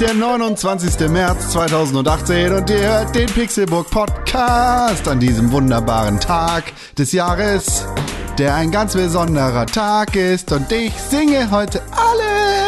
der 29. März 2018 und ihr hört den Pixelburg Podcast an diesem wunderbaren Tag des Jahres, der ein ganz besonderer Tag ist und ich singe heute alles.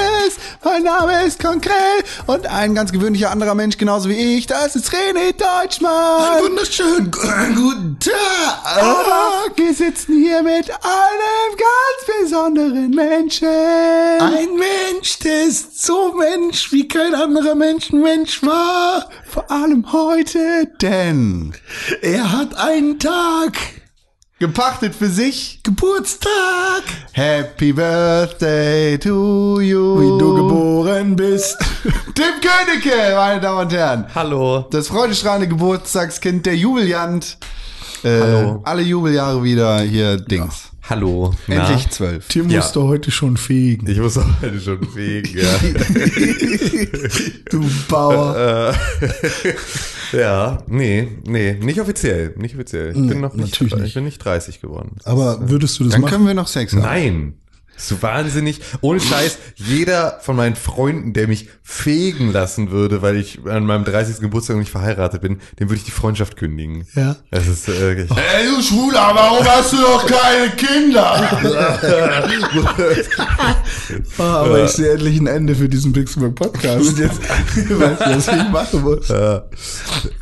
Mein Name ist Konkret und ein ganz gewöhnlicher anderer Mensch, genauso wie ich, das ist René Deutschmann. Wunderschön, guten Tag. Aber wir sitzen hier mit einem ganz besonderen Menschen. Ein Mensch, der ist so Mensch, wie kein anderer Mensch Mensch war. Vor allem heute, denn Er hat einen Tag, gepachtet für sich. Geburtstag, Happy Birthday to you. wie du geboren bist. Tim Königke, meine Damen und Herren. Hallo. Das freudestrahlende Geburtstagskind, der Jubeljant. Äh, Hallo. Alle Jubeljahre wieder hier Dings. Hallo. Na? Endlich zwölf. Tim Ja. musste heute schon fegen. Ich muss heute schon fegen, ja. Du Bauer. Äh, ja, nee, nee, nicht offiziell, nicht offiziell. Ich bin noch nicht, natürlich nicht. ich bin nicht 30 geworden. Aber würdest du das Dann machen? können wir noch Sex haben. Nein. Du wahnsinnig? Ohne Scheiß, jeder von meinen Freunden, der mich fegen lassen würde, weil ich an meinem 30. Geburtstag noch nicht verheiratet bin, dem würde ich die Freundschaft kündigen. Ja. Das ist äh, wirklich. Ey, du Schwuler, warum hast du doch keine Kinder? Ah, aber ich sehe endlich ein Ende für diesen Pixelburg Podcast. Jetzt weißt du, was ich machen muss. Äh,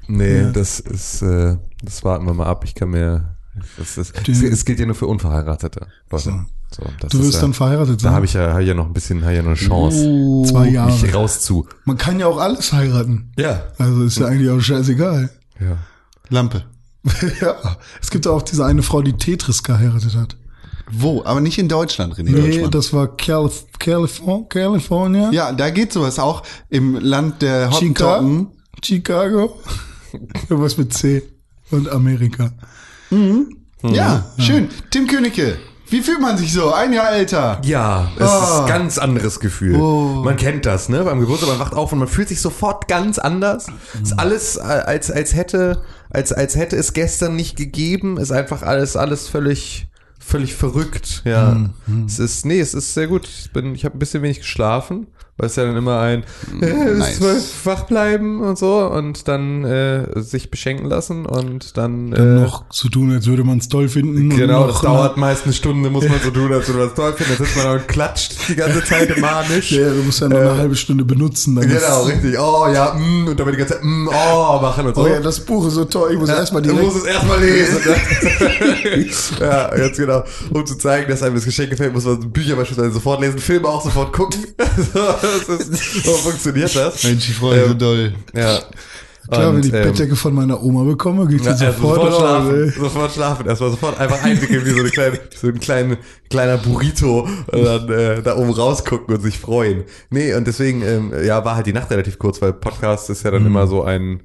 nee, das ist, äh, das warten wir mal ab. Ich kann mir, das ist, es, es gilt ja nur für Unverheiratete. Leute. So, das Du ist wirst ja, dann verheiratet Da sein. habe ich ja, hab ich ja noch ein bisschen, ja noch eine Chance, Zwei Jahre. mich rauszu. Man kann ja auch alles heiraten. Ja. Also ist ja eigentlich auch scheißegal. Ja. Lampe. ja. Es gibt auch diese eine Frau, die Tetris geheiratet hat. Wo? Aber nicht in Deutschland, René Nee, Deutschmann. das war Calif Californ California. Ja, da geht sowas auch im Land der Chica Hottentotten. Chicago. Irgendwas mit C. Und Amerika. Ja, schön. Tim Königke, wie fühlt man sich so? Ein Jahr älter. Ja, es Ah. ist ein ganz anderes Gefühl. Oh. Man kennt das, ne? Beim Geburtstag, man wacht auf und man fühlt sich sofort ganz anders. Ist alles, äh, als, als hätte, als, als hätte es gestern nicht gegeben. Ist einfach alles, alles völlig, völlig verrückt. Ja. Es ist, nee, es ist sehr gut. Ich bin, ich habe ein bisschen wenig geschlafen. Weil es ja dann immer ein äh, bis Nice. zwölf wach bleiben und so und dann äh, sich beschenken lassen und dann, Dann äh, noch zu tun, als würde man es toll finden. und Genau, noch, das dauert meist eine Stunde, muss man so tun, als würde man es toll finden. Dann sitzt man da und klatscht die ganze Zeit manisch. Ja, du musst ja noch eine halbe Stunde benutzen. Dann Genau, richtig. Oh ja, mm, und dabei die ganze Zeit mm, oh machen und so. Oh ja, das Buch ist so toll. Ich muss erstmal du direkt. musst es erstmal lesen. ne? ja, ganz genau. Um zu zeigen, dass einem das Geschenk gefällt, muss man Bücher beispielsweise sofort lesen, Filme auch sofort gucken. so, das ist, so funktioniert das. Mensch, ich freue mich so doll. Ja. Klar, wenn Und, ich ähm, Bettdecke von meiner Oma bekomme, gehe ich erst sofort, sofort, schlafen, sofort schlafen, erstmal sofort einfach einwickeln wie so eine kleine, so ein kleine, kleiner Burrito und dann äh, da oben rausgucken und sich freuen. Nee, und deswegen, ähm, ja, war halt die Nacht relativ kurz, weil Podcast ist ja dann immer so ein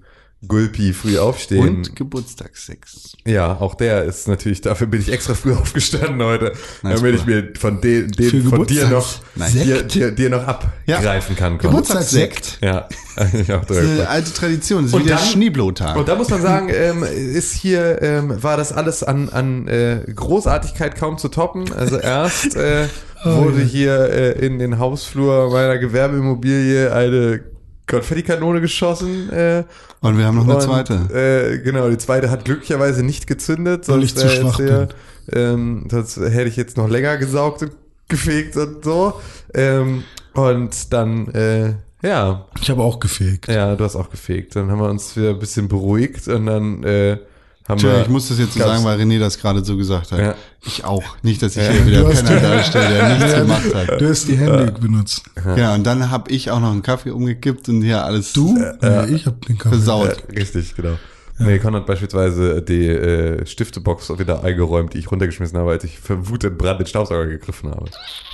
Gulpi früh aufstehen. Und Geburtstagssex. Ja, auch der ist natürlich, dafür bin ich extra früh aufgestanden heute, Nice, damit ich mir von, de, den, von dir noch, dir, dir, dir noch abgreifen kann. komm. Geburtstagssekt. Ja, Das ist eine alte Tradition. Das ist Und wie der dann- Schneeblotag. Und da muss man sagen, ähm, ist hier, ähm, war das alles an, an äh, Großartigkeit kaum zu toppen. Also erst äh, wurde hier äh, in den Hausflur meiner Gewerbeimmobilie eine Konfettikanone geschossen. Äh, Und wir haben noch eine und, zweite. Äh, genau, die zweite hat glücklicherweise nicht gezündet. Sonst ich zu schwach hier, ähm, sonst hätte ich jetzt noch länger gesaugt und gefegt und so. Ähm, und dann, äh, ja, Ich habe auch gefegt. ja, du hast auch gefegt. Dann haben wir uns wieder ein bisschen beruhigt und dann äh, Tja, ich muss das jetzt so sagen, weil René das gerade so gesagt hat. Ja. Ich auch. Nicht, dass ich Ja. hier wieder Penner darstelle, der nichts gemacht hat. Du hast die Hände benutzt. Ja, und dann habe ich auch noch einen Kaffee umgekippt und hier alles Du? ja, ich habe den Kaffee. versaut. Richtig, genau. Nee, Con hat beispielsweise die äh, Stiftebox wieder eingeräumt, die ich runtergeschmissen habe, als ich für Wut in Brand den Staubsauger gegriffen habe.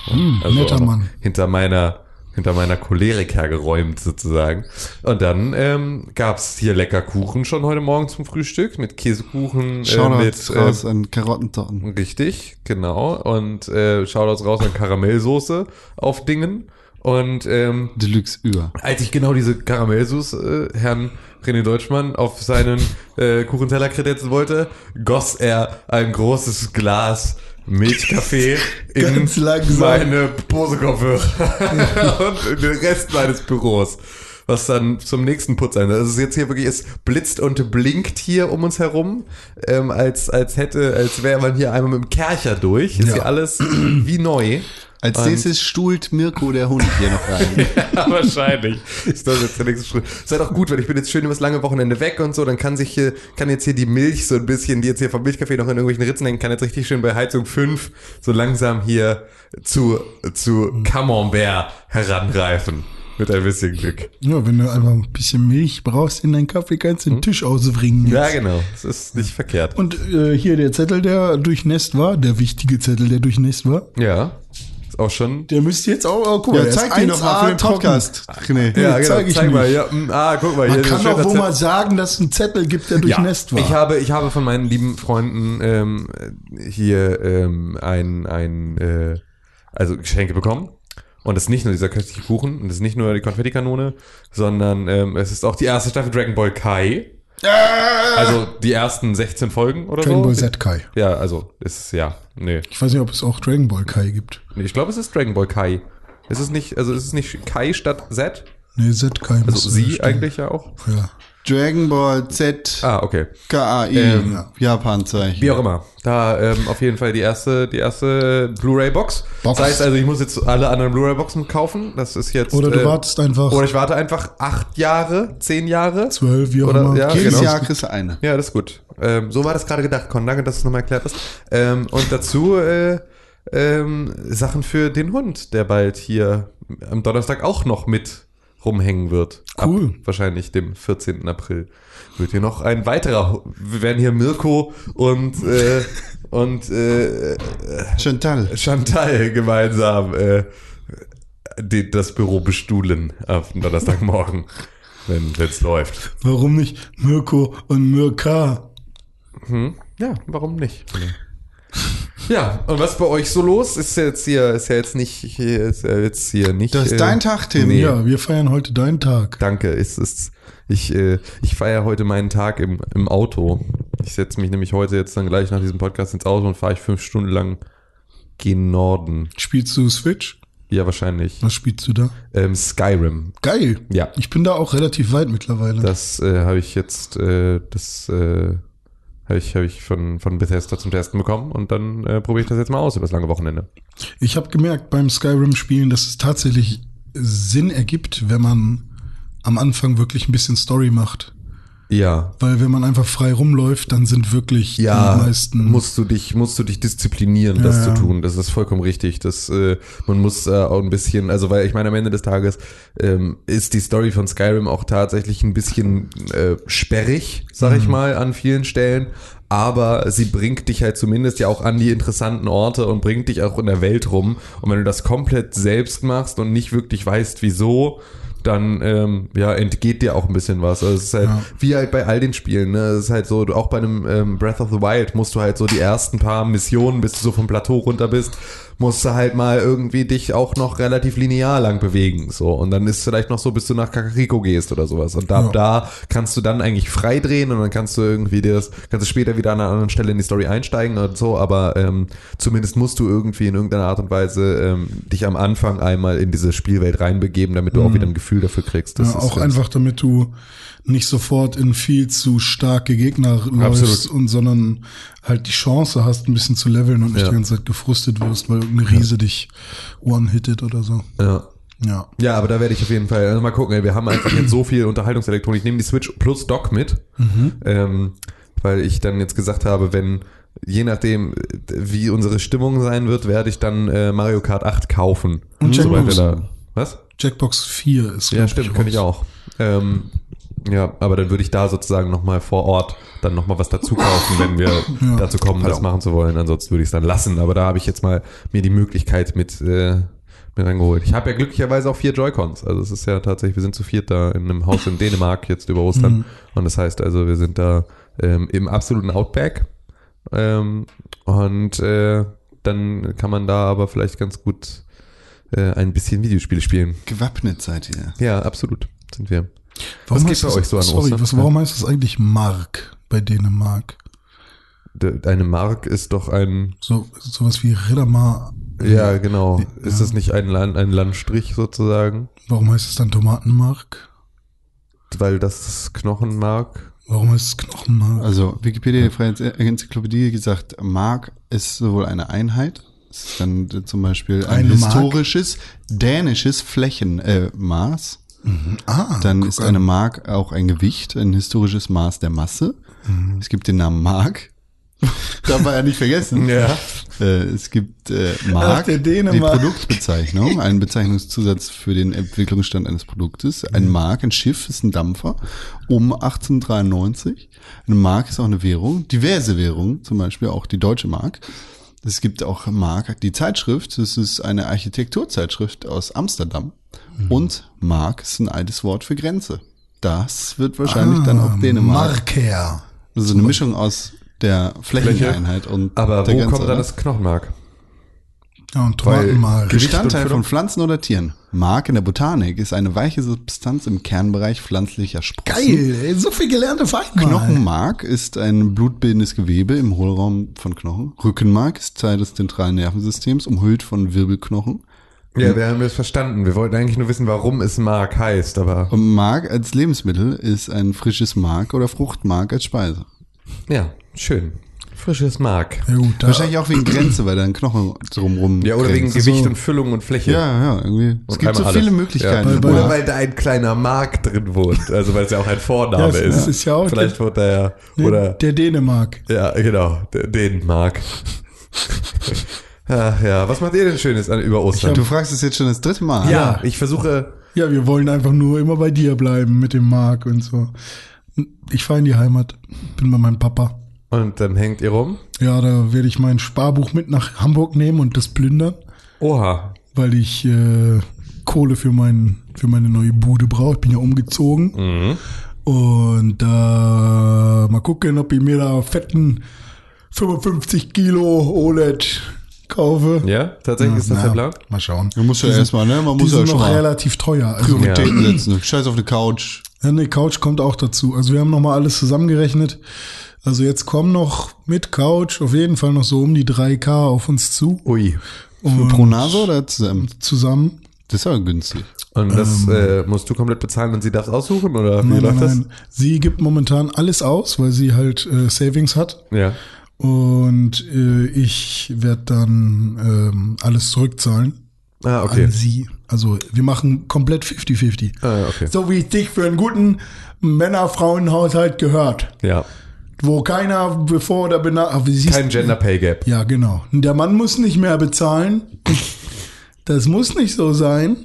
Hm, netter auch noch Mann. Hinter meiner, hinter meiner Cholerik hergeräumt sozusagen. Und dann ähm, gab's hier lecker Kuchen schon heute Morgen zum Frühstück mit Käsekuchen. Äh, jetzt mit, raus an Karottentorten. Richtig, genau. Und äh, Shoutouts raus an Karamellsoße auf Dingen. Und ähm, Deluxe über. als ich genau diese Karamellsoße äh, Herrn René Deutschmann auf seinen äh, Kuchenteller kredenzen wollte, goss er ein großes Glas Milchkaffee in Ganz langsam. meine Bose-Kopfhörer und in den Rest meines Büros. Was dann zum nächsten Putz sein. Also es ist jetzt hier wirklich, es blitzt und blinkt hier um uns herum, ähm, als, als hätte, als wäre man hier einmal mit dem Kercher durch. Ist Ja. hier alles wie neu. Als nächstes stuhlt Mirko der Hund hier noch rein. Ja, wahrscheinlich. Ist das jetzt der nächste Schritt. Ist halt auch gut, weil ich bin jetzt schön übers lange Wochenende weg und so, dann kann sich hier, kann jetzt hier die Milch so ein bisschen, die jetzt hier vom Milchkaffee noch in irgendwelchen Ritzen hängen, kann jetzt richtig schön bei Heizung 5 so langsam hier zu, zu Camembert heranreifen. Mit ein bisschen Glück. Ja, wenn du einfach ein bisschen Milch brauchst in deinen Kaffee, kannst du den Tisch ausbringen. Hm? Ja, genau. Das ist nicht verkehrt. Und äh, hier der Zettel, der durchnässt war, der wichtige Zettel, der durchnässt war, Ja. Auch schon. der müsste jetzt auch, oh, guck mal, Ja, zeig den doch mal für 1A den Podcast. René. Ja, Ja, genau. zeig ich Zeig mal. Ja, mm, ah, guck mal. Man hier kann doch wohl mal sagen, dass es einen Zettel gibt, der durchnässt war. Ich habe, ich habe von meinen lieben Freunden ähm, hier ähm, ein, ein äh, also Geschenke bekommen. Und das ist nicht nur dieser köstliche Kuchen und das ist nicht nur die Konfettikanone, sondern ähm, es ist auch die erste Staffel Dragon Ball Kai. Also die ersten 16 Folgen oder Dragon so. Ball Z Kai. Ja, also ist ja, nee. Ich weiß nicht, ob es auch Dragon Ball Kai gibt. Nee, Ich glaube, es ist Dragon Ball Kai. Ist es nicht, also ist es nicht Kai statt Z? Nee, Z Kai. Also sie eigentlich ja auch. Ja. Dragon Ball Z Ah, okay. KAI Ähm, Japanzeichen. Wie auch immer. Da ähm, auf jeden Fall die erste, die erste Blu-ray-Box. Box. Das heißt also, ich muss jetzt alle anderen Blu-ray-Boxen kaufen. Das ist jetzt. Oder du äh, wartest einfach Oder ich warte einfach acht Jahre, zehn Jahre. zwölf, wie auch Oder- immer. ja, Jedes genau. Jahr kriegst du eine. Ja, das ist gut. Ähm, so war das gerade gedacht, Con. Danke, dass du es nochmal erklärt hast. Ähm, und dazu äh, ähm, Sachen für den Hund, der bald hier am Donnerstag auch noch mit rumhängen wird. Cool. Ab wahrscheinlich dem 14. April wird hier noch ein weiterer, wir werden hier Mirko und, äh, und äh, Chantal. Chantal gemeinsam äh, die, das Büro bestuhlen auf dem Donnerstagmorgen, wenn es läuft. Warum nicht Mirko und Mirka? Hm? Ja, warum nicht? Ja, und was bei euch so los? Ist jetzt hier, ist ja jetzt nicht, hier ist ja jetzt hier nicht. Das ist äh, dein Tag, Tim. nee. Ja, wir feiern heute deinen Tag. Danke, es ist, ich, äh, ich feiere heute meinen Tag im, im Auto. Ich setze mich nämlich heute jetzt dann gleich nach diesem Podcast ins Auto und fahre ich fünf Stunden lang gen Norden. Spielst du Switch? Ja, wahrscheinlich. Was spielst du da? Ähm, Skyrim. Geil. Ja. Ich bin da auch relativ weit mittlerweile. Das äh, habe ich jetzt, äh, das äh, habe ich, hab ich von, von Bethesda zum Testen bekommen und dann äh, probiere ich das jetzt mal aus über das lange Wochenende. Ich habe gemerkt beim Skyrim-Spielen, dass es tatsächlich Sinn ergibt, wenn man am Anfang wirklich ein bisschen Story macht. Ja, Weil wenn man einfach frei rumläuft, dann sind wirklich ja, die meisten. musst du dich, musst du dich disziplinieren, das Ja, zu ja. tun. Das ist vollkommen richtig. Das, äh, man muss äh, auch ein bisschen, also weil ich meine, am Ende des Tages ähm, ist die Story von Skyrim auch tatsächlich ein bisschen äh, sperrig, sag Mhm. ich mal, an vielen Stellen. Aber sie bringt dich halt zumindest ja auch an die interessanten Orte und bringt dich auch in der Welt rum. Und wenn du das komplett selbst machst und nicht wirklich weißt, wieso, dann ähm, ja entgeht dir auch ein bisschen was. Also es ist halt Ja. wie halt bei all den Spielen. Ne? Es ist halt so, auch bei einem ähm, Breath of the Wild musst du halt so die ersten paar Missionen, bis du so vom Plateau runter bist, musst du halt mal irgendwie dich auch noch relativ linear lang bewegen. So und dann ist vielleicht noch so, bis du nach Kakariko gehst oder sowas. Und ab Ja. da kannst du dann eigentlich frei drehen und dann kannst du irgendwie das, kannst du später wieder an einer anderen Stelle in die Story einsteigen und so. Aber ähm, zumindest musst du irgendwie in irgendeiner Art und Weise ähm, dich am Anfang einmal in diese Spielwelt reinbegeben, damit du auch wieder ein Gefühl dafür kriegst. Das Mhm. ja, auch einfach, damit du nicht sofort in viel zu starke Gegner läufst Absolut. und sondern halt die Chance hast, ein bisschen zu leveln und nicht Ja. die ganze Zeit gefrustet wirst, weil irgendeine Riese dich one-hittet oder so. Ja. Ja. Ja, aber da werde ich auf jeden Fall also mal gucken. ey, Wir haben einfach jetzt so viel Unterhaltungselektronik. Ich nehme die Switch plus Dock mit, ähm, weil ich dann jetzt gesagt habe, wenn je nachdem, wie unsere Stimmung sein wird, werde ich dann äh, Mario Kart 8 kaufen. Und Jackbox. da, was? Jackbox 4 ist Ja, stimmt, kann ich auch. Ähm, ja, aber dann würde ich da sozusagen nochmal vor Ort dann nochmal was dazu kaufen, wenn wir dazu kommen, das machen zu wollen. Ansonsten würde ich es dann lassen. Aber da habe ich jetzt mal mir die Möglichkeit mit, äh, mit reingeholt. Ich habe ja glücklicherweise auch vier Joy-Cons. Also es ist ja tatsächlich, wir sind zu viert da in einem Haus in Dänemark jetzt über Ostern. Und das heißt also, wir sind da ähm, im absoluten Outback. Ähm, und äh, dann kann man da aber vielleicht ganz gut äh, ein bisschen Videospiele spielen. Gewappnet seid ihr. Ja, absolut. Sind wir. Warum geht heißt bei das, euch so an sorry, Ostern? was, warum heißt das eigentlich Mark bei Dänemark? de- eine Mark ist doch ein, So, sowas wie Riddermar. ja genau, ist das nicht ein, Land, ein Landstrich sozusagen? Warum heißt es dann Tomatenmark? Weil das das Knochenmark, Warum heißt es Knochenmark? Also Wikipedia, die Freie Enzyklopädie, gesagt, Mark ist sowohl eine Einheit, es ist dann zum Beispiel ein Eine Mark? historisches dänisches Flächenmaß. Äh, Maß. ah, Dann ist eine Mark auch ein Gewicht, ein historisches Maß der Masse. Mhm. Es gibt den Namen Mark. Darf man ja nicht vergessen. Ja. Äh, es gibt äh, Mark, die. Produktbezeichnung, ein Bezeichnungszusatz für den Entwicklungsstand eines Produktes. Ein Mark, ein Schiff ist ein Dampfer, um 1893. Eine Mark ist auch eine Währung, diverse Währungen, zum Beispiel auch die deutsche Mark. Es gibt auch Mark, die Zeitschrift, das ist eine Architekturzeitschrift aus Amsterdam. Und Mark ist ein altes Wort für Grenze. Das wird wahrscheinlich dann auch Dänemark. Marker. Also eine Mischung aus der Flächeneinheit und aber der wo Grenze, kommt dann das Knochenmark? Ja, und Tomatenmark. Bestandteil von? Pflanzen oder Tieren. Mark in der Botanik ist eine weiche Substanz im Kernbereich pflanzlicher Sprossen. Geil, ey, so viel gelernt auf einmal. Knochenmark ist ein blutbildendes Gewebe im Hohlraum von Knochen. Rückenmark ist Teil des zentralen Nervensystems, umhüllt von Wirbelknochen. Ja, wir haben das verstanden. Wir wollten eigentlich nur wissen, warum es Mark heißt, aber Und Mark als Lebensmittel ist ein frisches Mark oder Fruchtmark als Speise. ja, schön. Frisches Mark. Ja gut, Wahrscheinlich auch wegen Grenze, weil da ein Knochen drumrum Ja, oder wegen grenzt. Gewicht So. und Füllung und Fläche. Ja, ja, irgendwie. Es Und gibt so viele alles. Möglichkeiten. Ja. Oder weil da ein kleiner Mark drin wohnt. Also weil es ja auch ein Vorname Ja, es- ist. es ist ja auch Vielleicht wohnt er ja. der, Oder. der Dänemark. Ja, genau. der- Den Mark. Ach ja, was macht ihr denn Schönes an, über Ostern? Du fragst es jetzt schon das dritte Mal. ja, ich versuche. Ja, wir wollen einfach nur immer bei dir bleiben mit dem Mark und so. Ich fahre in die Heimat, bin bei meinem Papa. Und dann hängt ihr rum. Ja, da werde ich mein Sparbuch mit nach Hamburg nehmen und das plündern, Oha. weil ich äh, Kohle für, mein, für meine neue Bude brauche. Ich bin ja umgezogen. Mhm. Und äh, mal gucken, ob ich mir da fetten 55 Kilo OLED kaufe. Ja, tatsächlich ist das Na, der Plan. Mal schauen. Man muss ja Die sind- erstmal, ne? Man muss ja schon noch mal relativ teuer. Also, Prioritäten setzen. Scheiß auf eine Couch. Ja, ne, Couch kommt auch dazu. Also wir haben noch mal alles zusammengerechnet. Also jetzt kommen noch mit Couch auf jeden Fall noch so um die 3K auf uns zu. Ui. Und Pro Nase oder zusammen? zusammen. Das ist aber günstig. Und das äh, musst du komplett bezahlen und sie darf aussuchen? Oder wie Nein, läuft nein, nein. Sie gibt momentan alles aus, weil sie halt äh, Savings hat. das? Ja. Und äh, ich werde dann ähm, alles zurückzahlen Ah, an okay. sie. Also wir machen komplett 50-50. Ah, okay. So wie es dich für einen guten Männer-Frauen-Haushalt gehört. Ja. Wo keiner bevor oder benach... Kein Gender Pay Gap. Ja, genau. Der Mann muss nicht mehr bezahlen. Das muss nicht so sein.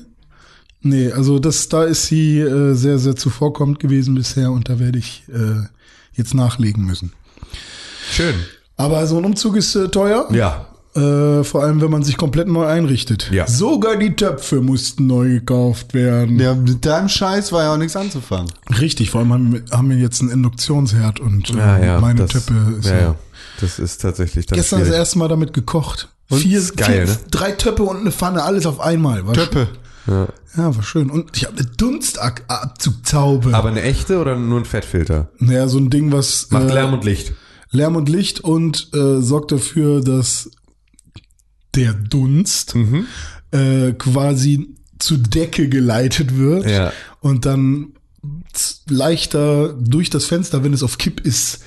Nee, also das, da ist sie äh, sehr, sehr zuvorkommend gewesen bisher und da werde ich äh, jetzt nachlegen müssen. Schön. Aber so ein Umzug ist äh, teuer. Ja. Äh, vor allem, wenn man sich komplett neu einrichtet. Ja. Sogar die Töpfe mussten neu gekauft werden. Ja, mit deinem Scheiß war ja auch nichts anzufangen. Richtig, vor allem haben wir, haben wir jetzt einen Induktionsherd und äh, Ja, ja. meine das, Töpfe ist ja, ja, ja. Das ist tatsächlich dann Gestern das schwierig. erste Mal damit gekocht. Und? vier, geil, vier, ne? Drei Töpfe und eine Pfanne, alles auf einmal. War Töppe. Ja. Ja, war schön. Und ich habe eine Dunstabzugtaube. Aber eine echte oder nur ein Fettfilter? Naja, so ein Ding, was Macht äh, Lärm und Licht. Lärm und Licht und äh, sorgt dafür, dass der Dunst Mhm. äh, quasi zur Decke geleitet wird Ja. und dann leichter durch das Fenster, wenn es auf Kipp ist.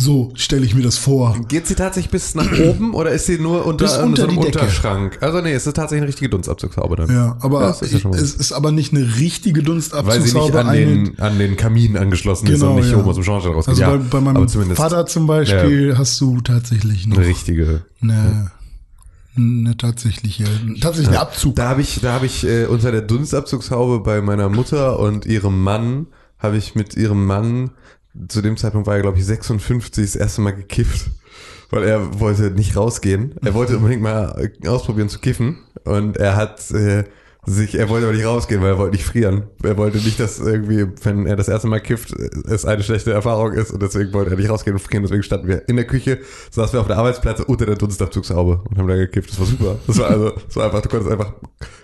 So stelle ich mir das vor. Geht sie tatsächlich bis nach oben oder ist sie nur unter, Bis unter so einem. Unterschrank? Also nee, es ist tatsächlich eine richtige Dunstabzugshaube dann. Ja, aber das ist ja es ist aber nicht eine richtige Weil sie nicht Dunstabzugshaube. an den, an den Kamin angeschlossen ist Genau, und nicht ja. oben aus dem Schornstein rausgeht. Also ja, bei, bei meinem Vater zum Beispiel hast du tatsächlich noch eine richtige. eine, eine tatsächliche, tatsächlich einen Abzug. Da habe ich, da habe ich äh, unter der Dunstabzugshaube bei meiner Mutter und ihrem Mann, habe ich mit ihrem Mann, zu dem Zeitpunkt war er, glaube ich, 56, das erste Mal gekifft. Weil er wollte nicht rausgehen. Er wollte unbedingt mal ausprobieren zu kiffen. Und er hat äh, sich, er wollte aber nicht rausgehen, weil er wollte nicht frieren. Er wollte nicht, dass irgendwie, wenn er das erste Mal kifft, es eine schlechte Erfahrung ist und deswegen wollte er nicht rausgehen und frieren. Deswegen standen wir in der Küche, saßen wir auf der Arbeitsplatte unter der Dunstabzugshaube und haben da gekifft. Das war super. Das war also, das war einfach, du konntest einfach,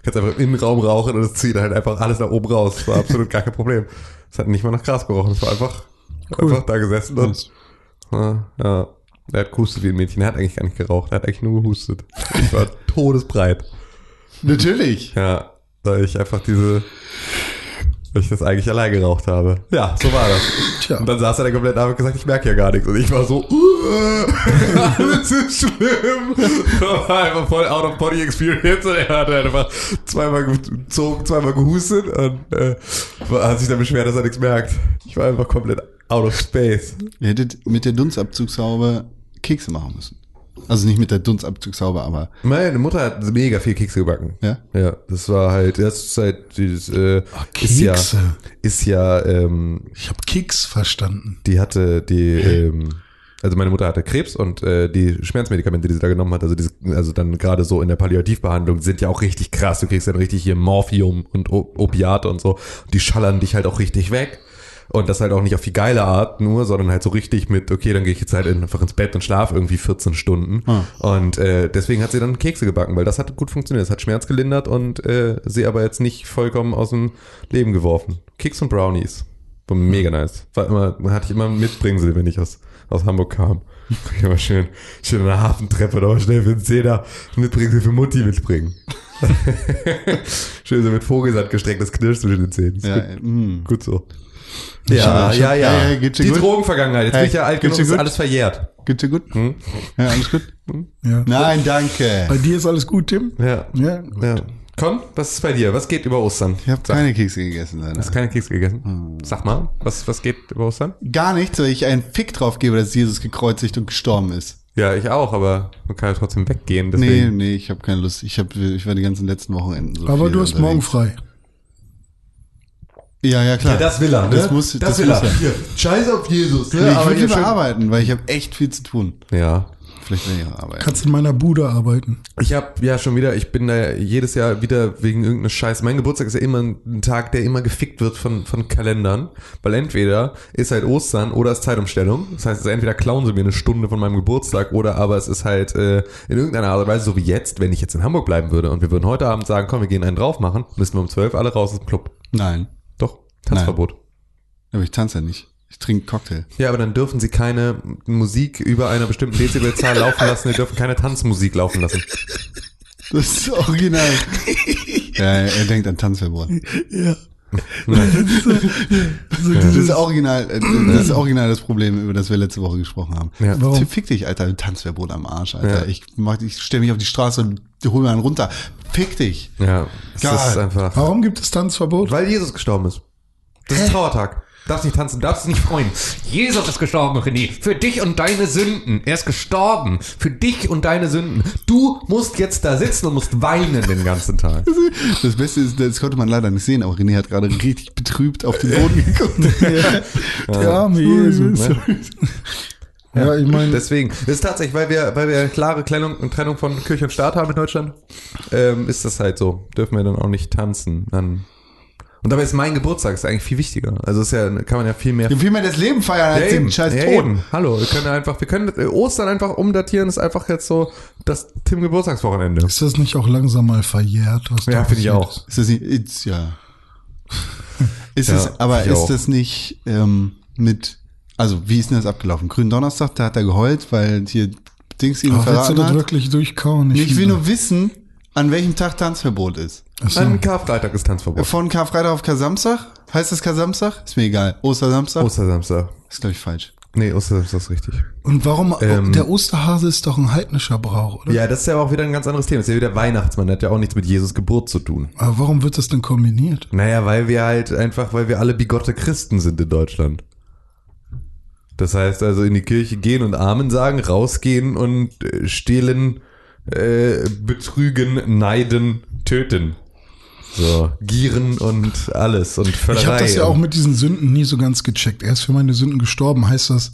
kannst einfach im Innenraum rauchen und es zieht halt einfach alles nach oben raus. Das war absolut gar kein Problem. Es hat nicht mal nach Gras gerochen. Es war einfach, Cool. einfach da gesessen und, ja, ja. Der hat gehustet wie ein Mädchen. Er hat eigentlich gar nicht geraucht. Er hat eigentlich nur gehustet. Ich war todesbreit. Natürlich. Ja, weil ich einfach diese, weil ich das eigentlich allein geraucht habe. Ja, so war das. Tja. Und dann saß er da komplett da und hat gesagt, ich merke ja gar nichts. Und ich war so, uh, alles ist schlimm. War einfach voll out of body experience. Und er hat einfach zweimal gezogen, zweimal gehustet und äh, hat sich dann beschwert, dass er nichts merkt. Ich war einfach komplett out of space. Ihr hättet mit der Dunstabzugshaube Kekse machen müssen. Also nicht mit der Dunstabzugshaube, aber Meine Mutter hat mega viel Kekse gebacken. Ja? Ja, das war halt, das ist halt, dieses, äh, Ah, ist ja, Kekse. ist ja, ähm, Ich habe Keks verstanden. die hatte die, ähm, also meine Mutter hatte Krebs und äh, die Schmerzmedikamente, die sie da genommen hat, also diese, also dann gerade so in der Palliativbehandlung, sind ja auch richtig krass. Du kriegst dann richtig hier Morphium und O- Opiate und so. Die schallern dich halt auch richtig weg. Und das halt auch nicht auf die geile Art nur, sondern halt so richtig mit, okay, dann gehe ich jetzt halt einfach ins Bett und schlaf irgendwie 14 Stunden. Und äh, deswegen hat sie dann Kekse gebacken, weil das hat gut funktioniert. Es hat Schmerz gelindert und äh, sie aber jetzt nicht vollkommen aus dem Leben geworfen. Keks und Brownies. War mega nice. War immer, hatte ich immer ein Mitbringsel, wenn ich aus, aus Hamburg kam. Ich immer schön, schön an der Hafentreppe da schnell für den Zehner Mitbringsel für Mutti mitbringen. schön so mit Vogelsand gestrecktes Knirsch zwischen den Zähnen. Ja, gut, mm. gut so. Ja, Ja, ich ja, ja. geht's dir Die gut? Drogenvergangenheit. Jetzt Hey, bin ich ja alt genug, ist gut? alles verjährt. Geht's dir gut? Hm? Ja, alles gut? Ja. Nein, danke. Bei dir ist alles gut, Tim? Ja. Ja, gut. ja. Con, was ist bei dir? Was geht über Ostern? Ich habe keine Kekse gegessen, leider. hast keine Kekse gegessen? Sag mal, was, was geht über Ostern? Gar nichts, weil ich einen Fick drauf gebe, dass Jesus gekreuzigt und gestorben ist. Ja, ich auch, aber man kann ja trotzdem weggehen. Nee, Deswegen. nee, ich habe keine Lust. Ich, hab, ich war die ganzen letzten Wochenenden so Aber viel du hast morgen frei. Ja, ja, klar. will er, Das muss, das, will muss er. er. Hier, Scheiß auf Jesus, ne? Nee, ich würde hier lieber arbeiten, weil ich habe echt viel zu tun. Ja. Vielleicht will ich auch arbeiten. Kannst in meiner Bude arbeiten. Ich habe ja schon wieder, ich bin da jedes Jahr wieder wegen irgendeines Scheiß. Mein Geburtstag ist ja immer ein Tag, der immer gefickt wird von, von Kalendern. Weil entweder ist halt Ostern oder ist Zeitumstellung. Das heißt, es ist entweder klauen sie mir eine Stunde von meinem Geburtstag oder aber es ist halt äh, in irgendeiner Art und Weise, so wie jetzt, wenn ich jetzt in Hamburg bleiben würde und wir würden heute Abend sagen, komm, wir gehen einen drauf machen, müssten wir um 12 alle raus aus dem Club. Nein, Tanzverbot. aber ich tanze ja nicht. Ich trinke Cocktail. Ja, aber dann dürfen sie keine Musik über einer bestimmten Dezibelzahl laufen lassen. Sie dürfen keine Tanzmusik laufen lassen. Das ist original. ja, er denkt an Tanzverbot. Ja. Das ist original, äh, das ist original das Problem, über das wir letzte Woche gesprochen haben. Ja. Warum? Fick dich, Alter, Tanzverbot am Arsch, Alter. Ja. Ich mach, ich stell mich auf die Straße und hol mir einen runter. Fick dich. Ja, Geil. ist einfach. Warum gibt es Tanzverbot? Weil Jesus gestorben ist. Das ist Trauertag. Darfst nicht tanzen, darfst nicht freuen. Jesus ist gestorben, René. Für dich und deine Sünden. Er ist gestorben. Für dich und deine Sünden. Du musst jetzt da sitzen und musst weinen den ganzen Tag. Das Beste ist, das konnte man leider nicht sehen, aber René hat gerade richtig betrübt auf den Boden geguckt. Der arme Jesus. Ja, ich meine, Deswegen, das ist tatsächlich, weil wir, weil wir eine klare Trennung, Trennung von Kirche und Staat haben in Deutschland, ähm, ist das halt so. Dürfen wir dann auch nicht tanzen. Dann und dabei ist mein Geburtstag ist eigentlich viel wichtiger. Also ist ja, kann man ja viel mehr Wir viel mehr das Leben feiern als den scheiß ja, Tod. Hallo, wir können einfach, wir können äh, Ostern einfach umdatieren, ist einfach jetzt so das Tim Geburtstagswochenende. ist das nicht auch langsam mal verjährt? Was Ja, finde ich auch. ist? Das nicht, it's, ja. Ist Ja, es, aber ich ist auch. das nicht ähm, mit, also wie ist denn das abgelaufen? Grünen Donnerstag, da hat er geheult, weil hier Dings ihn Aber willst du verraten das hat. wirklich durchkauen? Nee, Ich will nur wissen, an welchem Tag Tanzverbot ist. So. An Karfreitag ist Tanzverbot. Von Karfreitag auf Kar-Samstag? Heißt das Kar-Samstag? Ist mir egal. Ostersamstag? Ostersamstag. ist, glaube ich, falsch. Nee, Ostersamstag ist richtig. Und warum? Ähm, der Osterhase ist doch ein heidnischer Brauch, oder? Ja, das ist ja auch wieder ein ganz anderes Thema. Das ist ja wieder Weihnachtsmann. Das hat ja auch nichts mit Jesus Geburt zu tun. Aber warum wird das denn kombiniert? Naja, weil wir halt einfach, weil wir alle bigotte Christen sind in Deutschland. Das heißt also in die Kirche gehen und Amen sagen, rausgehen und äh, stehlen, äh, betrügen, neiden, töten. So, gieren und alles und Völlerei. Ich habe das ja auch mit diesen Sünden nie so ganz gecheckt. Er ist für meine Sünden gestorben. Heißt das,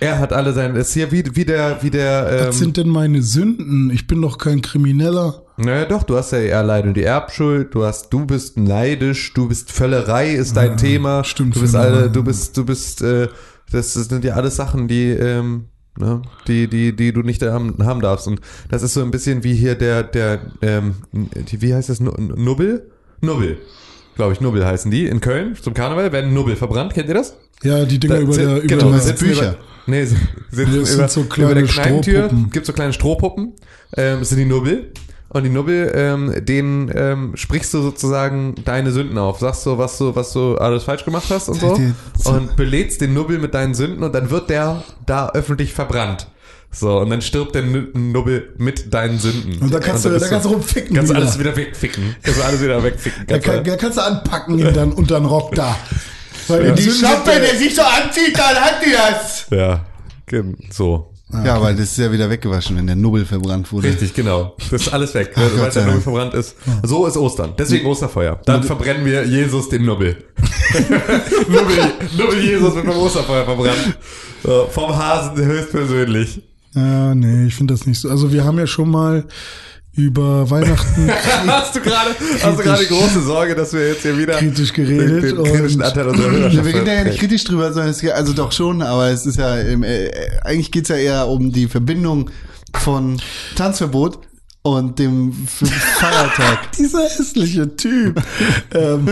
Er hat alle seine, das ist ja wie, wie der, wie der, ähm, was sind denn meine Sünden? Ich bin doch kein Krimineller. Naja, doch, du hast ja alleine die Erbschuld, du hast, du bist neidisch, du bist Völlerei ist dein Thema. stimmt, Du bist alle, du bist, du bist, äh, das sind ja alles Sachen, die, ähm, ne, die, die, die du nicht haben, haben darfst. Und das ist so ein bisschen wie hier der, der, ähm, die, wie heißt das, Nu- Nubbel? Nubbel. glaube ich, Nubbel heißen die, in Köln zum Karneval, werden Nubbel verbrannt. Kennt ihr das? Ja, die Dinger Da über sind- der, über genau, der, Bücher. Über, nee, sitzen Das sind über, so über kleine der Kneipentür Strohpuppen. gibt so kleine Strohpuppen. Ähm, das sind die Nubbel. Und die Nubbel, ähm, denen ähm, sprichst du sozusagen deine Sünden auf. Sagst du, was du, was du alles falsch gemacht hast und so. Und belädst den Nubbel mit deinen Sünden und dann wird der da öffentlich verbrannt. So, und dann stirbt der Nubbel mit deinen Sünden. Und da kannst du- bist da kannst du rumficken Kannst du wieder. alles wieder wegficken. Kannst du alles wieder wegficken. da, Kannst du- kann, da kannst du anpacken in dann, unter den Rock da. Weil Die Schnappe, sind, äh, der sich so anzieht, dann hat die das. ja, so. Ja, weil das ist ja wieder weggewaschen, wenn der Nubbel verbrannt wurde. Richtig, genau. Das ist alles weg, Ach, weil der Nubbel verbrannt ist. So ist Ostern. Deswegen Osterfeuer. Dann verbrennen wir Jesus den Nubbel. Nubbel, Nubbel Jesus wird beim Osterfeuer verbrannt. So, vom Hasen höchstpersönlich. Ja, nee, ich finde das nicht so. Also wir haben ja schon mal über Weihnachten Hast du gerade, hast du gerade große Sorge, dass wir jetzt hier wieder kritisch geredet den, den kritischen und- Anteil unserer Ja, Hörerschaft wir reden ja nicht kritisch drüber, sondern es, also doch schon, aber es ist ja, äh, eigentlich geht's ja eher um die Verbindung von Tanzverbot und dem Feiertag. dieser hässliche Typ. ähm,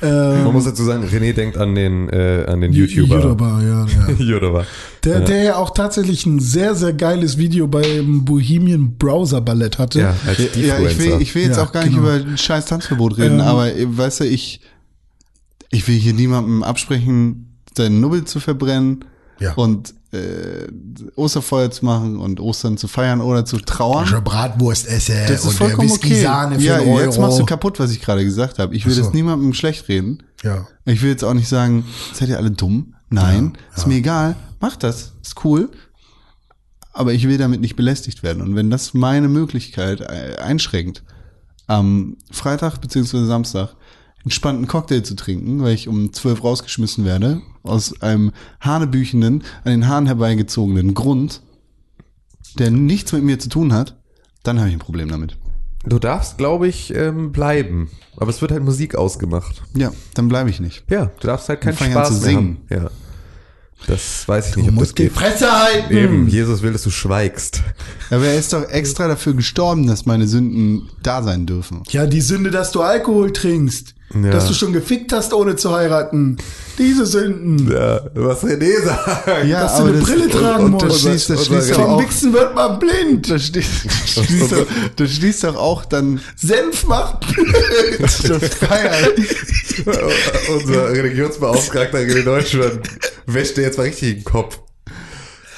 Man ähm, muss dazu sagen, René denkt an den, äh, an den YouTuber. YouTuber, ja, ja. YouTuber. Der, der ja auch tatsächlich ein sehr, sehr geiles Video beim Bohemian Browser Ballett hatte. Ja, als Ja, ich will, ich will jetzt Ja, auch gar nicht genau. über ein scheiß Tanzverbot reden, Ähm. aber äh, weißt du, ich, ich will hier niemandem absprechen, seinen Nubbel zu verbrennen Ja. und äh, Osterfeuer zu machen und Ostern zu feiern oder zu trauern. Frische Bratwurst esse Das ist und vollkommen okay. Whisky-Sahne für Ja, Euro. jetzt machst du kaputt, was ich gerade gesagt habe. Ich will so. das niemandem schlecht reden. ja. Ich will jetzt auch nicht sagen, seid ihr alle dumm? Nein, ist mir egal. Macht das, ist cool. Aber ich will damit nicht belästigt werden. Und wenn das meine Möglichkeit äh, einschränkt, am Freitag beziehungsweise Samstag entspannten Cocktail zu trinken, weil ich um zwölf rausgeschmissen werde, aus einem hanebüchenden, an den Haaren herbeigezogenen Grund, der nichts mit mir zu tun hat, dann habe ich ein Problem damit. Du darfst, glaube ich, ähm, bleiben. Aber es wird halt Musik ausgemacht. Ja, dann bleibe ich nicht. Ja, du darfst halt keinen fang an Spaß zu mehr singen. haben. Ja. Das weiß ich Du nicht, ob das musst die geht. Fresse halten. Eben, Jesus will, dass du schweigst. Aber er ist doch extra dafür gestorben, dass meine Sünden da sein dürfen. Ja, die Sünde, dass du Alkohol trinkst. Ja. Dass du schon gefickt hast, ohne zu heiraten. Diese Sünden. Ja, was René sagt. Ja, Dass du eine Brille tragen und, und das musst. schließt, das schließt doch Vom auch, Wichsen wird man blind. das schließt, das schließt, doch, das schließt doch auch dann Senf macht das Feiern. Unser Religionsbeauftragter René Deutschland wäscht dir jetzt mal richtig den Kopf.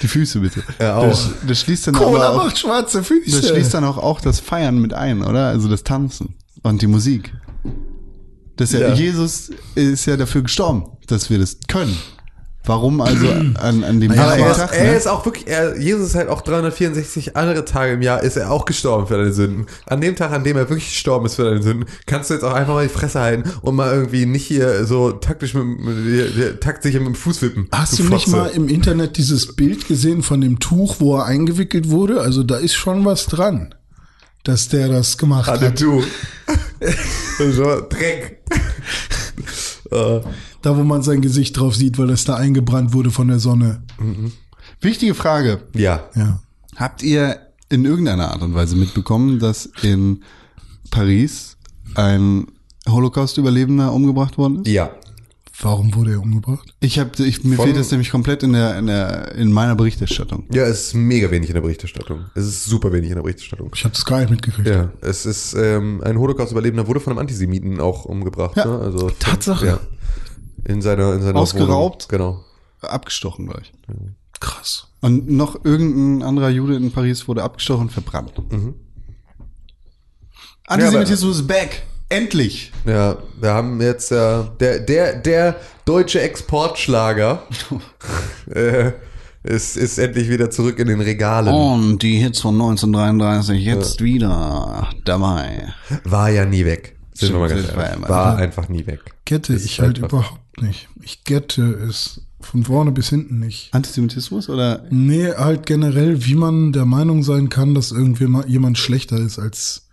Die Füße bitte. Ja, auch. Das, das schließt dann Cola aber auch, macht schwarze Füße. das schließt dann auch, auch das Feiern mit ein, oder? Also das Tanzen und die Musik. Das ja, Ja. Jesus ist ja dafür gestorben, dass wir das können. Warum also an, an dem heiligen er ist, Tag? er Ne? ist auch wirklich, er, Jesus ist halt auch 364 andere Tage im Jahr, ist er auch gestorben für deine Sünden. An dem Tag, an dem er wirklich gestorben ist für deine Sünden, kannst du jetzt auch einfach mal die Fresse halten und mal irgendwie nicht hier so taktisch mit, mit, mit taktsicher mit dem Fuß wippen. Hast du nicht Fotze. mal im Internet dieses Bild gesehen von dem Tuch, wo er eingewickelt wurde? Also da ist schon was dran, dass der das gemacht dem hat. Tuch. so, Dreck. Äh, Da, wo man sein Gesicht drauf sieht, weil das da eingebrannt wurde von der Sonne. Wichtige Frage. ja. Ja. Habt ihr in irgendeiner Art und Weise mitbekommen, dass in Paris ein Holocaust-Überlebender umgebracht worden ist? Ja. Warum wurde er umgebracht? Ich habe, ich, mir Von- fehlt das nämlich komplett in der, in der, in meiner Berichterstattung. Ja, es ist mega wenig in der Berichterstattung. Es ist super wenig in der Berichterstattung. Ich habe das gar nicht mitgekriegt. Ja, es ist ähm, ein Holocaust-Überlebender wurde von einem Antisemiten auch umgebracht. Ja. Ne? Also Tatsache. Ja. In seiner in seiner Ausgeraubt? Wohnung. Genau. Abgestochen, glaube ich. Krass. Und noch irgendein anderer Jude in Paris wurde abgestochen und verbrannt. Antisemitismus ist back. Endlich. Ja, wir haben jetzt ja der der der deutsche Exportschlager äh, ist ist endlich wieder zurück in den Regalen. Und die Hits von 1933 jetzt wieder dabei. War ja nie weg. Sind wir mal ganz war ehrlich. ja War, mal- einfach nie weg. Gette Ist ich halt einfach- überhaupt nicht. Ich gette es von vorne bis hinten nicht. Antisemitismus oder? Nee, halt generell, wie man der Meinung sein kann, dass irgendwie mal jemand schlechter ist als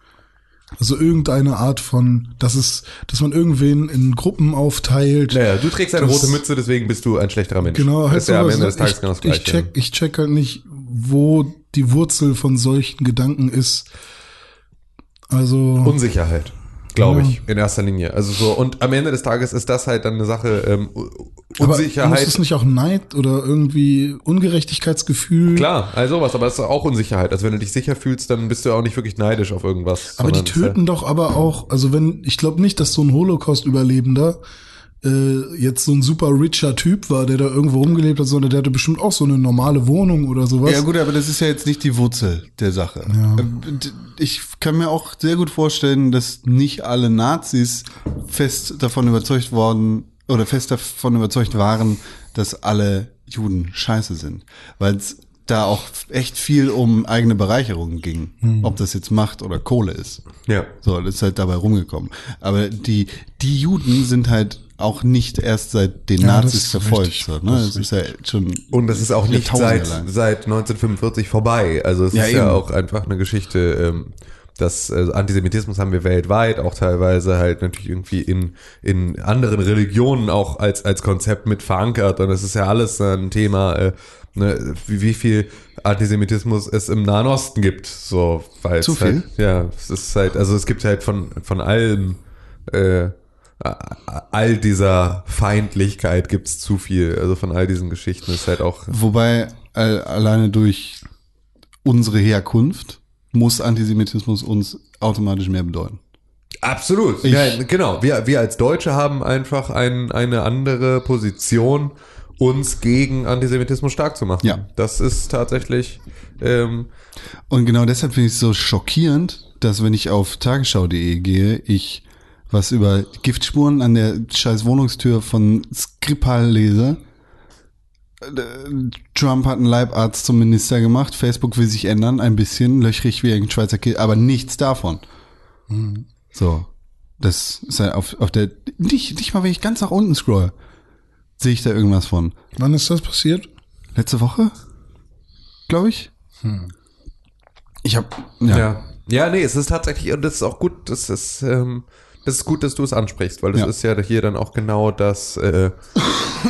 also irgendeine Art von, dass es, dass man irgendwen in Gruppen aufteilt. Naja, du trägst eine Das- rote Mütze, deswegen bist du ein schlechterer Mensch. Genau, das halt ist ja am Ende des Tages genau das ich, Gleiche. ich check, ich check halt nicht, wo die Wurzel von solchen Gedanken ist. Also Unsicherheit. Glaube Ja. ich, in erster Linie. Also so, und am Ende des Tages ist das halt dann eine Sache, ähm, U- Aber Unsicherheit. es nicht auch Neid oder irgendwie Ungerechtigkeitsgefühl? Klar, also sowas, aber es ist auch Unsicherheit. Also wenn du dich sicher fühlst, dann bist du auch nicht wirklich neidisch auf irgendwas. Aber die ist töten doch aber auch, also wenn, ich glaube nicht, dass so ein Holocaust-Überlebender äh, jetzt so ein super richer Typ war, der da irgendwo rumgelebt hat, sondern der hatte bestimmt auch so eine normale Wohnung oder sowas. Ja gut, aber das ist ja jetzt nicht die Wurzel der Sache. Ähm, d- Ich kann mir auch sehr gut vorstellen, dass nicht alle Nazis fest davon überzeugt worden oder fest davon überzeugt waren, dass alle Juden scheiße sind. Weil es da auch echt viel um eigene Bereicherung ging. Ob das jetzt Macht oder Kohle ist. Ja. So, das ist halt dabei rumgekommen. Aber die, die Juden sind halt auch nicht erst seit den Ja, das Nazis verfolgt. Das ne? ist Das ist ja schon Und das ist auch nicht seit, lang. seit 1945 vorbei. Also es Ja, ist ja eben. auch einfach eine Geschichte, ähm, das also Antisemitismus haben wir weltweit, auch teilweise halt natürlich irgendwie in, in anderen Religionen auch als, als Konzept mit verankert. Und es ist ja alles ein Thema, äh, ne, wie, wie viel Antisemitismus es im Nahen Osten gibt. So, weil Zu es halt, viel? ja, es ist halt, also es gibt halt von, von allem, äh, all dieser Feindlichkeit gibt's zu viel. Also von all diesen Geschichten ist halt auch Wobei äh, alleine durch unsere Herkunft muss Antisemitismus uns automatisch mehr bedeuten. Absolut. Ich- ja, genau. Wir, wir als Deutsche haben einfach ein, eine andere Position, uns gegen Antisemitismus stark zu machen. Ja. Das ist tatsächlich, ähm, Und genau deshalb finde ich es so schockierend, dass wenn ich auf tagesschau.de gehe, ich was über Giftspuren an der scheiß Wohnungstür von Skripal lese. Äh, Trump hat einen Leibarzt zum Minister gemacht, Facebook will sich ändern, ein bisschen, löchrig wie ein Schweizer Kind, aber nichts davon. So. Das ist halt auf, auf der, nicht, nicht mal, wenn ich ganz nach unten scroll, sehe ich da irgendwas von. Wann ist das passiert? Letzte Woche? Glaube ich. Ich habe ja. ja. ja. nee, es ist tatsächlich, und das ist auch gut, das ist, ähm, das ist gut, dass du es ansprichst, weil das Ja. ist ja hier dann auch genau das, äh,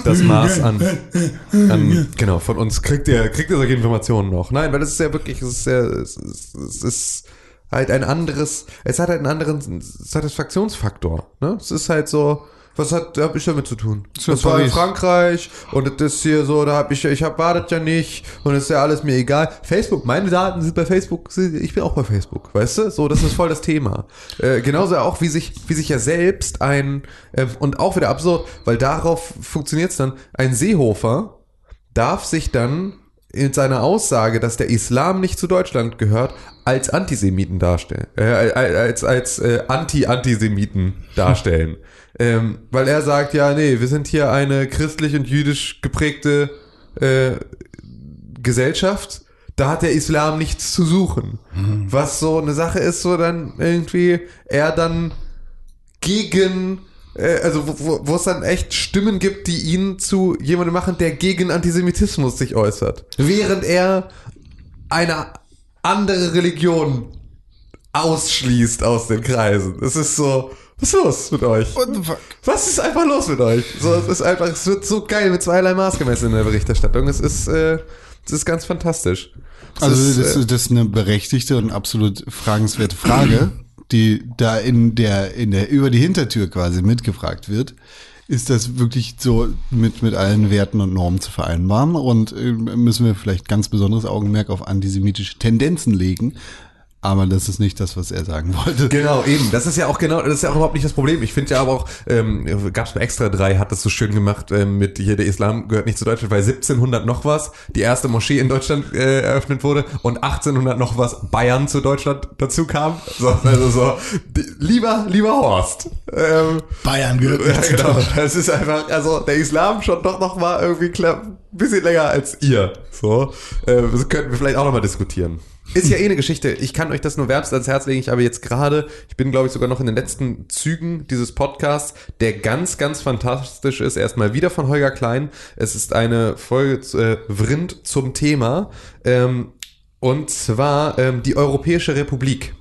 das Maß an, an, genau, von uns kriegt ihr, kriegt ihr solche Informationen noch. Nein, weil es ist ja wirklich, es ist ja, es ist, es ist halt ein anderes, es hat halt einen anderen Satisfaktionsfaktor, ne? Es ist halt so, was hat, hab ich damit zu tun? ja Das war in Paris. Frankreich und das ist hier so, da hab ich, ich hab wartet ja nicht und ist ja alles mir egal. Facebook, meine Daten sind bei Facebook, ich bin auch bei Facebook, weißt du? So, das ist voll das Thema. Äh, genauso auch, wie sich, wie sich ja selbst ein, äh, und auch wieder absurd, weil darauf funktioniert es dann, ein Seehofer darf sich dann in seiner Aussage, dass der Islam nicht zu Deutschland gehört, als Antisemiten darstellen, äh, als als äh, Anti-Antisemiten darstellen, ähm, weil er sagt, ja, nee, wir sind hier eine christlich und jüdisch geprägte äh, Gesellschaft, da hat der Islam nichts zu suchen. Was so eine Sache ist, so dann irgendwie er dann gegen, äh, also wo, wo, es dann echt Stimmen gibt, die ihn zu jemandem machen, der gegen Antisemitismus sich äußert. Während er eine andere Religion ausschließt aus den Kreisen. Es ist so, was ist los mit euch? Was ist einfach los mit euch? So, es ist einfach, es wird so geil mit zweierlei Maß gemessen in der Berichterstattung. Es ist, äh, es ist ganz fantastisch. Es Also ist, das, äh, das ist eine berechtigte und absolut fragenswerte Frage, die da in der, in der, über die Hintertür quasi mitgefragt wird. Ist das wirklich so mit, mit allen Werten und Normen zu vereinbaren? Und äh, müssen wir vielleicht ganz besonderes Augenmerk auf antisemitische Tendenzen legen? Aber das ist nicht das, was er sagen wollte. Genau, eben. Das ist ja auch genau, das ist ja auch überhaupt nicht das Problem. Ich finde ja aber auch, ähm, gab's bei Extra 3, hat das so schön gemacht ähm, mit hier, der Islam gehört nicht zu Deutschland, weil 1700 noch was die erste Moschee in Deutschland äh, eröffnet wurde und 1800 noch was Bayern zu Deutschland dazu kam. So, also so, die, lieber, lieber Horst. Ähm, Bayern gehört ja, nicht zu genau. Deutschland. Das ist einfach, also der Islam schon doch noch mal irgendwie klar, ein bisschen länger als ihr. So, äh, das könnten wir vielleicht auch noch mal diskutieren. Ist ja eh eine Geschichte. Ich kann euch das nur wärmst ans Herz legen. Ich habe jetzt gerade, ich bin glaube ich sogar noch in den letzten Zügen dieses Podcasts, der ganz, ganz fantastisch ist. Erstmal wieder von Holger Klein. Es ist eine Folge äh, Vrind zum Thema. Ähm, und zwar ähm, die Europäische Republik.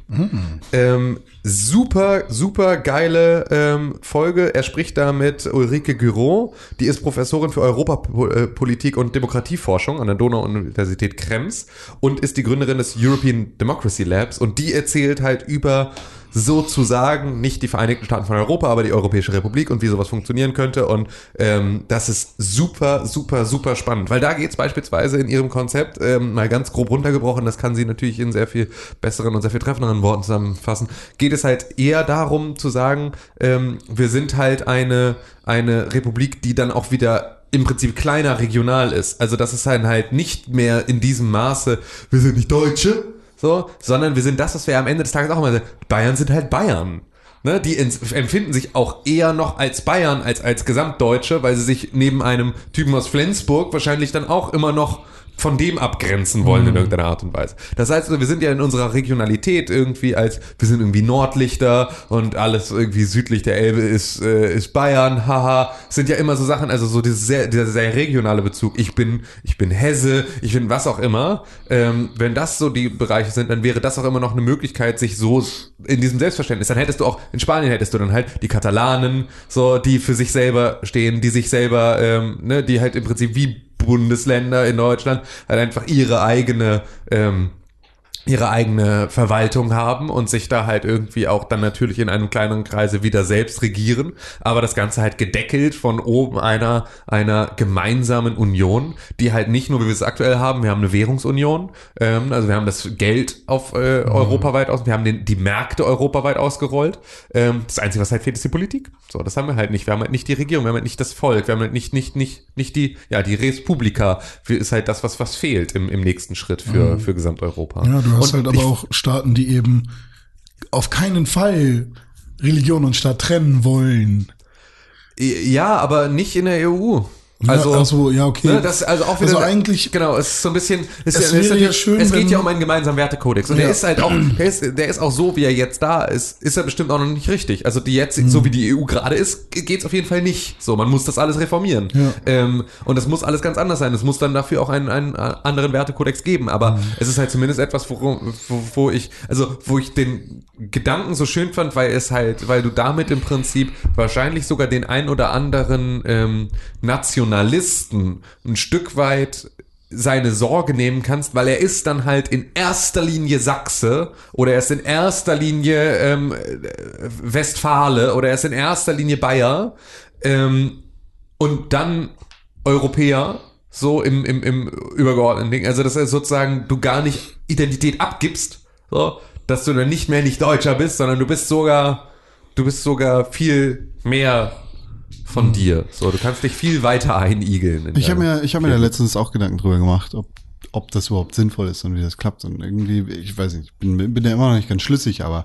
Ähm, super, super geile ähm, Folge. Er spricht da mit Ulrike Gürow, die ist Professorin für Europapolitik und Demokratieforschung an der Donau-Universität Krems und ist die Gründerin des European Democracy Labs und die erzählt halt über sozusagen nicht die Vereinigten Staaten von Europa, aber die Europäische Republik und wie sowas funktionieren könnte. Und ähm, das ist super, super, super spannend, weil da geht es beispielsweise in ihrem Konzept ähm, mal ganz grob runtergebrochen, das kann sie natürlich in sehr viel besseren und sehr viel treffenderen Worten zusammenfassen, geht es halt eher darum zu sagen, ähm, wir sind halt eine, eine Republik, die dann auch wieder im Prinzip kleiner regional ist. Also das ist halt nicht mehr in diesem Maße, wir sind nicht Deutsche, so, sondern wir sind das, was wir am Ende des Tages auch immer sagen. Bayern sind halt Bayern. Ne, die empfinden sich auch eher noch als Bayern als als Gesamtdeutsche, weil sie sich neben einem Typen aus Flensburg wahrscheinlich dann auch immer noch von dem abgrenzen wollen in Mhm. irgendeiner Art und Weise. Das heißt, wir sind ja in unserer Regionalität irgendwie als, wir sind irgendwie Nordlichter und alles irgendwie südlich der Elbe ist, äh, ist Bayern, haha, sind ja immer so Sachen, also so dieses sehr, dieser sehr regionale Bezug. Ich bin, ich bin Hesse, ich bin was auch immer. Ähm, wenn das so die Bereiche sind, dann wäre das auch immer noch eine Möglichkeit, sich so in diesem Selbstverständnis, dann hättest du auch, in Spanien hättest du dann halt die Katalanen, so, die für sich selber stehen, die sich selber, ähm, ne, die halt im Prinzip wie Bundesländer in Deutschland halt einfach ihre eigene ähm, ihre eigene Verwaltung haben und sich da halt irgendwie auch dann natürlich in einem kleineren Kreise wieder selbst regieren, aber das Ganze halt gedeckelt von oben einer, einer gemeinsamen Union, die halt nicht nur, wie wir es aktuell haben, wir haben eine Währungsunion, ähm, also wir haben das Geld auf äh, europaweit aus, wir haben den, die Märkte europaweit ausgerollt. Ähm, das Einzige, was halt fehlt, ist die Politik. So, das haben wir halt nicht. Wir haben halt nicht die Regierung, wir haben halt nicht das Volk, wir haben halt nicht, nicht, nicht, nicht die, ja, die Respublika ist halt das, was, was fehlt im, im nächsten Schritt für, für Gesamteuropa. Ja, du hast Und halt aber auch Staaten, die eben auf keinen Fall Religion und Staat trennen wollen. Ja, aber nicht in der EU. Also, ja, ach so, ja, okay. Ne, das also auch wieder Also eigentlich- genau, es ist so ein bisschen es, Es ist, ja schön, es geht ja um einen gemeinsamen Wertekodex und der Ja. ist halt auch der ist, der ist auch so wie er jetzt da ist, ist er bestimmt auch noch nicht richtig. Also die jetzt Mhm. so wie die EU gerade ist, geht's auf jeden Fall nicht. So, man muss das alles reformieren. Ja. Ähm, und das muss alles ganz anders sein. Es muss dann dafür auch einen, einen äh, anderen Wertekodex geben, aber Mhm. es ist halt zumindest etwas, wo, wo, wo ich also wo ich den Gedanken so schön fand, weil es halt, weil du damit im Prinzip wahrscheinlich sogar den ein oder anderen ähm, Nationalisten ein Stück weit seine Sorge nehmen kannst, weil er ist dann halt in erster Linie Sachse oder er ist in erster Linie ähm, äh, Westfale oder er ist in erster Linie Bayer ähm, und dann Europäer so im, im, im übergeordneten Ding. Also, dass er sozusagen du gar nicht Identität abgibst, so, dass du dann nicht mehr nicht Deutscher bist, sondern du bist sogar, du bist sogar viel mehr von dir. So, du kannst dich viel weiter einigeln. in Ich habe mir, ich habe mir da letztens auch Gedanken drüber gemacht, ob, ob das überhaupt sinnvoll ist und wie das klappt. Und irgendwie, ich weiß nicht, ich bin, bin da immer noch nicht ganz schlüssig, aber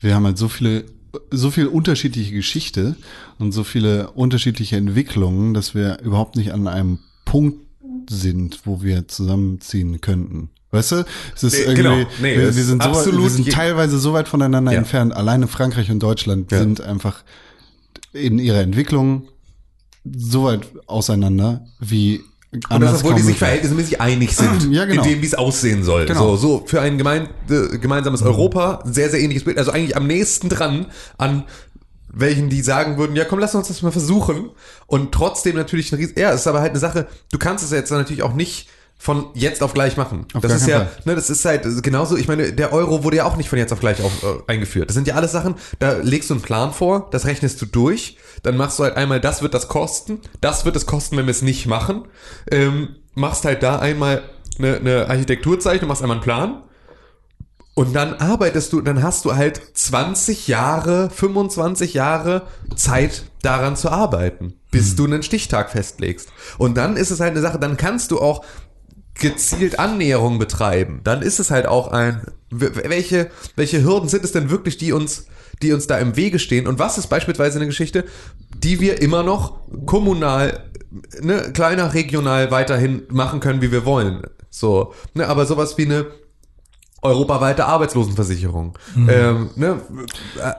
wir haben halt so viele, so viel unterschiedliche Geschichte und so viele unterschiedliche Entwicklungen, dass wir überhaupt nicht an einem Punkt sind, wo wir zusammenziehen könnten. Weißt du? Es ist Nee, irgendwie, genau. Nee, wir, wir sind, so, absolut wir sind teilweise so weit voneinander Ja. entfernt. Alleine Frankreich und Deutschland Ja. sind einfach in ihrer Entwicklung so weit auseinander wie Und das, obwohl die sich verhältnismäßig einig sind, Ja, genau. in dem, wie es aussehen soll. Genau. So, so für ein gemein, äh, gemeinsames Europa, sehr, sehr ähnliches Bild. Also eigentlich am nächsten dran an welchen die sagen würden, ja komm, lass uns das mal versuchen. Und trotzdem natürlich ein Ries Ja, es ist aber halt eine Sache, du kannst es jetzt natürlich auch nicht von jetzt auf gleich machen. Auf das ist ja, Fall. ne, das ist halt genauso, ich meine, der Euro wurde ja auch nicht von jetzt auf gleich auf, äh, eingeführt. Das sind ja alles Sachen, da legst du einen Plan vor, das rechnest du durch, dann machst du halt einmal, das wird das kosten, das wird es kosten, wenn wir es nicht machen. Ähm, machst halt da einmal eine, eine Architekturzeichnung, machst einmal einen Plan. Und dann arbeitest du, dann hast du halt 20 Jahre, 25 Jahre Zeit daran zu arbeiten, bis du einen Stichtag festlegst. Und dann ist es halt eine Sache, dann kannst du auch gezielt Annäherung betreiben. Dann ist es halt auch ein, welche, welche Hürden sind es denn wirklich, die uns, die uns da im Wege stehen? Und was ist beispielsweise eine Geschichte, die wir immer noch kommunal, ne, kleiner, regional weiterhin machen können, wie wir wollen? So, ne, aber sowas wie eine, europaweite Arbeitslosenversicherung. Ähm, ne?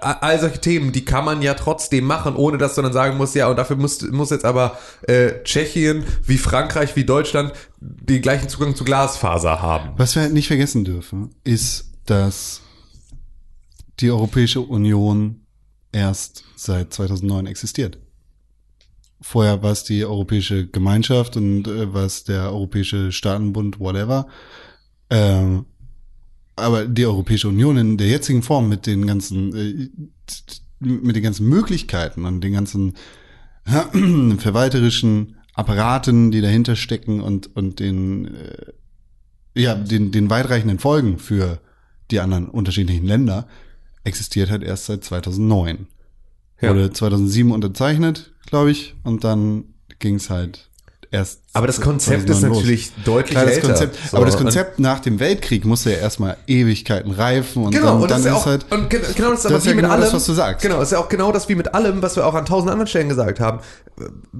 All solche Themen, die kann man ja trotzdem machen, ohne dass du dann sagen musst, ja, und dafür muss, muss jetzt aber äh, Tschechien wie Frankreich wie Deutschland den gleichen Zugang zu Glasfaser haben. Was wir halt nicht vergessen dürfen, ist, dass die Europäische Union erst seit 2009 existiert. Vorher war es die Europäische Gemeinschaft und äh, war es der Europäische Staatenbund, whatever. Ähm, aber die Europäische Union in der jetzigen Form mit den ganzen, äh, mit den ganzen Möglichkeiten und den ganzen verwalterischen Apparaten, die dahinter stecken und, und den, äh, ja, den, den weitreichenden Folgen für die anderen unterschiedlichen Länder, existiert halt erst seit 2009. Ja. Wurde 2007 unterzeichnet, glaube ich, und dann ging es halt erst. Aber das Konzept ist 2009 los. natürlich deutlich Klar, das älter. Konzept, So, aber das Konzept nach dem Weltkrieg musste ja erstmal Ewigkeiten reifen und Genau, dann, und dann ist, ja auch, halt. und ge- genau das ist aber das wie ja mit genau allem, das, was du sagst. Genau, ist ja auch genau das wie mit allem, was wir auch an tausend anderen Stellen gesagt haben.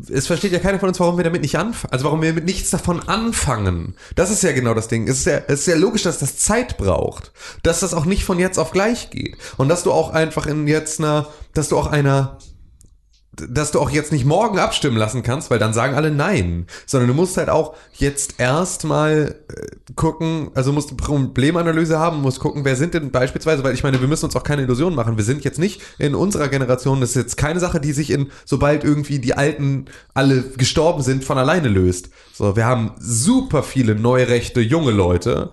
Es versteht ja keiner von uns, warum wir damit nicht anfangen, also warum wir mit nichts davon anfangen. Das ist ja genau das Ding. Es ist ja, es ist ja logisch, dass das Zeit braucht, dass das auch nicht von jetzt auf gleich geht und dass du auch einfach in jetzt einer, dass du auch einer dass du auch jetzt nicht morgen abstimmen lassen kannst, weil dann sagen alle nein, sondern du musst halt auch jetzt erstmal äh, gucken, also musst eine Problemanalyse haben, musst gucken, wer sind denn beispielsweise, weil ich meine, wir müssen uns auch keine Illusionen machen. Wir sind jetzt nicht in unserer Generation, das ist jetzt keine Sache, die sich in, sobald irgendwie die Alten alle gestorben sind, von alleine löst. So, wir haben super viele neurechte junge Leute,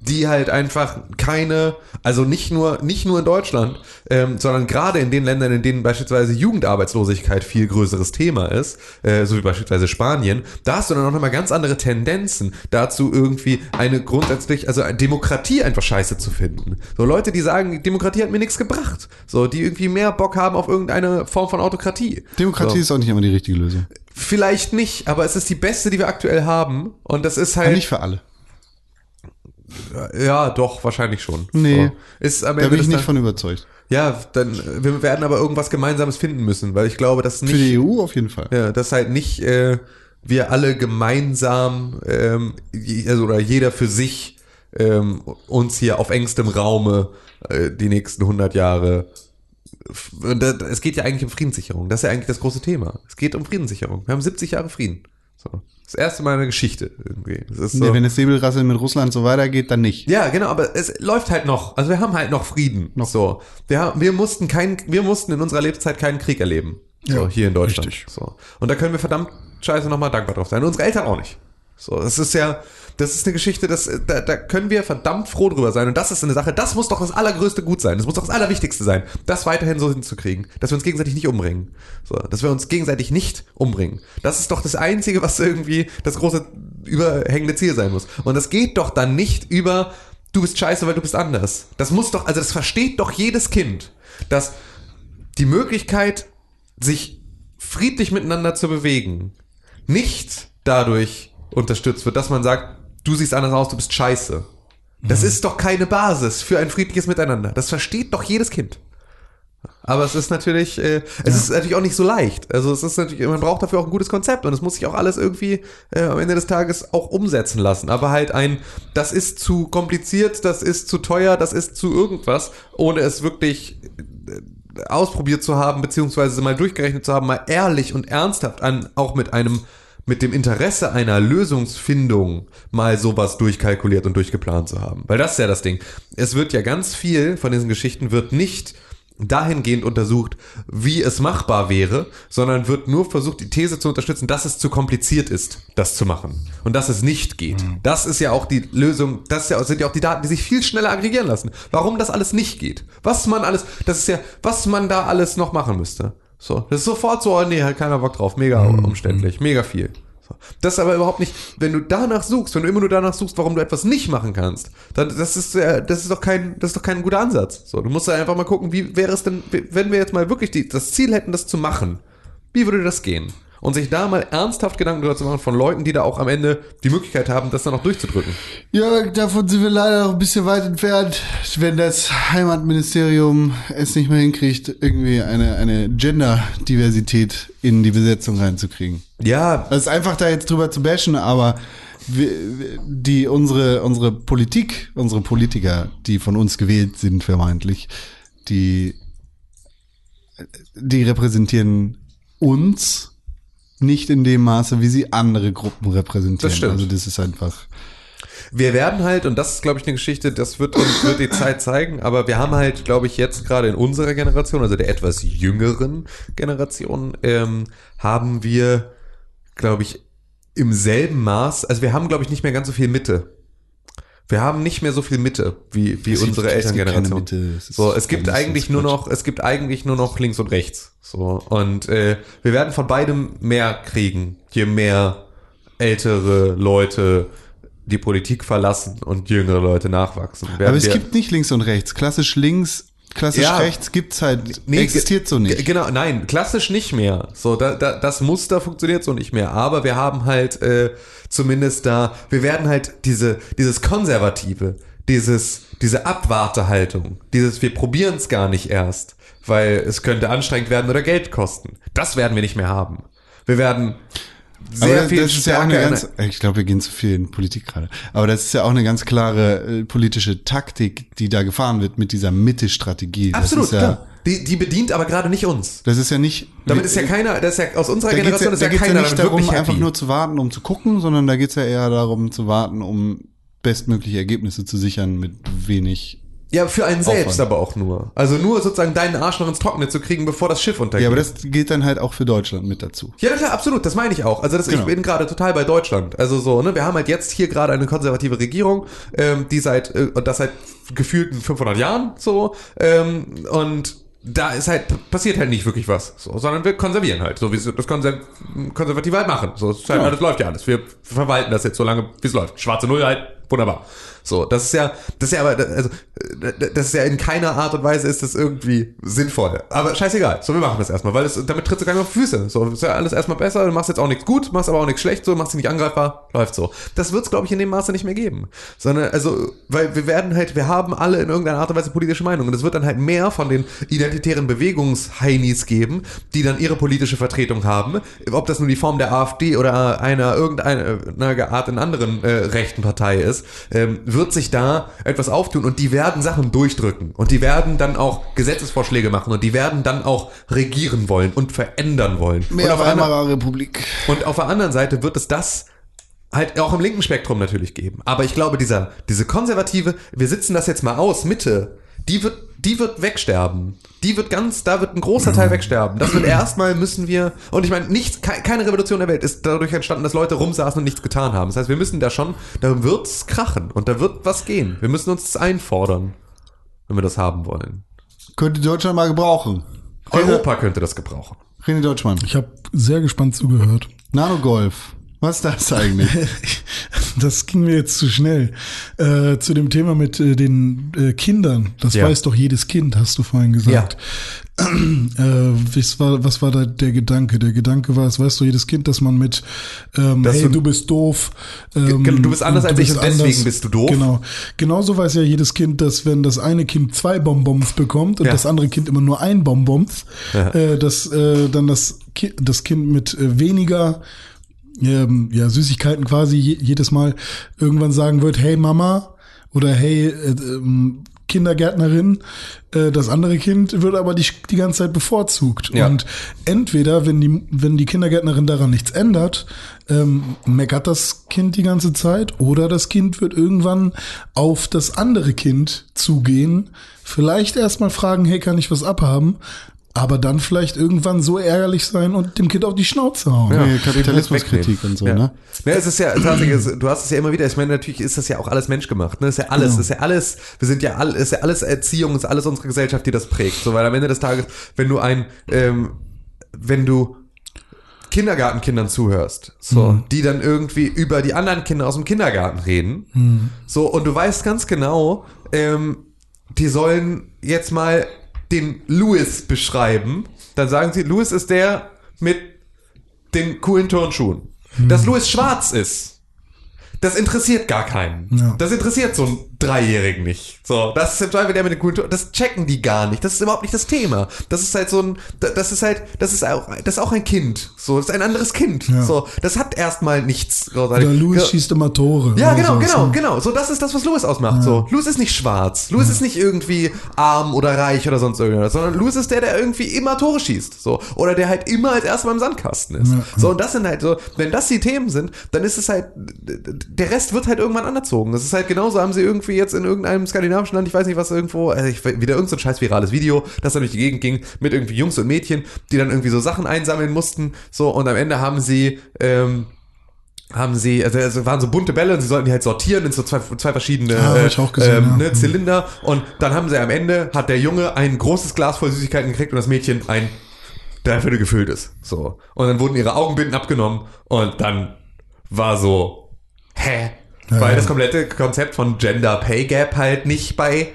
die halt einfach keine, also nicht nur, nicht nur in Deutschland, ähm, sondern gerade in den Ländern, in denen beispielsweise Jugendarbeitslosigkeit viel größeres Thema ist, äh, so wie beispielsweise Spanien, da hast du dann auch nochmal ganz andere Tendenzen dazu, irgendwie eine grundsätzlich, also eine Demokratie einfach scheiße zu finden. So Leute, die sagen, Demokratie hat mir nichts gebracht. So, die irgendwie mehr Bock haben auf irgendeine Form von Autokratie. Demokratie so. ist auch nicht immer die richtige Lösung. Vielleicht nicht, aber es ist die beste, die wir aktuell haben. Und das ist halt. nicht für alle. Ja, doch, wahrscheinlich schon. Nee. So. Ist am Da Ende bin ich nicht Tages- von überzeugt. Ja, dann, wir werden aber irgendwas Gemeinsames finden müssen, weil ich glaube, dass Für die nicht, EU auf jeden Fall. ja, dass halt nicht äh, wir alle gemeinsam, ähm, also oder jeder für sich ähm, uns hier auf engstem Raume äh, die nächsten 100 Jahre da- es geht ja eigentlich um Friedenssicherung. Das ist ja eigentlich das große Thema. Es geht um Friedenssicherung. Wir haben 70 Jahre Frieden. So. Das erste Mal in der Geschichte irgendwie. Das so. Nee, wenn das Säbelrasseln mit Russland so weitergeht, dann nicht. Ja, genau, aber es läuft halt noch. Also wir haben halt noch Frieden. So. Wir, haben, wir mussten kein, wir mussten in unserer Lebenszeit keinen Krieg erleben. So, Ja, hier in Deutschland. richtig. So. Und da können wir verdammt scheiße nochmal dankbar drauf sein. Und unsere Eltern auch nicht. So, das ist ja, das ist eine Geschichte, das, da, da können wir verdammt froh drüber sein. Und das ist eine Sache, das muss doch das allergrößte Gut sein. Das muss doch das Allerwichtigste sein, das weiterhin so hinzukriegen, dass wir uns gegenseitig nicht umbringen. So, dass wir uns gegenseitig nicht umbringen. Das ist doch das Einzige, was irgendwie das große überhängende Ziel sein muss. Und das geht doch dann nicht über, du bist scheiße, weil du bist anders. Das muss doch, also das versteht doch jedes Kind, dass die Möglichkeit, sich friedlich miteinander zu bewegen, nicht dadurch unterstützt wird, dass man sagt, du siehst anders aus, du bist scheiße. Das ist doch keine Basis für ein friedliches Miteinander. Das versteht doch jedes Kind. Aber es ist natürlich, äh, es ist natürlich auch nicht so leicht. Also es ist natürlich, man braucht dafür auch ein gutes Konzept und es muss sich auch alles irgendwie äh, am Ende des Tages auch umsetzen lassen. Aber halt ein, das ist zu kompliziert, das ist zu teuer, das ist zu irgendwas, ohne es wirklich äh, ausprobiert zu haben, beziehungsweise mal durchgerechnet zu haben, mal ehrlich und ernsthaft an, auch mit einem, mit dem Interesse einer Lösungsfindung mal sowas durchkalkuliert und durchgeplant zu haben. Weil das ist ja das Ding. Es wird ja ganz viel von diesen Geschichten wird nicht dahingehend untersucht, wie es machbar wäre, sondern wird nur versucht, die These zu unterstützen, dass es zu kompliziert ist, das zu machen. Und dass es nicht geht. Das ist ja auch die Lösung, das sind ja auch die Daten, die sich viel schneller aggregieren lassen. Warum das alles nicht geht. Was man alles, das ist ja, was man da alles noch machen müsste. So, das ist sofort so, oh nee, hat keiner Bock drauf. Mega umständlich, mega viel. So. Das ist aber überhaupt nicht, wenn du danach suchst, wenn du immer nur danach suchst, warum du etwas nicht machen kannst, dann das ist äh, das ist doch kein das ist doch kein guter Ansatz. So, du musst einfach mal gucken, wie wäre es denn, wenn wir jetzt mal wirklich die, das Ziel hätten, das zu machen. Wie würde das gehen? Und sich da mal ernsthaft Gedanken darüber zu machen von Leuten, die da auch am Ende die Möglichkeit haben, das dann noch durchdrücken. Ja, davon sind wir leider noch ein bisschen weit entfernt, wenn das Heimatministerium es nicht mehr hinkriegt, irgendwie eine, eine Gender-Diversität in die Besetzung reinzukriegen. Ja, Es ist einfach da jetzt drüber zu bashen, aber wir- die, unsere, unsere Politik, unsere Politiker, die von uns gewählt sind, vermeintlich, die, die repräsentieren uns nicht in dem Maße, wie sie andere Gruppen repräsentieren. Das stimmt. Also das ist einfach. wir werden halt, und das ist, glaube ich, eine Geschichte, das wird uns wird die Zeit zeigen, aber wir haben halt, glaube ich, jetzt gerade in unserer Generation, also der etwas jüngeren Generation, ähm, haben wir, glaube ich, im selben Maß, also wir haben, glaube ich, nicht mehr ganz so viel Mitte. Wir haben nicht mehr so viel Mitte wie, wie Es gibt- unsere es gibt Elterngeneration. Es ist so, es gibt eigentlich nur noch, es gibt eigentlich nur noch links und rechts. So und äh, wir werden von beidem mehr kriegen, je mehr ältere Leute die Politik verlassen und jüngere Leute nachwachsen. Werden Aber es gibt nicht links und rechts. Klassisch links, klassisch Ja. rechts gibt's halt, Nee, existiert so nicht. Genau, nein, klassisch nicht mehr. So, da, da, das Muster funktioniert so nicht mehr. Aber wir haben halt äh, zumindest da, wir werden halt diese, dieses Konservative, dieses, diese Abwartehaltung, dieses, wir probieren es gar nicht erst, weil es könnte anstrengend werden oder Geld kosten. Das werden wir nicht mehr haben. Wir werden sehr Aber viel das ist ja auch eine ganz, ich glaube, wir gehen zu viel in Politik gerade. Aber das ist ja auch eine ganz klare äh, politische Taktik, die da gefahren wird mit dieser Mitte-Strategie. Das Absolut, ja, klar. Die, die bedient aber gerade nicht uns. Das ist ja nicht. Damit ist ja keiner, das ist ja aus unserer Generation ja, ist da ja keiner ja nicht darum, wirklich einfach happy. nur zu warten, um zu gucken, sondern da geht's ja eher darum zu warten, um bestmögliche Ergebnisse zu sichern mit wenig. Ja, für einen selbst Aufwand. aber auch nur. Also nur sozusagen deinen Arsch noch ins Trockene zu kriegen, bevor das Schiff untergeht. Ja, aber das geht dann halt auch für Deutschland mit dazu. Ja, klar, absolut, das meine ich auch. Also das, Genau. ich bin gerade total bei Deutschland. Also so, ne, wir haben halt jetzt hier gerade eine konservative Regierung, ähm, die seit, äh, und das seit gefühlten 500 Jahren so, ähm, und da ist halt, passiert halt nicht wirklich was, so, sondern wir konservieren halt, so wie sie das Konser Konservative halt machen. So, es halt, Ja. alles läuft ja alles. Wir verwalten das jetzt so lange, wie es läuft. Schwarze Null halt, wunderbar. So, das ist ja, das ist ja aber, also, äh, das ist ja in keiner Art und Weise ist das irgendwie sinnvoll. Aber scheißegal. So, wir machen das erstmal, weil es, damit trittst du gar nicht auf Füße. So, ist ja alles erstmal besser. Du machst jetzt auch nichts gut, machst aber auch nichts schlecht, so, machst dich nicht angreifbar, läuft so. Das wird es, glaube ich, in dem Maße nicht mehr geben. Sondern, also, weil wir werden halt, wir haben alle in irgendeiner Art und Weise politische Meinungen. Und es wird dann halt mehr von den identitären Bewegungsheinis geben, die dann ihre politische Vertretung haben. Ob das nun die Form der AfD oder einer irgendeiner Art in anderen äh, rechten Partei ist, ähm, wird sich da etwas auftun und die werden Sachen durchdrücken und die werden dann auch Gesetzesvorschläge machen und die werden dann auch regieren wollen und verändern wollen. und, auf anderen, Republik. und auf der anderen Seite wird es das halt auch im linken Spektrum natürlich geben. Aber ich glaube, dieser, diese konservative, wir sitzen das jetzt mal aus, Mitte, die wird, die wird wegsterben. Die wird ganz, da wird ein großer Teil wegsterben. Das wird erstmal müssen wir, und ich meine, nichts, ke- keine Revolution der Welt ist dadurch entstanden, dass Leute rumsaßen und nichts getan haben. Das heißt, wir müssen da schon, da wird's krachen und da wird was gehen. Wir müssen uns das einfordern, wenn wir das haben wollen. Könnte Deutschland mal gebrauchen. Europa könnte das gebrauchen. René Deutschmann. Ich habe sehr gespannt zugehört. Nanogolf. Was ist das eigentlich? Das ging mir jetzt zu schnell. Äh, zu dem Thema mit äh, den äh, Kindern. Das Ja. weiß doch jedes Kind, hast du vorhin gesagt. Äh, was, war, was war da der Gedanke? Der Gedanke war, es weiß doch jedes Kind, dass man mit ähm, Dass hey, du- du, bist doof. Ähm, Ge- du bist anders und als ich und deswegen bist du doof. Genau. Genauso weiß ja jedes Kind, dass wenn das eine Kind zwei Bonbons bekommt und Ja. das andere Kind immer nur ein Bonbons, Ja. äh, dass äh, dann das, Ki das Kind mit weniger ähm, ja, Süßigkeiten quasi je, jedes Mal irgendwann sagen wird, hey Mama oder hey äh, ähm, Kindergärtnerin, äh, das andere Kind wird aber die, die ganze Zeit bevorzugt. Ja. Und entweder, wenn die, wenn die Kindergärtnerin daran nichts ändert, ähm, meckert das Kind die ganze Zeit oder das Kind wird irgendwann auf das andere Kind zugehen, vielleicht erstmal fragen, hey, kann ich was abhaben? Aber dann vielleicht irgendwann so ärgerlich sein und dem Kind auf die Schnauze hauen. Ja. Nee, Kapitalismuskritik und so, ja. ne? Ja, es ist ja tatsächlich, du hast es ja immer wieder, ich meine, natürlich ist das ja auch alles menschgemacht, ne? Ist ja alles, ist ja alles, wir sind ja alle, ist ja alles Erziehung, ist alles unsere Gesellschaft, die das prägt. So, weil am Ende des Tages, wenn du ein, ähm, wenn du Kindergartenkindern zuhörst, so, die dann irgendwie über die anderen Kinder aus dem Kindergarten reden, so, und du weißt ganz genau, ähm, die sollen jetzt mal den Louis beschreiben, dann sagen sie, Louis ist der mit den coolen Turnschuhen. Dass Louis schwarz ist, das interessiert gar keinen. Ja. Das interessiert so einen Dreijährigen nicht. So, das ist im Zweifel der mit den coolen Turnschuhen. Das checken die gar nicht. Das ist überhaupt nicht das Thema. Das ist halt so ein, da- das ist halt, das ist auch, das ist auch ein Kind. So, das ist ein anderes Kind. Ja. So, das hat erstmal nichts. Oder Louis Ja. schießt immer Tore. Ja, genau, sowas, genau, ne? genau. So, das ist das, was Louis ausmacht. So, Louis ist nicht schwarz. Louis ist nicht irgendwie arm oder reich oder sonst irgendwas, sondern Louis ist der, der irgendwie immer Tore schießt. So, oder der halt immer als erster beim Sandkasten ist. Ja. So, und das sind halt so, wenn das die Themen sind, dann ist es halt, der Rest wird halt irgendwann anerzogen. Das ist halt genauso, haben sie irgendwie jetzt in irgendeinem skandinavischen Land, ich weiß nicht was irgendwo, also ich, wieder irgendein so scheiß virales Video, das dann durch die Gegend ging, mit irgendwie Jungs und Mädchen, die dann irgendwie so Sachen einsammeln mussten. So, und am Ende haben sie, ähm, haben sie, also es waren so bunte Bälle und sie sollten die halt sortieren in so zwei, zwei verschiedene ich auch gesehen, ähm, ja. ne, Zylinder und dann haben sie am Ende, hat der Junge ein großes Glas voll Süßigkeiten gekriegt und das Mädchen ein dreiviertel gefüllt ist. So. Und dann wurden ihre Augenbinden abgenommen und dann war so, hä? Weil das komplette Konzept von Gender Pay Gap halt nicht bei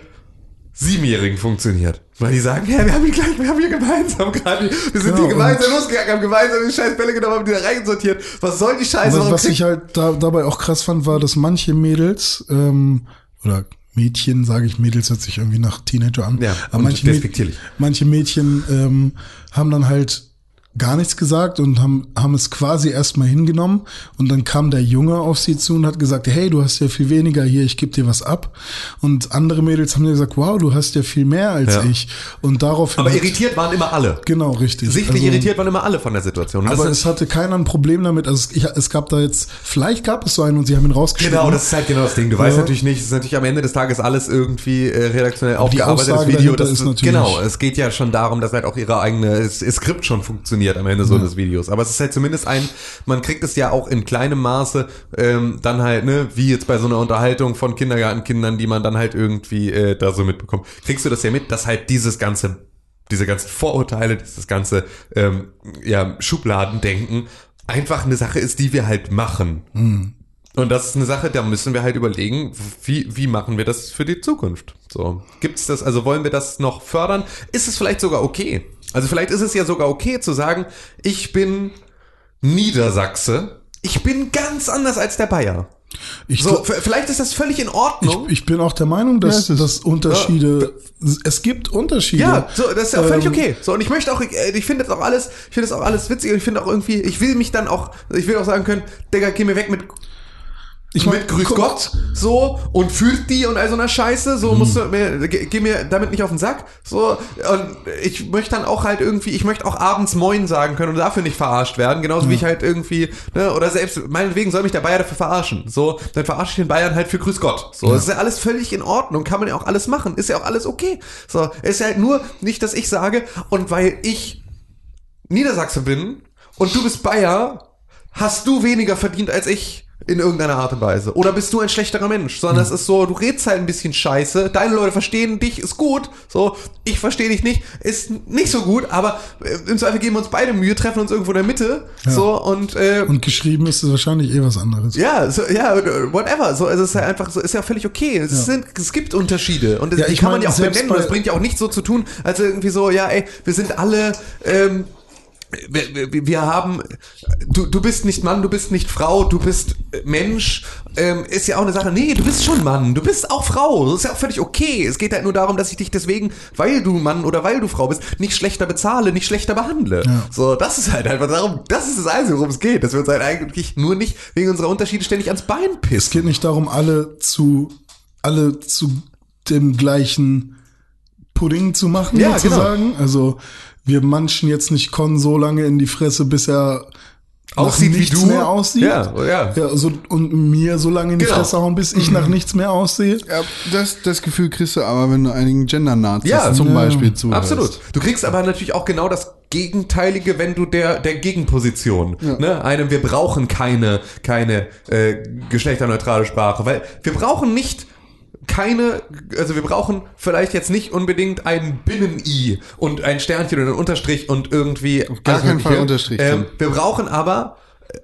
Siebenjährigen funktioniert. Weil die sagen, ja, wir haben hier gleich, wir haben hier gemeinsam gerade, wir sind Genau, hier gemeinsam losgegangen, haben gemeinsam die scheiß Bälle genommen, haben die da reinsortiert. Was soll die Scheiße? Was, was ich halt da, dabei auch krass fand, war, dass manche Mädels ähm, oder Mädchen, sage ich, Mädels hört sich irgendwie nach Teenager an. Ja, aber manche, Mäd- manche Mädchen ähm, haben dann halt gar nichts gesagt und haben, haben es quasi erstmal hingenommen und dann kam der Junge auf sie zu und hat gesagt, hey, du hast ja viel weniger hier, ich gebe dir was ab. Und andere Mädels haben dir gesagt, wow, du hast ja viel mehr als Ja. ich. Und daraufhin Aber irritiert waren immer alle. Genau, richtig. Sichtlich Also- irritiert waren immer alle von der Situation. Und aber es hatte keiner ein Problem damit. Also es, ich, es gab da jetzt, vielleicht gab es so einen und sie haben ihn rausgeschnitten. Genau, das ist halt genau das Ding. Du weißt Ja. natürlich nicht, es ist natürlich am Ende des Tages alles irgendwie äh, redaktionell die aufgearbeitetes Video. Das, ist natürlich- genau, es geht ja schon darum, dass halt auch ihre eigene das Skript schon funktioniert am Ende so eines Videos. Aber es ist halt zumindest ein, man kriegt es ja auch in kleinem Maße ähm, dann halt, ne, wie jetzt bei so einer Unterhaltung von Kindergartenkindern, die man dann halt irgendwie äh, da so mitbekommt. Kriegst du das ja mit, dass halt dieses ganze diese ganzen Vorurteile, dieses ganze ähm, ja, Schubladendenken einfach eine Sache ist, die wir halt machen. Und das ist eine Sache, da müssen wir halt überlegen, wie, wie machen wir das für die Zukunft? So, gibt's das, also wollen wir das noch fördern? Ist es vielleicht sogar okay? Also vielleicht ist es ja sogar okay zu sagen, ich bin Niedersachse, ich bin ganz anders als der Bayer. Ich, So, vielleicht ist das völlig in Ordnung. ich, ich bin auch der Meinung, dass, Ja, dass Unterschiede, es gibt Unterschiede. Ja, so, das ist ja auch völlig Ähm, okay. So, und ich möchte auch, äh, ich finde das auch alles, ich finde das auch alles witzig und ich finde auch irgendwie, ich will mich dann auch, ich will auch sagen können, Digga, geh mir weg mit, Ich mit Grüß guck- Gott, so, und fühlt die und all so einer Scheiße, so, musst du mir, geh, geh mir damit nicht auf den Sack, so, und ich möchte dann auch halt irgendwie, ich möchte auch abends Moin sagen können und dafür nicht verarscht werden, genauso wie ich halt irgendwie, ne, oder selbst, meinetwegen soll mich der Bayer dafür verarschen, so, dann verarsche ich den Bayern halt für Grüß Gott, so, das ist ja alles völlig in Ordnung, kann man ja auch alles machen, ist ja auch alles okay, so, ist ja halt nur nicht, dass ich sage, und weil ich Niedersachse bin und du bist Bayer, hast du weniger verdient als ich in irgendeiner Art und Weise. Oder bist du ein schlechterer Mensch? Sondern es ist so, du redst halt ein bisschen scheiße, deine Leute verstehen dich, ist gut, so, ich verstehe dich nicht, ist nicht so gut, aber äh, im Zweifel geben wir uns beide Mühe, treffen uns irgendwo in der Mitte, so, und, äh, Und geschrieben ist es wahrscheinlich eh was anderes. ja, so, ja, whatever. So, also es ist ja einfach so, ist ja völlig okay. Es, sind, es gibt Unterschiede und das, Ja, die kann man meine, ja auch benennen. Das bringt ja auch nicht so zu tun, als irgendwie so, ja, ey, wir sind alle, ähm, wir, wir, haben, du, du bist nicht Mann, du bist nicht Frau, du bist äh, Mensch, ähm, ist ja auch eine Sache, nee, du bist schon Mann, du bist auch Frau, das ist ja auch völlig okay. Es geht halt nur darum, dass ich dich deswegen, weil du Mann oder weil du Frau bist, nicht schlechter bezahle, nicht schlechter behandle. Ja. So, das ist halt einfach darum, das ist das Einzige, worum es geht, dass wir uns halt eigentlich nur nicht wegen unserer Unterschiede ständig ans Bein Es pissen. geht nicht darum, alle zu, alle zu dem gleichen Pudding zu machen, Ja, sozusagen. Also wir manchen jetzt nicht Con so lange in die Fresse, bis er Aussieht nach wie nichts du. mehr aussieht. Ja, ja. ja so, und mir so lange in die Genau. Fresse hauen, bis ich nach nichts mehr aussehe. Ja, das, das Gefühl kriegst du aber, wenn du einigen Gender-Nazis Ja. zum Ja. Beispiel zuhörst. Absolut. Du kriegst aber natürlich auch genau das Gegenteilige, wenn du der der Gegenposition, ne, einem wir brauchen keine keine äh, geschlechterneutrale Sprache, weil wir brauchen nicht keine, also wir brauchen vielleicht jetzt nicht unbedingt ein Binnen-I und ein Sternchen oder ein Unterstrich und irgendwie Auf gar keinen Fall Unterstrich, Ähm, wir brauchen aber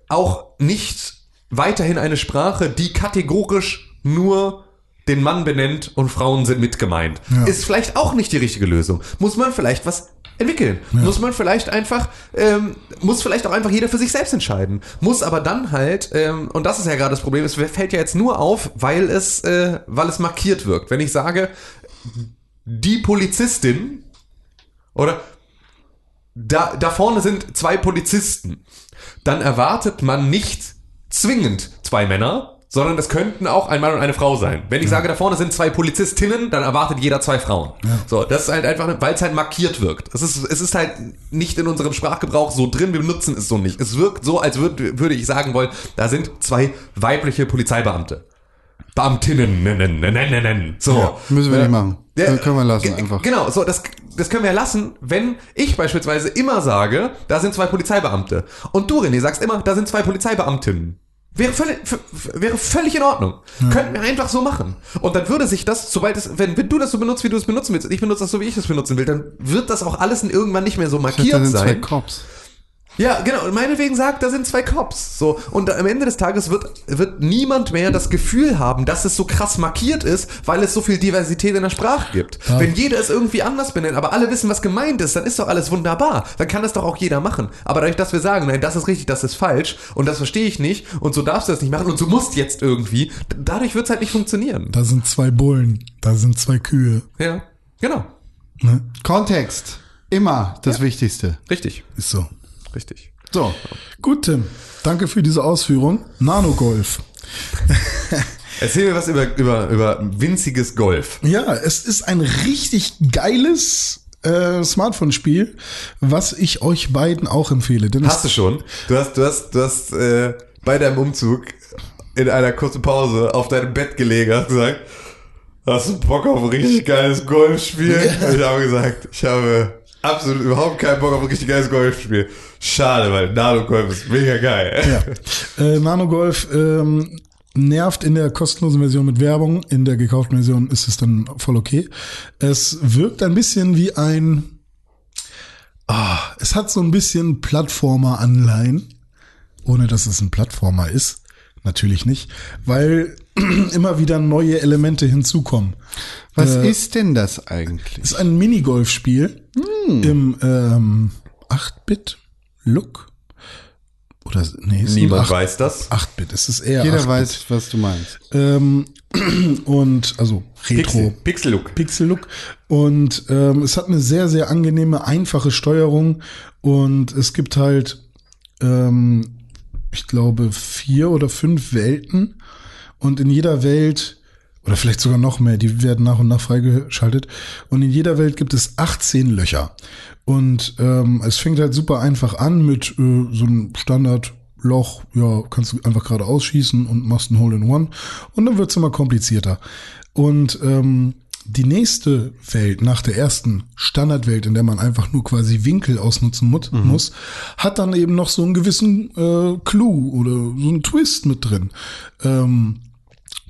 auch nicht weiterhin eine Sprache, die kategorisch nur den Mann benennt und Frauen sind mit gemeint. Ja. Ist vielleicht auch nicht die richtige Lösung. Muss man vielleicht was entwickeln. Muss man vielleicht einfach, ähm, muss vielleicht auch einfach jeder für sich selbst entscheiden. Muss aber dann halt, ähm, und das ist ja gerade das Problem, es fällt ja jetzt nur auf, weil es, äh, weil es markiert wirkt. Wenn ich sage, die Polizistin oder da, da vorne sind zwei Polizisten, dann erwartet man nicht zwingend zwei Männer, sondern es könnten auch ein Mann und eine Frau sein. Wenn ich sage, da vorne sind zwei Polizistinnen, dann erwartet jeder zwei Frauen. So, das ist halt einfach, weil es halt markiert wirkt. Es ist, es ist halt nicht in unserem Sprachgebrauch so drin, wir benutzen es so nicht. Es wirkt so, als würd, würde ich sagen wollen, da sind zwei weibliche Polizeibeamte. Beamtinnen, nennen, nennen, nennen. So. Ja, müssen wir Ja. nicht machen. Können- können wir lassen, einfach. Genau, so, das, das können wir lassen, wenn ich beispielsweise immer sage, da sind zwei Polizeibeamte. Und du, René, sagst immer, da sind zwei Polizeibeamtinnen. Wäre völlig, wäre völlig in Ordnung. Könnten wir einfach so machen. Und dann würde sich das, sobald es, wenn, wenn du das so benutzt, wie du es benutzen willst, und ich benutze das so, wie ich das benutzen will, dann wird das auch alles irgendwann nicht mehr so markiert sind zwei sein. Cops. Ja, genau. Und meinetwegen sagt, da sind zwei Cops. So. Und am Ende des Tages wird, wird niemand mehr das Gefühl haben, dass es so krass markiert ist, weil es so viel Diversität in der Sprache gibt. Ja. Wenn jeder es irgendwie anders benennt, aber alle wissen, was gemeint ist, dann ist doch alles wunderbar. Dann kann das doch auch jeder machen. Aber dadurch, dass wir sagen, nein, das ist richtig, das ist falsch und das verstehe ich nicht und so darfst du das nicht machen und du musst jetzt irgendwie, dadurch wird es halt nicht funktionieren. Da sind zwei Bullen, da sind zwei Kühe. Ja, genau. Ne? Kontext. Immer das Wichtigste. Richtig. Ist so. Richtig. So. Gut, Tim. Danke für diese Ausführung. Nanogolf. Erzähl mir was über, über, über winziges Golf. Ja, es ist ein richtig geiles äh, Smartphone-Spiel, was ich euch beiden auch empfehle. Denn Hast du schon? Du hast, du hast, du hast äh, bei deinem Umzug in einer kurzen Pause auf deinem Bett gelegen, hast gesagt, hast du Bock auf ein richtig geiles Golfspiel? Und ich habe gesagt, ich habe absolut überhaupt keinen Bock auf ein richtig geiles Golfspiel. Schade, weil Nano-Golf ist mega geil. Ja. Äh, Nanogolf ähm, nervt in der kostenlosen Version mit Werbung, in der gekauften Version ist es dann voll okay. Es wirkt ein bisschen wie ein, ah, es hat so ein bisschen Plattformer-Anleihen, ohne dass es ein Plattformer ist. Natürlich nicht, weil immer wieder neue Elemente hinzukommen. Was Äh, ist denn das eigentlich? ist ein Minigolfspiel im ähm, 8-Bit-Look. Oder nee, ist Niemand ein 8 weiß das. 8-Bit. Es ist eher Jeder 8-Bit. weiß, was du meinst. Ähm, und also Retro. Pixel, Pixel-Look. Pixel-Look. Und ähm, es hat eine sehr, sehr angenehme, einfache Steuerung. Und es gibt halt, ähm, ich glaube, vier oder fünf Welten. Und in jeder Welt, oder vielleicht sogar noch mehr, die werden nach und nach freigeschaltet. Und in jeder Welt gibt es 18 Löcher. Und ähm, es fängt halt super einfach an mit äh, so einem Standardloch, ja, kannst du einfach gerade ausschießen und machst ein Hole in One. Und dann wird's immer komplizierter. Und ähm, die nächste Welt nach der ersten Standardwelt, in der man einfach nur quasi Winkel ausnutzen mu muss, hat dann eben noch so einen gewissen äh, Clou oder so einen Twist mit drin. Ähm,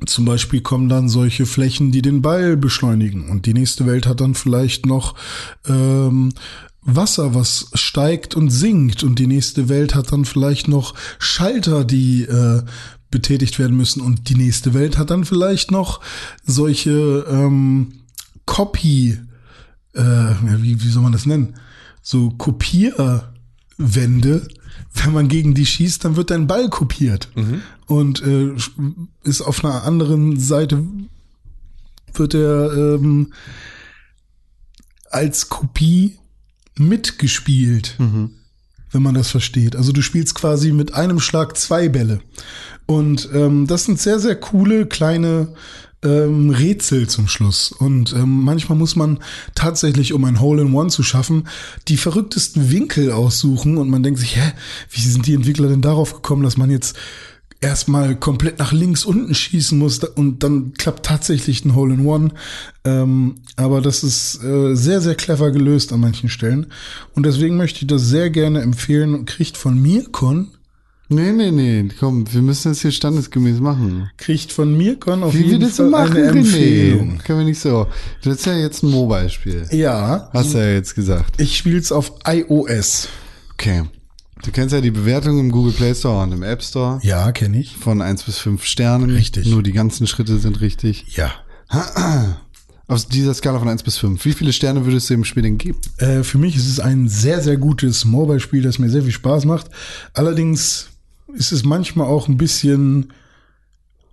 zum Beispiel kommen dann solche Flächen, die den Ball beschleunigen. Und die nächste Welt hat dann vielleicht noch ähm, Wasser, was steigt und sinkt. Und die nächste Welt hat dann vielleicht noch Schalter, die äh, betätigt werden müssen. Und die nächste Welt hat dann vielleicht noch solche ähm, Copy, äh, wie, wie soll man das nennen? So Kopierwände. Wenn man gegen die schießt, dann wird dein Ball kopiert. Und äh, ist auf einer anderen Seite wird er ähm, als Kopie mitgespielt, wenn man das versteht. Also du spielst quasi mit einem Schlag zwei Bälle. Und ähm, das sind sehr, sehr coole kleine ähm, Rätsel zum Schluss. Und ähm, manchmal muss man tatsächlich, um ein Hole in One zu schaffen, die verrücktesten Winkel aussuchen. Und man denkt sich, hä, wie sind die Entwickler denn darauf gekommen, dass man jetzt erstmal komplett nach links unten schießen muss und dann klappt tatsächlich ein Hole in One. Ähm, aber das ist äh, sehr, sehr clever gelöst an manchen Stellen. Und deswegen möchte ich das sehr gerne empfehlen und kriegt von mir, Con, Nee, nee, nee, komm, wir müssen das hier standesgemäß machen. kriegt von mir, Con, auf Wie wir jeden das so Fall machen, eine. Empfehlung. Können wir nicht so. Das ist ja jetzt ein Mobile-Spiel. Ja, Hast du ja jetzt gesagt. ich spiel's auf iOS. Okay. Du kennst ja die Bewertung im Google Play Store und im App Store Ja, kenne ich. von 1 bis 5 Sternen. Richtig. Nur die ganzen Schritte sind richtig. Ja. Auf dieser Skala von 1 bis 5. Wie viele Sterne würdest du dem Spiel denn geben? Äh, für mich ist es ein sehr, sehr gutes Mobile-Spiel, das mir sehr viel Spaß macht. Allerdings ist es manchmal auch ein bisschen,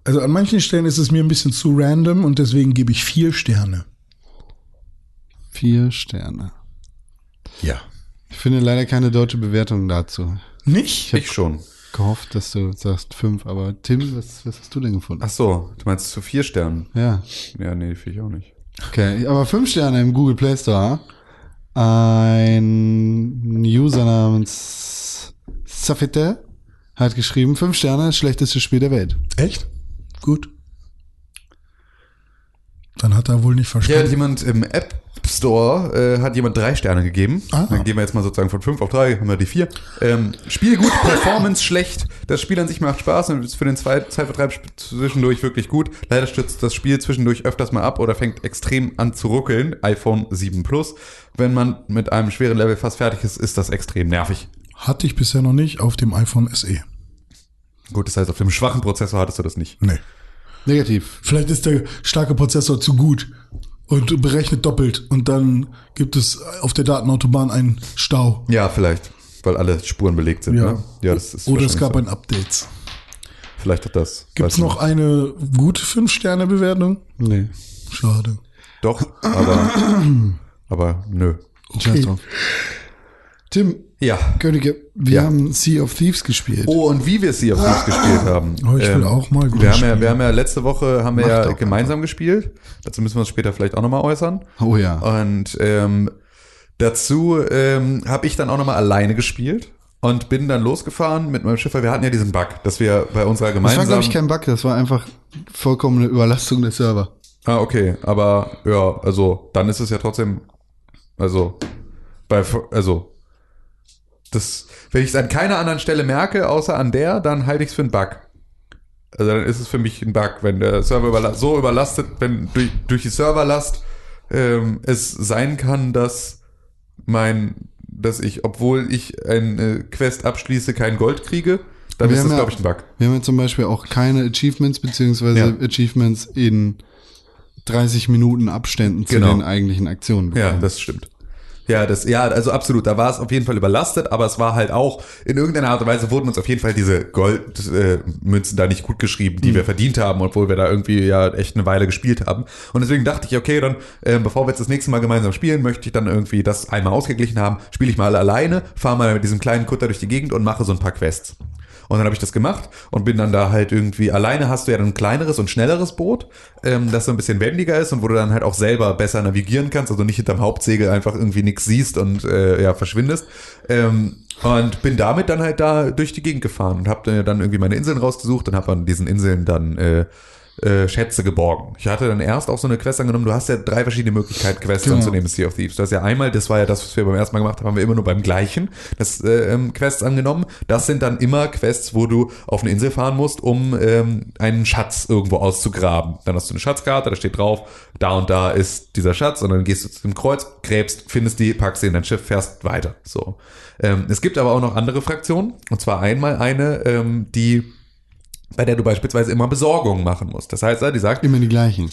also an manchen Stellen ist es mir ein bisschen zu random und deswegen gebe ich vier Sterne. Vier Sterne. Ja. Ich finde leider keine deutsche Bewertung dazu. Nicht? Ich schon. Gehofft, dass du sagst 5, aber Tim, was, was hast du denn gefunden? Ach so, du meinst zu vier Sternen? Ja. Ja, nee, finde ich auch nicht. Okay, aber 5 Sterne im Google Play Store. Ein User namens Safete hat geschrieben, 5 Sterne, schlechtestes Spiel der Welt. Echt? Gut. Dann hat er wohl nicht Hier hat verstanden. jemand im App App Store äh, hat jemand drei Sterne gegeben. Ah. Dann gehen wir jetzt mal sozusagen von fünf auf drei, haben wir die vier. Ähm, Spiel gut, Performance schlecht. Das Spiel an sich macht Spaß und ist für den Zwei- Zeitvertreib zwischendurch wirklich gut. Leider stürzt das Spiel zwischendurch öfters mal ab oder fängt extrem an zu ruckeln. iPhone 7 Plus. Wenn man mit einem schweren Level fast fertig ist, ist das extrem nervig. Hatte ich bisher noch nicht auf dem iPhone SE. Gut, das heißt, auf dem schwachen Prozessor hattest du das nicht. Nee. Negativ. Vielleicht ist der starke Prozessor zu gut und berechnet doppelt und dann gibt es auf der Datenautobahn einen Stau. Ja, vielleicht. Weil alle Spuren belegt sind. Ja. Ne? ja das ist Oder es gab so. ein Update. Vielleicht hat das. Gibt es noch eine gute 5-Sterne-Bewertung? nicht. Nee. Schade. Doch, aber, aber nö. Drauf. Tim, Ja. Könige, wir Ja. haben Sea of Thieves gespielt. Oh, und wie wir Sea of Thieves gespielt haben. Oh, ich will auch mal wieder wir haben, ja, wir haben ja letzte Woche haben wir ja gemeinsam gespielt. Dazu müssen wir uns später vielleicht auch nochmal äußern. Oh ja. Und ähm, dazu ähm, habe ich dann auch nochmal alleine gespielt und bin dann losgefahren mit meinem Schiff, weil wir hatten ja diesen Bug, dass wir bei unserer Das war, gemeinsamen... glaube ich, kein Bug, das war einfach vollkommene Überlastung der Server. Ah, okay, aber ja, also dann ist es ja trotzdem, also bei, also das, wenn ich es an keiner anderen Stelle merke, außer an der, dann halte ich es für einen Bug. Also dann ist es für mich ein Bug, wenn der Server überla so überlastet, wenn durch, durch die Serverlast ähm, es sein kann, dass mein, dass ich, obwohl ich eine Quest abschließe, kein Gold kriege, dann Wir ist das, ja- glaube ich, ein Bug. Wir haben ja zum Beispiel auch keine Achievements, beziehungsweise Ja. Achievements in 30 Minuten Abständen zu Genau. den eigentlichen Aktionen. Ja, bekommen. das stimmt. Ja, das, ja, also absolut. Da war es auf jeden Fall überlastet, aber es war halt auch, in irgendeiner Art und Weise wurden uns auf jeden Fall diese Goldmünzen äh, da nicht gut geschrieben, die wir verdient haben, obwohl wir da irgendwie ja echt eine Weile gespielt haben. Und deswegen dachte ich, okay, dann, äh, bevor wir jetzt das nächste Mal gemeinsam spielen, möchte ich dann irgendwie das einmal ausgeglichen haben, spiele ich mal alleine, fahre mal mit diesem kleinen Kutter durch die Gegend und mache so ein paar Quests. Und dann habe ich das gemacht und bin dann da halt irgendwie, alleine hast du ja dann ein kleineres und schnelleres Boot, ähm, das so ein bisschen wendiger ist und wo du dann halt auch selber besser navigieren kannst, also nicht hinterm Hauptsegel einfach irgendwie nichts siehst und äh, ja, verschwindest. Ähm, und bin damit dann halt da durch die Gegend gefahren und habe dann irgendwie meine Inseln rausgesucht und habe an diesen Inseln dann äh, äh, Schätze geborgen. Ich hatte dann erst auch so eine Quest angenommen. Du hast ja drei verschiedene Möglichkeiten, Quests Genau. anzunehmen in Sea of Thieves. Du hast ja einmal, das war ja das, was wir beim ersten Mal gemacht haben, haben wir immer nur beim gleichen das äh, ähm, Quests angenommen. Das sind dann immer Quests, wo du auf eine Insel fahren musst, um ähm, einen Schatz irgendwo auszugraben. Dann hast du eine Schatzkarte, da steht drauf, da und da ist dieser Schatz und dann gehst du zu dem Kreuz, gräbst, findest die, packst sie in dein Schiff, fährst weiter. So. Ähm, es gibt aber auch noch andere Fraktionen und zwar einmal eine, ähm, die bei der du beispielsweise immer Besorgungen machen musst. Das heißt, die sagt, Immer die gleichen.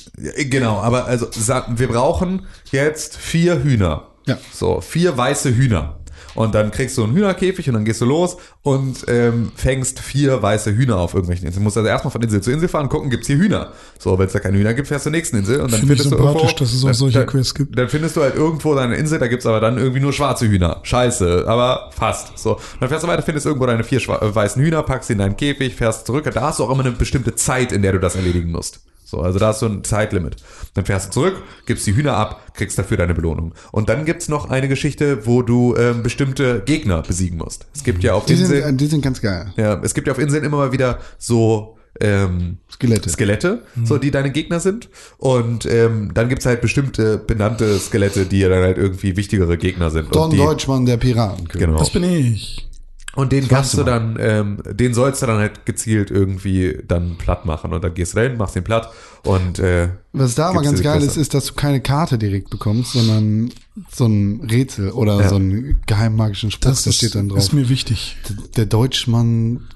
Genau, aber also wir brauchen jetzt vier Hühner. Ja. So, vier weiße Hühner. Und dann kriegst du einen Hühnerkäfig und dann gehst du los und ähm, fängst vier weiße Hühner auf irgendwelchen Inseln. Du musst also erstmal von Insel zu Insel fahren, gucken, gibt's hier Hühner. So, wenn es da keine Hühner gibt, fährst du zur nächsten Insel und dann Finde ich findest du irgendwo, dass es auch solche dann, Quests gibt. Dann findest du halt irgendwo deine Insel, da gibt's aber dann irgendwie nur schwarze Hühner. Scheiße, aber fast. So, dann fährst du weiter, findest irgendwo deine vier äh, weißen Hühner, packst sie in deinen Käfig, fährst zurück. Da hast du auch immer eine bestimmte Zeit, in der du das erledigen musst. So, also da hast du ein Zeitlimit. Dann fährst du zurück, gibst die Hühner ab, kriegst dafür deine Belohnung. Und dann gibt's noch eine Geschichte, wo du ähm, bestimmte Gegner besiegen musst. Es gibt ja auf Die Inseln, sind, die sind ganz geil. ja, es gibt ja auf Inseln immer mal wieder so ähm, Skelette. Skelette, so die deine Gegner sind. Und ähm, dann gibt's halt bestimmte benannte Skelette, die ja dann halt irgendwie wichtigere Gegner sind. Don und die, Deutschmann, der Piratenkönig. Genau. Das bin ich. Und den Das kannst du dann, ähm, den sollst du dann halt gezielt irgendwie dann platt machen. Und dann gehst du dahin, machst den platt und äh, Was da aber ganz geil Quest ist, ist, dass du keine Karte direkt bekommst, sondern so ein Rätsel oder Ja. so einen geheimmagischen Spruch, Das da ist, steht dann drauf. ist mir wichtig. Der Deutschmann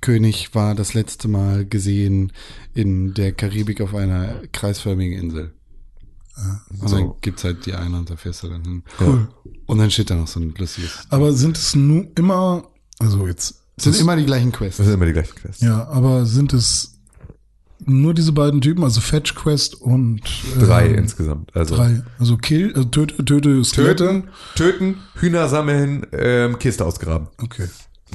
König war das letzte Mal gesehen in der Karibik auf einer kreisförmigen Insel. Und So. dann gibt's halt die eine und da fährst du dann hin. Cool. Und dann steht da noch so ein lustiges. Aber sind es nur immer, also jetzt, Es sind das- immer die gleichen Quests. das sind immer die gleichen Quests. ja, aber sind es nur diese beiden Typen, also Fetch Quest und Drei ähm, insgesamt. Also Drei. Also Kill, also töte, töte Skelette. töten, töten, Hühner sammeln, ähm, Kiste ausgraben. Okay.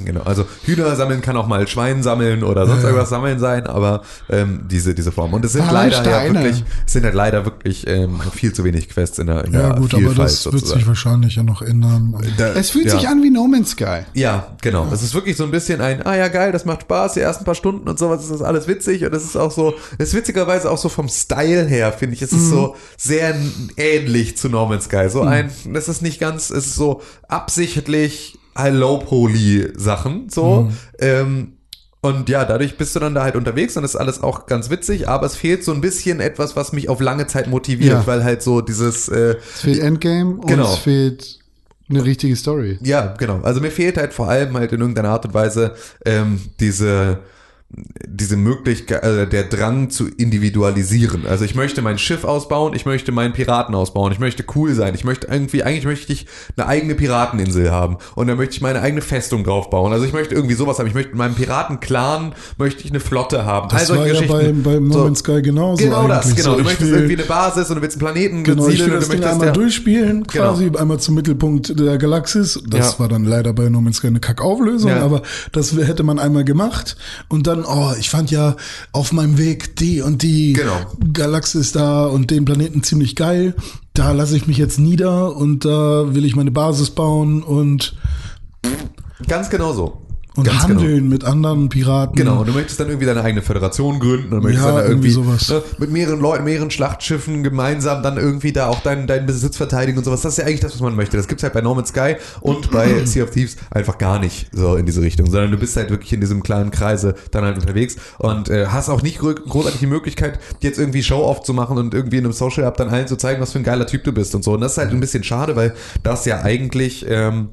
Genau, also Hühner sammeln kann auch mal Schwein sammeln oder sonst Ja, ja. irgendwas sammeln sein, aber ähm, diese, diese Form. Und es sind leider ja wirklich, es sind halt leider wirklich ähm, viel zu wenig Quests in der, in Ja, der gut, aber Vielfalt das wird sich sozusagen. wahrscheinlich ja noch ändern. Da- Es fühlt ja. sich an wie No Man's Sky. Ja, genau. Es ist wirklich so ein bisschen ein, ah ja, geil, das macht Spaß, die ersten paar Stunden und sowas, ist das alles witzig und es ist auch so, es ist witzigerweise auch so vom Style her, finde ich, es ist so sehr ähnlich zu No Man's Sky. So ein, das ist nicht ganz, es ist so absichtlich Low-Poly-Sachen, so, ähm, und ja, dadurch bist du dann da halt unterwegs und ist alles auch ganz witzig, aber es fehlt so ein bisschen etwas, was mich auf lange Zeit motiviert, Ja. weil halt so dieses, äh, Es fehlt Endgame und Genau. es fehlt eine richtige Story. Ja, genau. Also mir fehlt halt vor allem halt in irgendeiner Art und Weise ähm, diese diese Möglichkeit, äh, der Drang zu individualisieren. Also ich möchte mein Schiff ausbauen, ich möchte meinen Piraten ausbauen, ich möchte cool sein, ich möchte irgendwie, eigentlich möchte ich eine eigene Pirateninsel haben und dann möchte ich meine eigene Festung draufbauen. Also ich möchte irgendwie sowas haben. Ich möchte in meinem Piratenclan möchte ich eine Flotte haben. Das All war ja bei, bei No. Man's Sky genauso Genau das, genau. So, Du ich möchtest will- irgendwie eine Basis und du willst einen Planeten Genau, ich will besiedeln das und du Ding möchtest einmal durchspielen, quasi Genau. einmal zum Mittelpunkt der Galaxis. Das Ja. war dann leider bei No Man's Sky eine Kackauflösung, Ja. aber das hätte man einmal gemacht. Und dann, oh, ich fand ja auf meinem Weg die und die Genau. Galaxis da und den Planeten ziemlich geil. Da lasse ich mich jetzt nieder und da will ich meine Basis bauen und, ganz genau so. Und ganz genau. handeln mit anderen Piraten. Genau, und du möchtest dann irgendwie deine eigene Föderation gründen, dann möchtest Ja, dann da irgendwie, irgendwie sowas. Ne, mit mehreren Leuten, mehreren Schlachtschiffen gemeinsam dann irgendwie da auch deinen, deinen Besitz verteidigen und sowas. Das ist ja eigentlich das, was man möchte. Das gibt's halt bei No Man's Sky und bei Sea of Thieves einfach gar nicht so in diese Richtung, sondern du bist halt wirklich in diesem kleinen Kreise dann halt unterwegs und äh, hast auch nicht großartig die Möglichkeit, jetzt irgendwie Show-Off zu machen und irgendwie in einem Social Hub dann allen zu zeigen, was für ein geiler Typ du bist und so. Und das ist halt ein bisschen schade, weil das ja eigentlich ähm,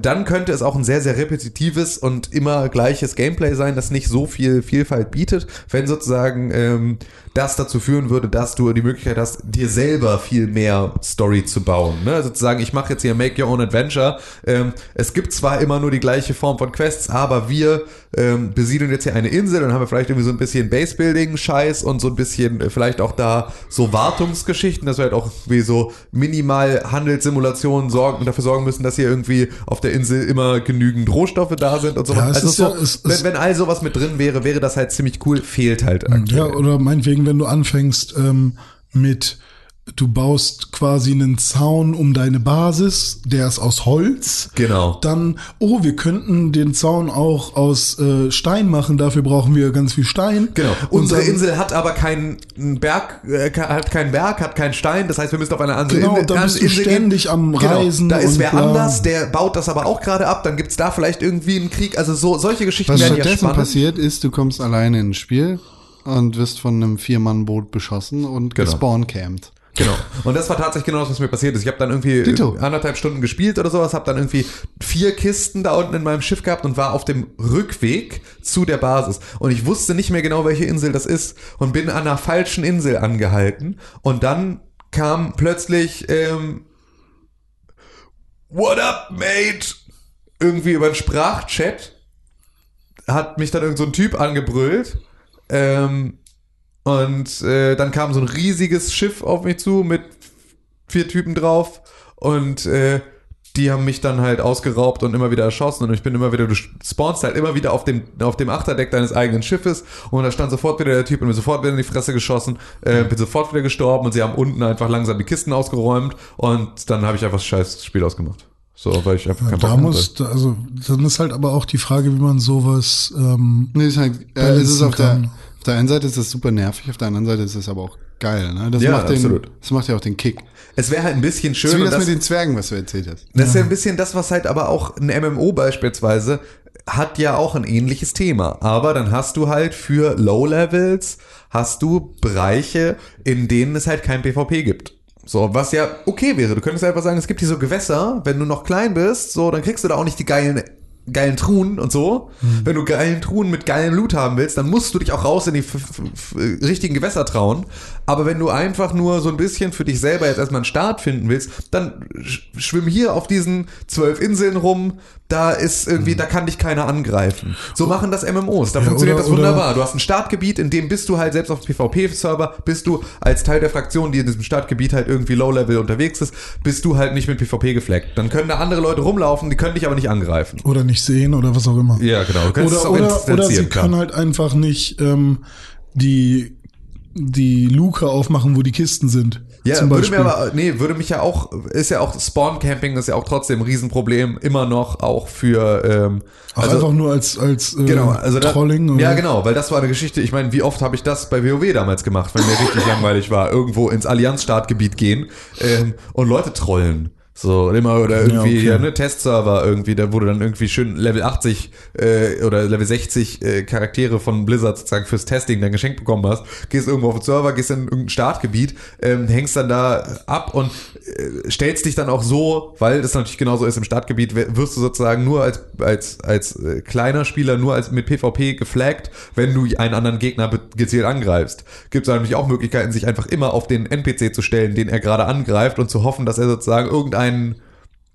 dann könnte es auch ein sehr, sehr repetitives und immer gleiches Gameplay sein, das nicht so viel Vielfalt bietet, wenn sozusagen ähm, das dazu führen würde, dass du die Möglichkeit hast, dir selber viel mehr Story zu bauen. Ne? Sozusagen, ich mache jetzt hier Make Your Own Adventure. Ähm, es gibt zwar immer nur die gleiche Form von Quests, aber wir ähm, besiedeln jetzt hier eine Insel und haben wir vielleicht irgendwie so ein bisschen Base-Building-Scheiß und so ein bisschen äh, vielleicht auch da so Wartungsgeschichten, dass wir halt auch wie so minimal Handelssimulationen sorgen und dafür sorgen müssen, dass hier irgendwie auf der Insel immer genügend Rohstoffe da sind und so. Ja, also so, ja- es- wenn, es- wenn all sowas mit drin wäre, wäre das halt ziemlich cool. Fehlt halt aktuell. Ja, oder meinetwegen, wenn du anfängst ähm, mit, du baust quasi einen Zaun um deine Basis, der ist aus Holz. Genau. Dann, oh, wir könnten den Zaun auch aus äh, Stein machen, dafür brauchen wir ganz viel Stein. Genau. Und Unsere dann- Insel hat aber keinen Berg, äh, hat keinen Berg, hat keinen Stein. Das heißt, wir müssen auf eine andere Genau, Insel, da bist du Insel ständig gehen. am Genau. Reisen Da ist und wer anders, der baut das aber auch gerade ab. Dann gibt's da vielleicht irgendwie einen Krieg. Also so solche Geschichten Was werden ja stattdessen spannend. passiert ist, du kommst alleine ins Spiel und wirst von einem Vier-Mann-Boot beschossen und Genau. gespawncampt. Genau. Und das war tatsächlich genau das, was mir passiert ist. Ich habe dann irgendwie Ditto. anderthalb Stunden gespielt oder sowas, habe dann irgendwie vier Kisten da unten in meinem Schiff gehabt und war auf dem Rückweg zu der Basis. Und ich wusste nicht mehr genau, welche Insel das ist und bin an einer falschen Insel angehalten. Und dann kam plötzlich ähm, What up, mate? Irgendwie über den Sprachchat hat mich dann irgend so ein Typ angebrüllt. Ähm, und äh, dann kam so ein riesiges Schiff auf mich zu mit vier Typen drauf. Und äh, die haben mich dann halt ausgeraubt und immer wieder erschossen. Und ich bin immer wieder, du spawnst halt immer wieder auf dem, auf dem Achterdeck deines eigenen Schiffes. Und da stand sofort wieder der Typ und mir sofort wieder in die Fresse geschossen, äh, bin sofort wieder gestorben und sie haben unten einfach langsam die Kisten ausgeräumt. Und dann habe ich einfach das scheiß Spiel ausgemacht. So, weil ich einfach keinen Da muss, da- also dann ist halt aber auch die Frage, wie man sowas ähm, Nee, ist halt, äh, es ist Balancen auf der, kann. auf der einen Seite ist das super nervig, auf der anderen Seite ist es aber auch geil. Ne? Das, Ja, macht den, absolut. das macht ja auch den Kick. Es wäre halt ein bisschen schön. Das ist wie und das, mit den Zwergen, was du erzählt hast. Das ist ja ein bisschen das, was halt aber auch ein MMO beispielsweise hat ja auch ein ähnliches Thema. Aber dann hast du halt für Low Levels hast du Bereiche, in denen es halt kein PvP gibt. So, was ja okay wäre. Du könntest einfach sagen, es gibt hier so Gewässer, wenn du noch klein bist, so, dann kriegst du da auch nicht die geilen geilen Truhen und so. Wenn du geilen Truhen mit geilen Loot haben willst, dann musst du dich auch raus in die richtigen Gewässer trauen. Aber wenn du einfach nur so ein bisschen für dich selber jetzt erstmal einen Start finden willst, dann sch- schwimm hier auf diesen zwölf Inseln rum. Da ist irgendwie, da kann dich keiner angreifen. So machen das MMOs. Da Ja, funktioniert oder- das wunderbar. Du hast ein Startgebiet, in dem bist du halt selbst auf dem PvP-Server, bist du als Teil der Fraktion, die in diesem Startgebiet halt irgendwie Low-Level unterwegs ist, bist du halt nicht mit PvP gefleckt. Dann können da andere Leute rumlaufen, die können dich aber nicht angreifen. oder nicht sehen oder was auch immer. Ja, genau. Oder, oder, oder sie können halt einfach nicht ähm, die, die Luke aufmachen, wo die Kisten sind. Ja, zum würde Beispiel. mir aber, nee, würde mich ja auch, ist ja auch, Spawn-Camping ist ja auch trotzdem ein Riesenproblem, immer noch auch für, ähm, Auch also, einfach nur als, als äh, Genau, also da, Trolling. oder? Ja, genau, weil das war eine Geschichte. Ich meine, wie oft habe ich das bei WoW damals gemacht, wenn mir richtig langweilig war, irgendwo ins Allianz-Startgebiet gehen ähm, und Leute trollen. So, immer oder irgendwie, okay. ja, ne, Testserver irgendwie, da wurde dann irgendwie schön Level 80 äh, oder Level 60 äh, Charaktere von Blizzard sozusagen fürs Testing dann geschenkt bekommen hast. Gehst irgendwo auf den Server, gehst in irgendein Startgebiet, ähm, hängst dann da ab und äh, stellst dich dann auch so, weil das natürlich genauso ist im Startgebiet, wirst du sozusagen nur als, als, als äh, kleiner Spieler, nur als mit PvP geflaggt, wenn du einen anderen Gegner gezielt angreifst. Gibt es natürlich auch Möglichkeiten, sich einfach immer auf den NPC zu stellen, den er gerade angreift und zu hoffen, dass er sozusagen irgendeinen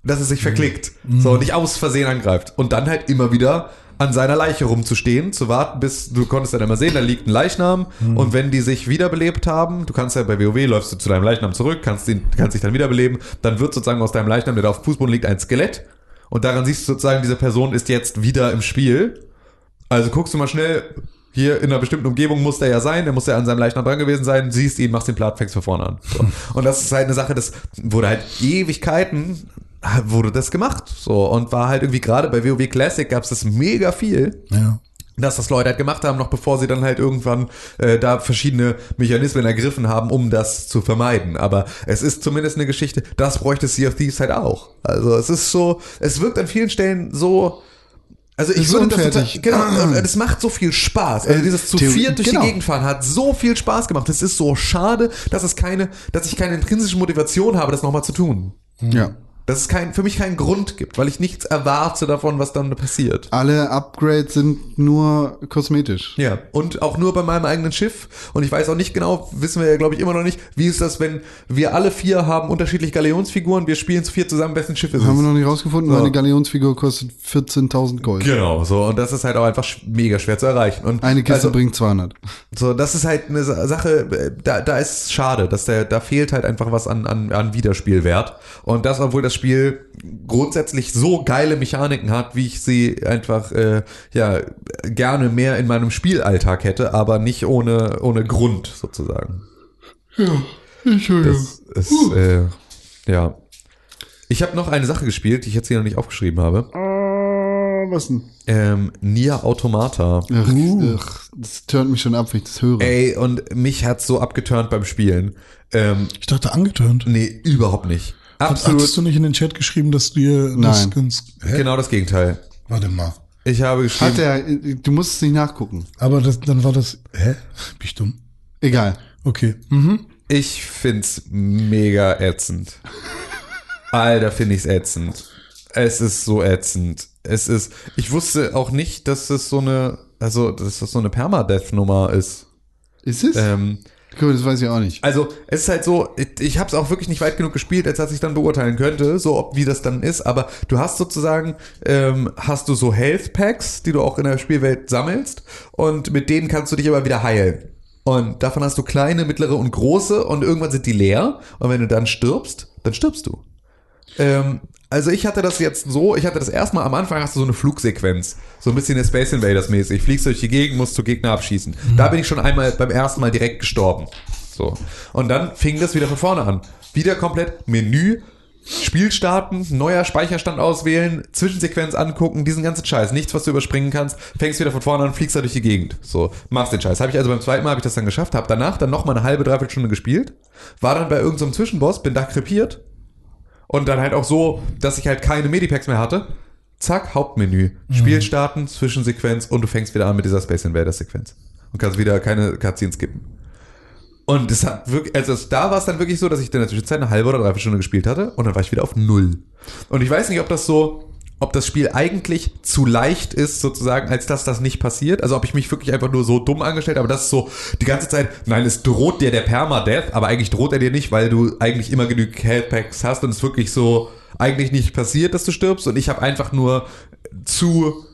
dass es sich verklickt. So, nicht aus Versehen angreift. Und dann halt immer wieder an seiner Leiche rumzustehen, zu warten, bis du konntest dann immer sehen, da liegt ein Leichnam und wenn die sich wiederbelebt haben, du kannst ja bei WoW läufst du zu deinem Leichnam zurück, kannst ihn, kannst dich dann wiederbeleben, dann wird sozusagen aus deinem Leichnam, der da auf dem Fußboden liegt, ein Skelett und daran siehst du sozusagen, diese Person ist jetzt wieder im Spiel. Also guckst du mal schnell, hier in einer bestimmten Umgebung muss der ja sein, der muss ja an seinem Leichnam dran gewesen sein, siehst ihn, machst den Platt, fängst von vorne an. So. Und das ist halt eine Sache, das wurde halt Ewigkeiten wurde das gemacht. So, und war halt irgendwie gerade bei WoW Classic gab es das mega viel Ja. dass das Leute halt gemacht haben, noch bevor sie dann halt irgendwann äh, da verschiedene Mechanismen ergriffen haben, um das zu vermeiden. Aber es ist zumindest eine Geschichte, das bräuchte Sea of Thieves halt auch. Also es ist so, es wirkt an vielen Stellen so. Also ich würde das unfertig. total, genau, und es macht so viel Spaß. Also Äh, dieses zu Theorie- viert durch genau. die Gegend fahren hat so viel Spaß gemacht. Es ist so schade, dass es keine, dass ich keine intrinsische Motivation habe, das nochmal zu tun. Ja. Dass es kein, für mich keinen Grund gibt, weil ich nichts erwarte davon, was dann passiert. Alle Upgrades sind nur kosmetisch. Ja, und auch nur bei meinem eigenen Schiff. Und ich weiß auch nicht genau, wissen wir ja, glaube ich, immer noch nicht, wie ist das, wenn wir alle vier haben unterschiedliche Galeonsfiguren, wir spielen zu vier zusammen, wessen Schiff ist Haben wir noch nicht rausgefunden, So. meine Galeonsfigur kostet 14.000 Gold. Genau, so. Und das ist halt auch einfach mega schwer zu erreichen. Und Eine Kiste also, bringt 200. so, das ist halt eine Sa- Sache, äh, da, da ist es schade, dass der, da fehlt halt einfach was an, an, an Wiederspielwert. Und das, obwohl das Spiel grundsätzlich so geile Mechaniken hat, wie ich sie einfach, äh, ja, gerne mehr in meinem Spielalltag hätte, aber nicht ohne, ohne Grund, sozusagen. Entschuldigung. Das ist, äh, ja. Ich habe noch eine Sache gespielt, die ich jetzt hier noch nicht aufgeschrieben habe. Ah, was denn? Ähm, Nier Automata. Ach, ach, das turnt mich schon ab, wenn ich das höre. Ey, und mich hat's so abgeturnt beim Spielen. Ähm, Ich dachte angetönt. nee, überhaupt nicht. Absolut. Hattest du nicht in den Chat geschrieben, dass du dir das Nein. ganz. Hä? Genau das Gegenteil. Warte mal. Ich habe geschrieben. Hat er, du musst es nicht nachgucken. Aber das, dann war das. Hä? Bin ich dumm? Egal. Okay. Mhm. Ich find's mega ätzend. Alter, finde ich's ätzend. Es ist so ätzend. Es ist. Ich wusste auch nicht, dass es so eine, also dass das so eine Permadeath-Nummer ist. Ist es? Ähm, Mal, das weiß ich auch nicht. Also, es ist halt so, ich, ich habe es auch wirklich nicht weit genug gespielt, als dass ich dann beurteilen könnte, so ob wie das dann ist, aber du hast sozusagen, ähm, hast du so Health Packs, die du auch in der Spielwelt sammelst und mit denen kannst du dich aber wieder heilen. Und davon hast du kleine, mittlere und große und irgendwann sind die leer und wenn du dann stirbst, dann stirbst du. Ähm, also ich hatte das jetzt so, ich hatte das erstmal am Anfang hast du so eine Flugsequenz, so ein bisschen der Space Invaders mäßig, fliegst durch die Gegend, musst du Gegner abschießen. Da bin ich schon einmal beim ersten Mal direkt gestorben. So. Und dann fing das wieder von vorne an. Wieder komplett Menü, Spiel starten, neuer Speicherstand auswählen, Zwischensequenz angucken, diesen ganzen Scheiß, nichts, was du überspringen kannst, fängst wieder von vorne an, fliegst da durch die Gegend. So, machst den Scheiß. Habe ich also beim zweiten Mal habe ich das dann geschafft, habe danach dann noch mal eine halbe, dreiviertel Stunde gespielt, war dann bei irgendeinem so Zwischenboss, bin da krepiert und dann halt auch so, dass ich halt keine Medipacks mehr hatte. Zack, Hauptmenü. Spiel starten, Zwischensequenz und du fängst wieder an mit dieser Space Invaders Sequenz. Und kannst wieder keine Cutscenes skippen. Und es hat wirklich, also da war es dann wirklich so, dass ich in der Zwischenzeit eine halbe oder dreiviertel Stunde gespielt hatte und dann war ich wieder auf Null. Und ich weiß nicht, ob das so, ob das Spiel eigentlich zu leicht ist, sozusagen, als dass das nicht passiert. Also ob ich mich wirklich einfach nur so dumm angestellt habe, das so die ganze Zeit, nein, es droht dir der Permadeath, aber eigentlich droht er dir nicht, weil du eigentlich immer genügend Healthpacks hast und es wirklich so eigentlich nicht passiert, dass du stirbst und ich habe einfach nur zu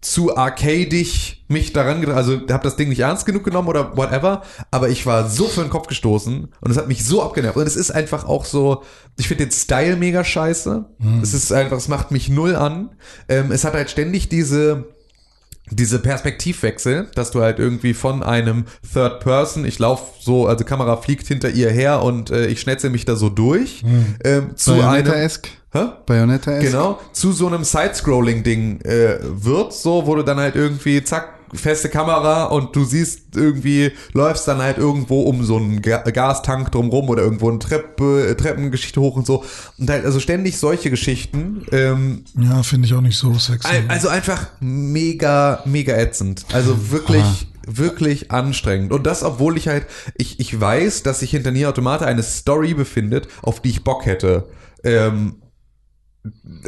zu arcadig mich daran, also habe das Ding nicht ernst genug genommen oder whatever, aber ich war so für den Kopf gestoßen und es hat mich so abgenervt. Und es ist einfach auch so, ich finde den Style mega scheiße. Es ist einfach, es macht mich null an. Ähm, es hat halt ständig diese, diese Perspektivwechsel, dass du halt irgendwie von einem Third Person, ich laufe so, also Kamera fliegt hinter ihr her und äh, ich schnetze mich da so durch, ähm, zu einem, Hä? Bayonetta-esque. genau, zu so einem Side-Scrolling-Ding äh, wird, so, wo du dann halt irgendwie, zack, feste Kamera und du siehst irgendwie, läufst dann halt irgendwo um so einen Ga Gastank drumrum oder irgendwo eine Treppe, Treppengeschichte hoch und so. Und halt, also ständig solche Geschichten, ähm, Ja, finde ich auch nicht so sexy. Al- Also einfach mega, mega ätzend. Also wirklich, wirklich anstrengend. Und das, obwohl ich halt, ich, ich weiß, dass sich hinter Nier Automata eine Story befindet, auf die ich Bock hätte. Ähm,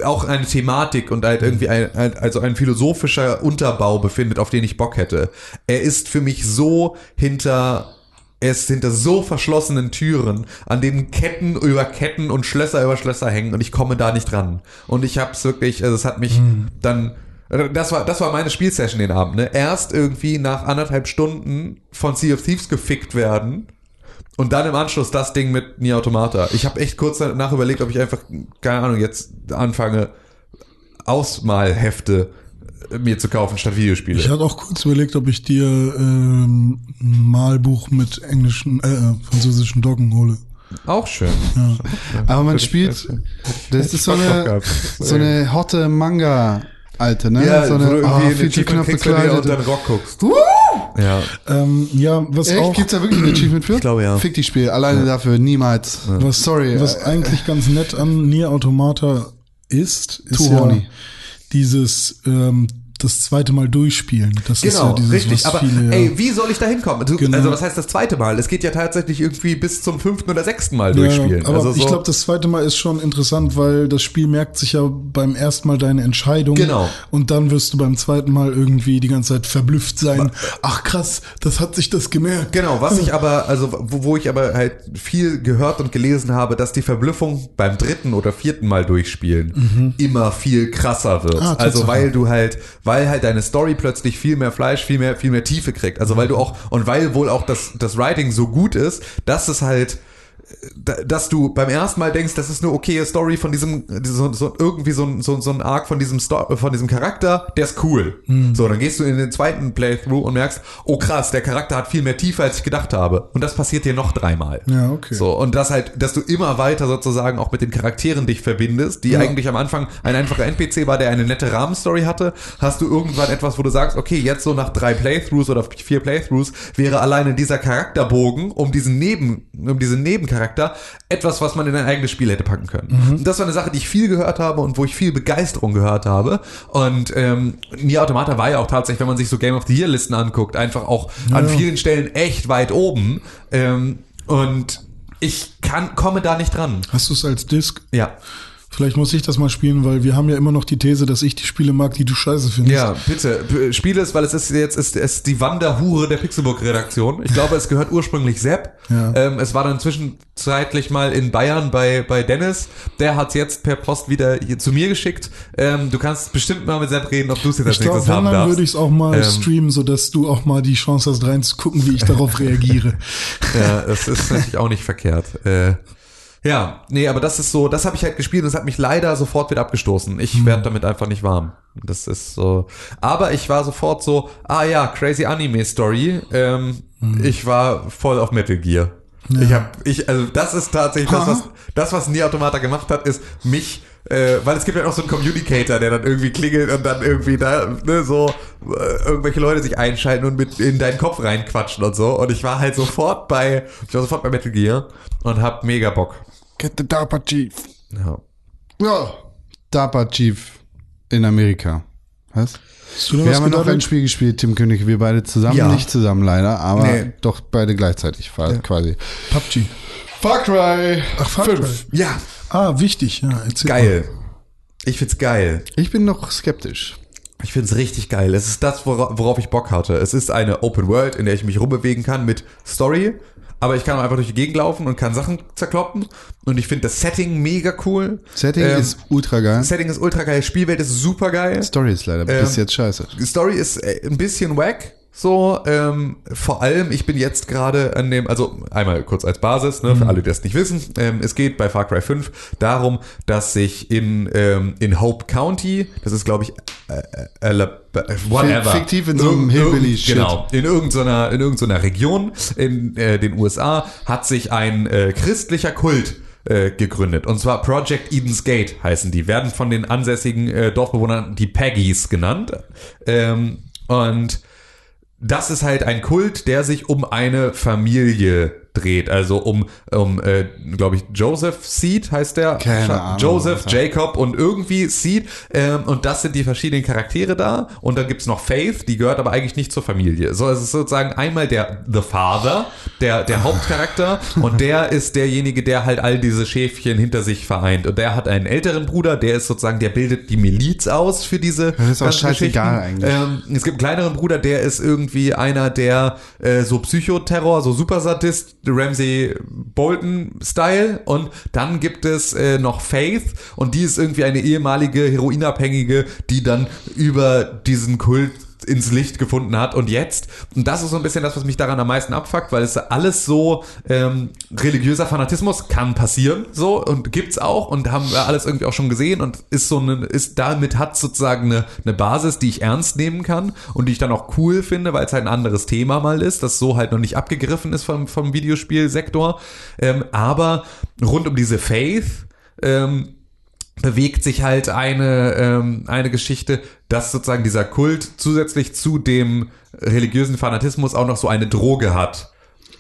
auch eine Thematik und halt irgendwie ein, ein, also ein philosophischer Unterbau befindet, auf den ich Bock hätte. Er ist für mich so hinter er ist hinter so verschlossenen Türen, an denen Ketten über Ketten und Schlösser über Schlösser hängen und ich komme da nicht ran. Und ich hab's wirklich, also es hat mich dann, das war, das war meine Spielsession den Abend, ne? Erst irgendwie nach anderthalb Stunden von Sea of Thieves gefickt werden und dann im Anschluss das Ding mit Nier Automata. Ich habe echt kurz danach überlegt, ob ich einfach, keine Ahnung, jetzt anfange, Ausmalhefte mir zu kaufen statt Videospiele. Ich hatte auch kurz überlegt, ob ich dir ähm, ein Malbuch mit englischen, äh, französischen Doggen hole. auch schön. Aber man spielt, das ist so eine, so eine hotte Manga, alte, ne? Ja, so wo du eine irgendwie oh, ein viel zu Achievement knapp kriegst, wenn du dir unter bekleidet. den Rock guckst. Ja. Ähm, ja, was Echt? auch, Gibt's da wirklich ein Achievement für? Ich glaube, ja. Fick die Spiel, alleine dafür niemals. was, Sorry. was äh, eigentlich ganz nett an Nier Automata ist, ist Too ja horny. dieses ähm, das zweite Mal durchspielen. Das ist Genau, ja dieses, richtig. Aber viele, ja- ey, wie soll ich da hinkommen? Du, Genau. Also was heißt das zweite Mal? Es geht ja tatsächlich irgendwie bis zum fünften oder sechsten Mal Ja, durchspielen. aber also so, ich glaube, das zweite Mal ist schon interessant, weil das Spiel merkt sich ja beim ersten Mal deine Entscheidung. Genau. Und dann wirst du beim zweiten Mal irgendwie die ganze Zeit verblüfft sein. Ach krass, das hat sich das gemerkt. Genau, was ich aber, also wo, wo ich aber halt viel gehört und gelesen habe, dass die Verblüffung beim dritten oder vierten Mal durchspielen immer viel krasser wird. Mhm. Ah, also weil du halt, weil halt deine Story plötzlich viel mehr Fleisch, viel mehr, viel mehr Tiefe kriegt. Also weil du auch, und weil wohl auch das, das Writing so gut ist, dass es halt dass du beim ersten Mal denkst, das ist eine okaye Story von diesem, so, so, irgendwie so, ein- so, so ein Arc von diesem, Sto von diesem Charakter, der ist cool. Hm. So, dann gehst du in den zweiten Playthrough und merkst, oh krass, der Charakter hat viel mehr Tiefe, als ich gedacht habe. Und das passiert dir noch dreimal. Ja, okay. So, und das halt, dass du immer weiter sozusagen auch mit den Charakteren dich verbindest, die Ja. eigentlich am Anfang ein einfacher NPC war, der eine nette Rahmenstory hatte, hast du irgendwann etwas, wo du sagst, okay, jetzt so nach drei Playthroughs oder vier Playthroughs wäre alleine dieser Charakterbogen um diesen Neben, um diesen Nebencharakter etwas, was man in ein eigenes Spiel hätte packen können. Und das war eine Sache, die ich viel gehört habe und wo ich viel Begeisterung gehört habe. Und ähm, Nier Automata war ja auch tatsächlich, wenn man sich so Game of the Year Listen anguckt, einfach auch an Ja. vielen Stellen echt weit oben. Ähm, und ich kann, komme da nicht dran. Hast du es als Disc? Ja. Vielleicht muss ich das mal spielen, weil wir haben ja immer noch die These, dass ich die Spiele mag, die du scheiße findest. Ja, bitte. B- Spiele es, weil es ist jetzt ist, ist die Wanderhure der Pixelbook-Redaktion. Ich glaube, es gehört ursprünglich Sepp. Ja. Ähm, es war dann zwischenzeitlich mal in Bayern bei, bei Dennis. Der hat es jetzt per Post wieder zu mir geschickt. Ähm, du kannst bestimmt mal mit Sepp reden, ob du es jetzt als Ich nächstes wenn, haben dann darfst. würde ich es auch mal Ähm. streamen, sodass du auch mal die Chance hast, reinzugucken, wie ich darauf reagiere. Ja, das ist natürlich auch nicht verkehrt. Äh, ja, nee, aber das ist so, das habe ich halt gespielt und es hat mich leider sofort wieder abgestoßen. Ich Hm. werde damit einfach nicht warm. Das ist so. Aber ich war sofort so, ah ja, crazy Anime Story. Ähm, Hm. Ich war voll auf Metal Gear. Ich habe, ich, also das ist tatsächlich das, was das, was Nier Automata gemacht hat, ist mich äh, weil es gibt ja auch so einen Communicator, der dann irgendwie klingelt und dann irgendwie da ne, so äh, irgendwelche Leute sich einschalten und mit in deinen Kopf reinquatschen und so. Und ich war halt sofort bei, ich war sofort bei Metal Gear und hab mega Bock. Get the DARPA Chief. Ja. Ja. DARPA Chief in Amerika. Was? Wir was haben ja noch ein? Spiel gespielt, Tim König, wir beide zusammen, Ja. nicht zusammen leider, aber Nee. doch beide gleichzeitig fa- quasi. PUBG. Far Cry. Ach, Far Fünf. Cry. Ja, Ah, wichtig, ja. Erzähl geil. Ich find's geil. Ich bin noch skeptisch. Ich find's richtig geil. Es ist das, wora- worauf ich Bock hatte. Es ist eine Open World, in der ich mich rumbewegen kann mit Story, aber ich kann auch einfach durch die Gegend laufen und kann Sachen zerkloppen. Und ich finde das Setting mega cool. Setting Ähm, ist ultra geil. Setting ist ultra geil, Spielwelt ist super geil. Story ist leider Ähm, bis jetzt scheiße. Story ist äh, ein bisschen wack. So, ähm, vor allem, ich bin jetzt gerade an dem, also einmal kurz als Basis, ne, für alle, die das nicht wissen, ähm, es geht bei Far Cry 5 darum, dass sich in, ähm, in Hope County, das ist glaube ich, äh, äh, Alab- äh, whatever. Fiktiv in so einem irgend- Hillbilly-Shit. Genau, in irgendeiner, in irgendeiner Region in äh, den USA hat sich ein äh, christlicher Kult äh, gegründet. Und zwar Project Eden's Gate heißen die. Werden von den ansässigen äh, Dorfbewohnern die Peggies genannt. Ähm, und das ist halt ein Kult, der sich um eine Familie dreht. Also um, um äh, glaube ich, Joseph Seed heißt der. Keine Ahnung, Joseph, Jacob und irgendwie Seed. Ähm, und das sind die verschiedenen Charaktere da. Und dann gibt's noch Faith, die gehört aber eigentlich nicht zur Familie. So, es ist sozusagen einmal der The Father, der, der Hauptcharakter. und der ist derjenige, der halt all diese Schäfchen hinter sich vereint. Und der hat einen älteren Bruder, der ist sozusagen, der bildet die Miliz aus für diese. Das ist auch scheißegal eigentlich. Ähm, es gibt einen kleineren Bruder, der ist irgendwie einer, der äh, so Psychoterror, so Supersadist, Ramsey Bolton-Style. Und dann gibt es äh, noch Faith und die ist irgendwie eine ehemalige Heroinabhängige, die dann über diesen Kult ins Licht gefunden hat. Und jetzt, und das ist so ein bisschen das, was mich daran am meisten abfuckt, weil es alles so ähm, religiöser Fanatismus kann passieren, so und gibt's auch und haben wir alles irgendwie auch schon gesehen und ist so eine, ist damit hat sozusagen eine, eine Basis, die ich ernst nehmen kann und die ich dann auch cool finde, weil es halt ein anderes Thema mal ist, das so halt noch nicht abgegriffen ist vom, vom Videospielsektor, ähm, aber rund um diese Faith, ähm, bewegt sich halt eine, ähm, eine Geschichte, dass sozusagen dieser Kult zusätzlich zu dem religiösen Fanatismus auch noch so eine Droge hat.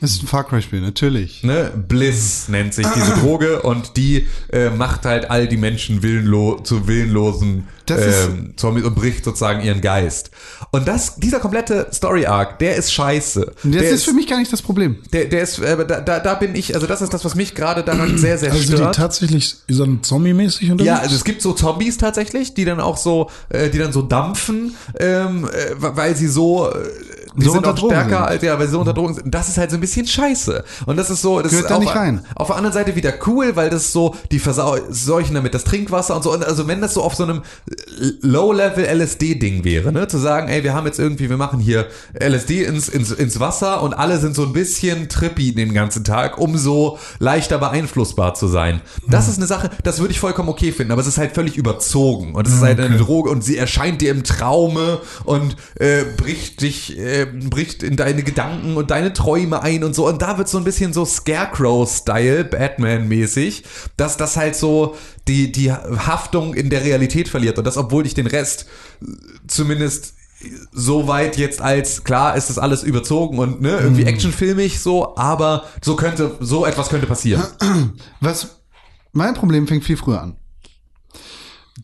Das ist ein Far Cry-Spiel, natürlich. Ne? Bliss nennt sich diese Droge und die äh, macht halt all die Menschen willenlo zu willenlosen ist- ähm, Zombies und bricht sozusagen ihren Geist. Und das, dieser komplette Story-Arc, der ist scheiße. Das der ist für mich gar nicht das Problem. der, der ist, äh, da, da, da bin ich, also das ist das, was mich gerade daran sehr, sehr Also die stört. tatsächlich so ein Zombie-mäßig unterwegs? Ja, also es gibt so Zombies tatsächlich, die dann auch so, äh, die dann so dampfen, ähm, äh, weil sie so, äh, die So sind unter auch Drogen stärker sind. als ja, weil sie so unter Drogen sind. Das ist halt so ein bisschen scheiße. Und das ist so, das Gehört ist da auf, nicht rein. auf der anderen Seite wieder cool, weil das so, die verseuchen damit das Trinkwasser und so. Und also wenn das so auf so einem Low-Level LSD-Ding wäre, ne, zu sagen, ey, wir haben jetzt irgendwie, wir machen hier LSD ins, ins, ins Wasser und alle sind so ein bisschen trippy den ganzen Tag, um so leichter beeinflussbar zu sein. Das ist eine Sache, das würde ich vollkommen okay finden, aber es ist halt völlig überzogen und es ist halt eine Droge und sie erscheint dir im Traume und äh, bricht dich, äh, bricht in deine Gedanken und deine Träume ein und so und da wird so ein bisschen so Scarecrow-Style, Batman-mäßig, dass das halt so die, die Haftung in der Realität verliert und das, obwohl ich den Rest äh, zumindest so weit jetzt als klar ist das alles überzogen und ne, irgendwie actionfilmig so, aber so könnte so etwas könnte passieren. Was, mein Problem fängt viel früher an.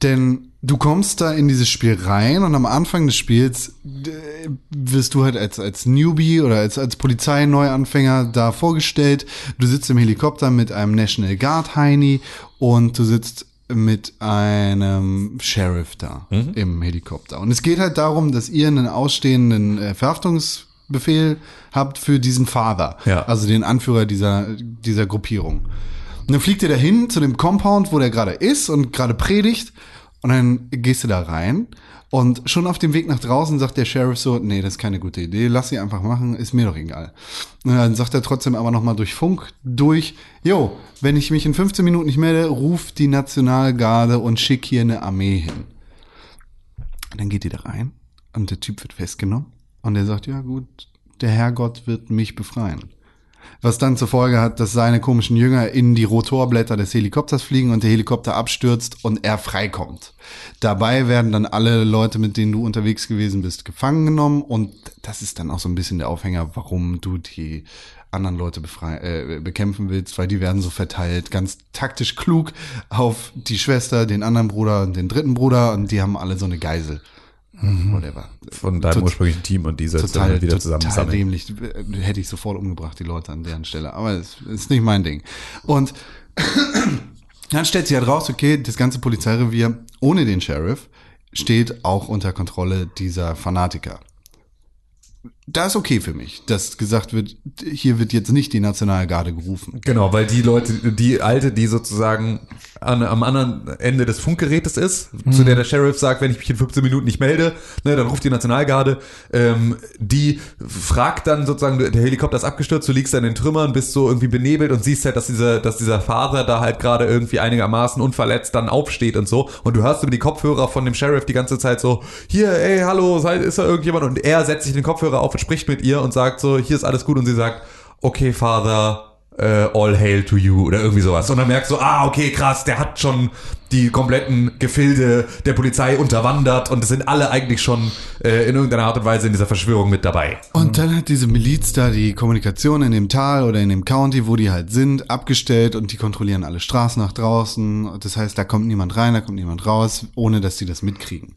Denn du kommst da in dieses Spiel rein und am Anfang des Spiels äh, wirst du halt als, als Newbie oder als, als Polizeineuanfänger da vorgestellt. Du sitzt im Helikopter mit einem National Guard Heini und du sitzt mit einem Sheriff da im Helikopter. Und es geht halt darum, dass ihr einen ausstehenden äh, Verhaftungsbefehl habt für diesen Father. Ja. Also den Anführer dieser, dieser Gruppierung. Und dann fliegt ihr dahin zu dem Compound, wo der gerade ist und gerade predigt. Und dann gehst du da rein. Und schon auf dem Weg nach draußen sagt der Sheriff so, nee, das ist keine gute Idee, lass sie einfach machen, ist mir doch egal. Und dann sagt er trotzdem aber nochmal durch Funk durch, jo, wenn ich mich in 15 Minuten nicht melde, ruf die Nationalgarde und schick hier eine Armee hin. Und dann geht die da rein und der Typ wird festgenommen und er sagt, ja gut, der Herrgott wird mich befreien. Was dann zur Folge hat, dass seine komischen Jünger in die Rotorblätter des Helikopters fliegen und der Helikopter abstürzt und er freikommt. Dabei werden dann alle Leute, mit denen du unterwegs gewesen bist, gefangen genommen und das ist dann auch so ein bisschen der Aufhänger, warum du die anderen Leute äh, bekämpfen willst, weil die werden so verteilt, ganz taktisch klug auf die Schwester, den anderen Bruder und den dritten Bruder und die haben alle so eine Geisel. Whatever. Von deinem Tot- ursprünglichen Team und diese total, dann wieder total zusammensammeln. dämlich. Hätte ich sofort umgebracht, die Leute an deren Stelle. Aber es ist nicht mein Ding. Und dann stellt sich halt raus, okay, das ganze Polizeirevier ohne den Sheriff steht auch unter Kontrolle dieser Fanatiker. Da ist okay für mich, dass gesagt wird, hier wird jetzt nicht die Nationalgarde gerufen. Genau, weil die Leute, die alte, die sozusagen an, am anderen Ende des Funkgerätes ist, zu der der Sheriff sagt, wenn ich mich in 15 Minuten nicht melde, ne, dann ruft die Nationalgarde, ähm, die fragt dann sozusagen, der Helikopter ist abgestürzt, du liegst dann in den Trümmern, bist so irgendwie benebelt und siehst halt, dass dieser, dass dieser Vater da halt gerade irgendwie einigermaßen unverletzt dann aufsteht und so. Und du hörst über die Kopfhörer von dem Sheriff die ganze Zeit so, hier, ey, hallo, ist da irgendjemand? Und er setzt sich den Kopfhörer auf spricht mit ihr und sagt so, hier ist alles gut und sie sagt, okay, Father, äh, all hail to you oder irgendwie sowas. Und dann merkst du, ah, okay, krass, der hat schon die kompletten Gefilde der Polizei unterwandert und es sind alle eigentlich schon äh, in irgendeiner Art und Weise in dieser Verschwörung mit dabei. Und dann hat diese Miliz da die Kommunikation in dem Tal oder in dem County, wo die halt sind, abgestellt und die kontrollieren alle Straßen nach draußen. Das heißt, da kommt niemand rein, da kommt niemand raus, ohne dass die das mitkriegen.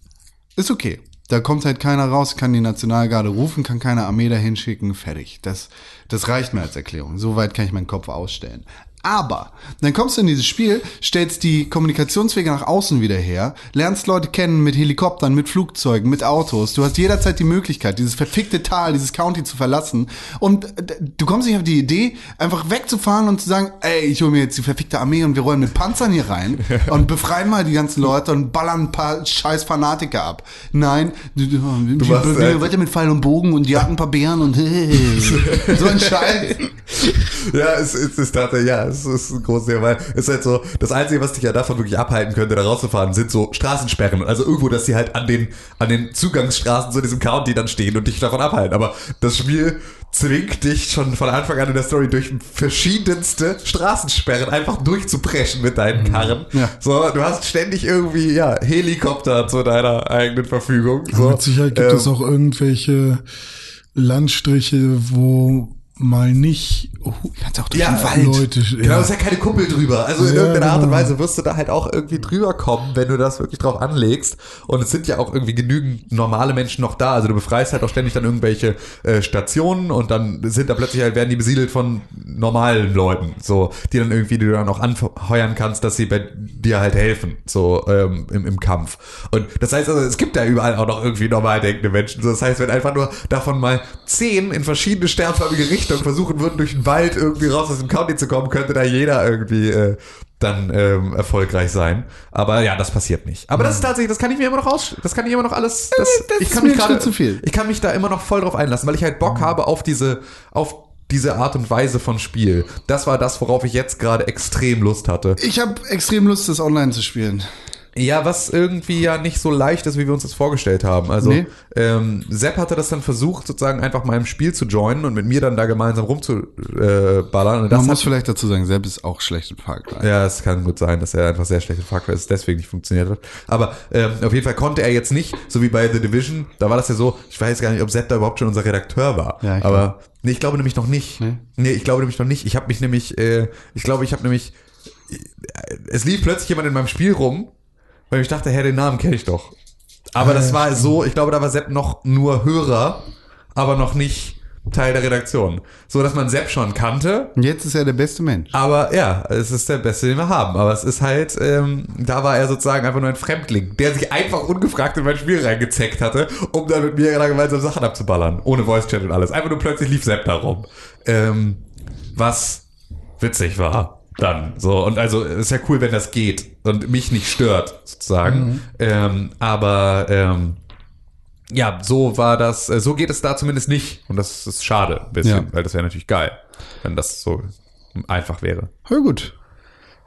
Ist okay. Da kommt halt keiner raus, kann die Nationalgarde rufen, kann keine Armee dahin schicken, fertig. Das, das reicht mir als Erklärung. Soweit kann ich meinen Kopf ausstellen. Aber dann kommst du in dieses Spiel, stellst die Kommunikationswege nach außen wieder her, lernst Leute kennen mit Helikoptern, mit Flugzeugen, mit Autos. Du hast jederzeit die Möglichkeit, dieses verfickte Tal, dieses County zu verlassen. Und äh, du kommst nicht auf die Idee, einfach wegzufahren und zu sagen, ey, ich hole mir jetzt die verfickte Armee und wir rollen mit Panzern hier rein und befreien mal die ganzen Leute und ballern ein paar scheiß Fanatiker ab. Nein, du, du, du machst halt- weiter mit Pfeil und Bogen und jagen ein paar Bären und so ein Scheiß. Ja, es, es ist tatsächlich, ja, es ist ein großes Thema, weil es ist halt so, das Einzige, was dich ja davon wirklich abhalten könnte, da rauszufahren, sind so Straßensperren. Also irgendwo, dass sie halt an den, an den Zugangsstraßen zu diesem County dann stehen und dich davon abhalten. Aber das Spiel zwingt dich schon von Anfang an in der Story durch verschiedenste Straßensperren einfach durchzupreschen mit deinen Karren. Ja. So, du hast ständig irgendwie, ja, Helikopter zu deiner eigenen Verfügung. So, Mit Sicherheit gibt Ähm, es auch irgendwelche Landstriche, wo mal nicht Kannst auch durch Ja, den Wald. Leute. Genau, es ist ja keine Kuppel drüber. Also in Ja, irgendeiner Art und genau. Weise wirst du da halt auch irgendwie drüber kommen, wenn du das wirklich drauf anlegst. Und es sind ja auch irgendwie genügend normale Menschen noch da. Also du befreist halt auch ständig dann irgendwelche äh, Stationen und dann sind da plötzlich halt, werden die besiedelt von normalen Leuten. So, die dann irgendwie, die du dann auch anheuern kannst, dass sie bei dir halt helfen. So ähm, im, im Kampf. Und das heißt also, es gibt ja überall auch noch irgendwie normal denkende Menschen. So, das heißt, wenn einfach nur davon mal zehn in verschiedene sternförmige Richtungen versuchen würden, durch den Wald irgendwie raus aus dem County zu kommen, könnte da jeder irgendwie äh, dann ähm, erfolgreich sein. Aber ja, das passiert nicht. Aber das ist tatsächlich, das kann ich mir immer noch aus, das kann ich immer noch alles. Das, das ich kann mich gerade zu viel. Ich kann mich da immer noch voll drauf einlassen, weil ich halt Bock habe auf diese, auf diese Art und Weise von Spiel. Das war das, worauf ich jetzt gerade extrem Lust hatte. Ich habe extrem Lust, das online zu spielen. Ja, was irgendwie ja nicht so leicht ist, wie wir uns das vorgestellt haben. Also Nee. ähm, Sepp hatte das dann versucht, sozusagen einfach mal im Spiel zu joinen und mit mir dann da gemeinsam rumzuballern. Äh, Man muss vielleicht dazu sagen, selbst ist auch schlecht Far Cry. ja, es kann gut sein, dass er einfach sehr schlecht Far Cry ist, deswegen nicht funktioniert hat. Aber ähm, auf jeden Fall konnte er jetzt nicht, so wie bei The Division, da war das ja so, ich weiß gar nicht, ob Sepp da überhaupt schon unser Redakteur war. Ja, ich aber nee, ich glaube nämlich noch nicht. Nee? Nee, ich glaube nämlich noch nicht. Ich habe mich nämlich, äh, ich glaube, ich habe nämlich, äh, es lief plötzlich jemand in meinem Spiel rum, weil ich dachte, Herr, den Namen kenne ich doch. Aber das ja, war so, ich glaube, da war Sepp noch nur Hörer, aber noch nicht Teil der Redaktion. So, dass man Sepp schon kannte, Und jetzt ist er der beste Mensch. aber ja, es ist der beste, den wir haben. Aber es ist halt, ähm, da war er sozusagen einfach nur ein Fremdling, der sich einfach ungefragt in mein Spiel reingezeckt hatte, um dann mit mir gemeinsam Sachen abzuballern. Ohne Voice Chat und alles. Einfach nur plötzlich lief Sepp da rum. Ähm, was witzig war. Dann so und also ist ja cool, wenn das geht und mich nicht stört sozusagen. Ähm, aber ähm, ja, so war das, äh, so geht es da zumindest nicht. Und das ist schade ein bisschen, Ja. weil das wäre natürlich geil, wenn das so einfach wäre. Ja, gut.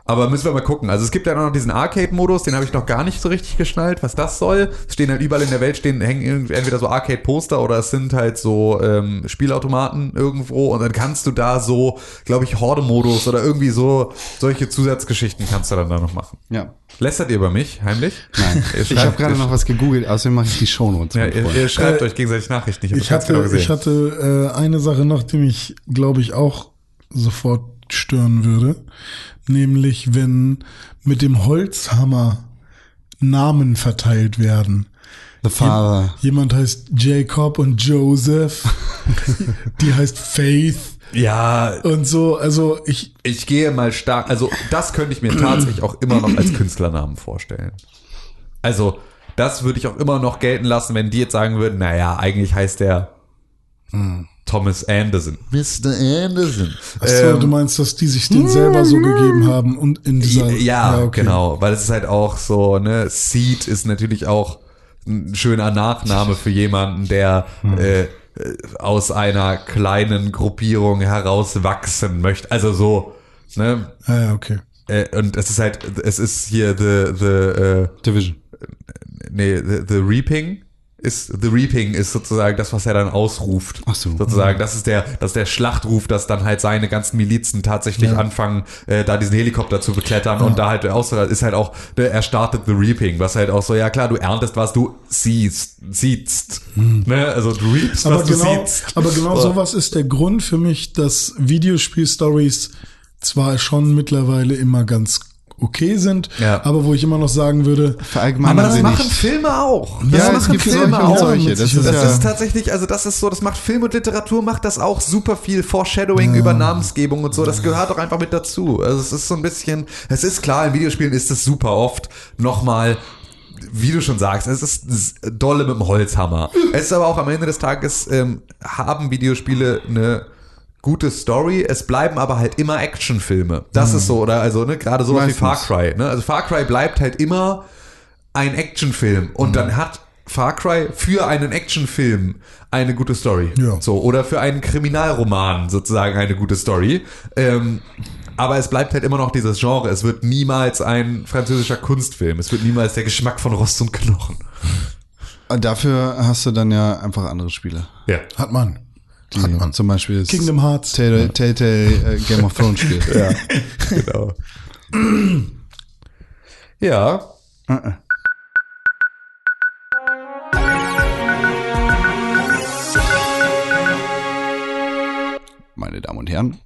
Aber müssen wir mal gucken. Also es gibt ja noch diesen Arcade-Modus, den habe ich noch gar nicht so richtig geschnallt, was das soll. Es stehen halt überall in der Welt, stehen, hängen irgendwie entweder so Arcade-Poster oder es sind halt so ähm, Spielautomaten irgendwo und dann kannst du da so, glaube ich, Horde-Modus oder irgendwie so solche Zusatzgeschichten kannst du dann da noch machen. Ja. Lästert ihr über mich, heimlich? Nein. Ihr Ich schreibt- habe gerade noch was gegoogelt, außerdem mache ich die Shownotes. Ja, ihr, ihr schreibt Äh, euch gegenseitig Nachrichten. Ich, Ich genau hatte, gesehen. ich hatte äh, eine Sache noch, die mich, glaube ich, auch sofort stören würde. Nämlich, wenn mit dem Holzhammer Namen verteilt werden. The Father. Jemand heißt Jacob und Joseph. die heißt Faith ja, und so. Also ich, ich gehe mal stark, also das könnte ich mir tatsächlich auch immer noch als Künstlernamen vorstellen. Also, das würde ich auch immer noch gelten lassen, wenn die jetzt sagen würden, naja, eigentlich heißt der Thomas Anderson. Mr. Anderson. Achso, Ähm, du meinst, dass die sich den selber so gegeben haben und in dieser. Ja, okay. genau, weil es ist halt auch so, ne, Seed ist natürlich auch ein schöner Nachname für jemanden, der äh, äh, aus einer kleinen Gruppierung herauswachsen möchte. Also so, ne, Ah, ja, okay. äh, und es ist halt, es ist hier the, the, äh, Division. nee, the, the Reaping ist, the Reaping ist sozusagen das, was er dann ausruft. Ach so. Sozusagen, das ist der, das ist der Schlachtruf, dass dann halt seine ganzen Milizen tatsächlich Ja. anfangen, äh, da diesen Helikopter zu beklettern und da halt aus, ist halt auch, ne, er startet the Reaping, was halt auch so, ja klar, du erntest, was du siehst, siehst, ne, also du reapst, Aber was du genau, siehst. aber genau So. sowas ist der Grund für mich, dass Videospiel-Stories zwar schon mittlerweile immer ganz okay sind, Ja. aber wo ich immer noch sagen würde, Verallgemeinern Aber das sie machen nicht. Filme auch. Ja, Das es machen gibt Filme auch. solche. Das ist Das ja- ist tatsächlich, also das ist so, das macht Film und Literatur, macht das auch super viel Foreshadowing über Namensgebung und so. Das gehört doch einfach mit dazu. Also es ist so ein bisschen, es ist klar, in Videospielen ist es super oft nochmal wie du schon sagst, es ist s- dolle mit dem Holzhammer. Es ist aber auch am Ende des Tages, ähm, haben Videospiele eine gute Story, es bleiben aber halt immer Actionfilme. Das ist so, oder also ne, gerade sowas wie. Far Cry. Ne? Also Far Cry bleibt halt immer ein Actionfilm und dann hat Far Cry für einen Actionfilm eine gute Story. Ja. So, oder für einen Kriminalroman sozusagen eine gute Story. Ähm, aber es bleibt halt immer noch dieses Genre. Es wird niemals ein französischer Kunstfilm. Es wird niemals der Geschmack von Rost und Knochen. Und Dafür hast du dann ja einfach andere Spiele. Ja. hat man. Hat man. Zum Beispiel das Kingdom Hearts. Telltale, Telltale äh, Game of Thrones Spiel. Ja, genau. ja. Meine Damen und Herren,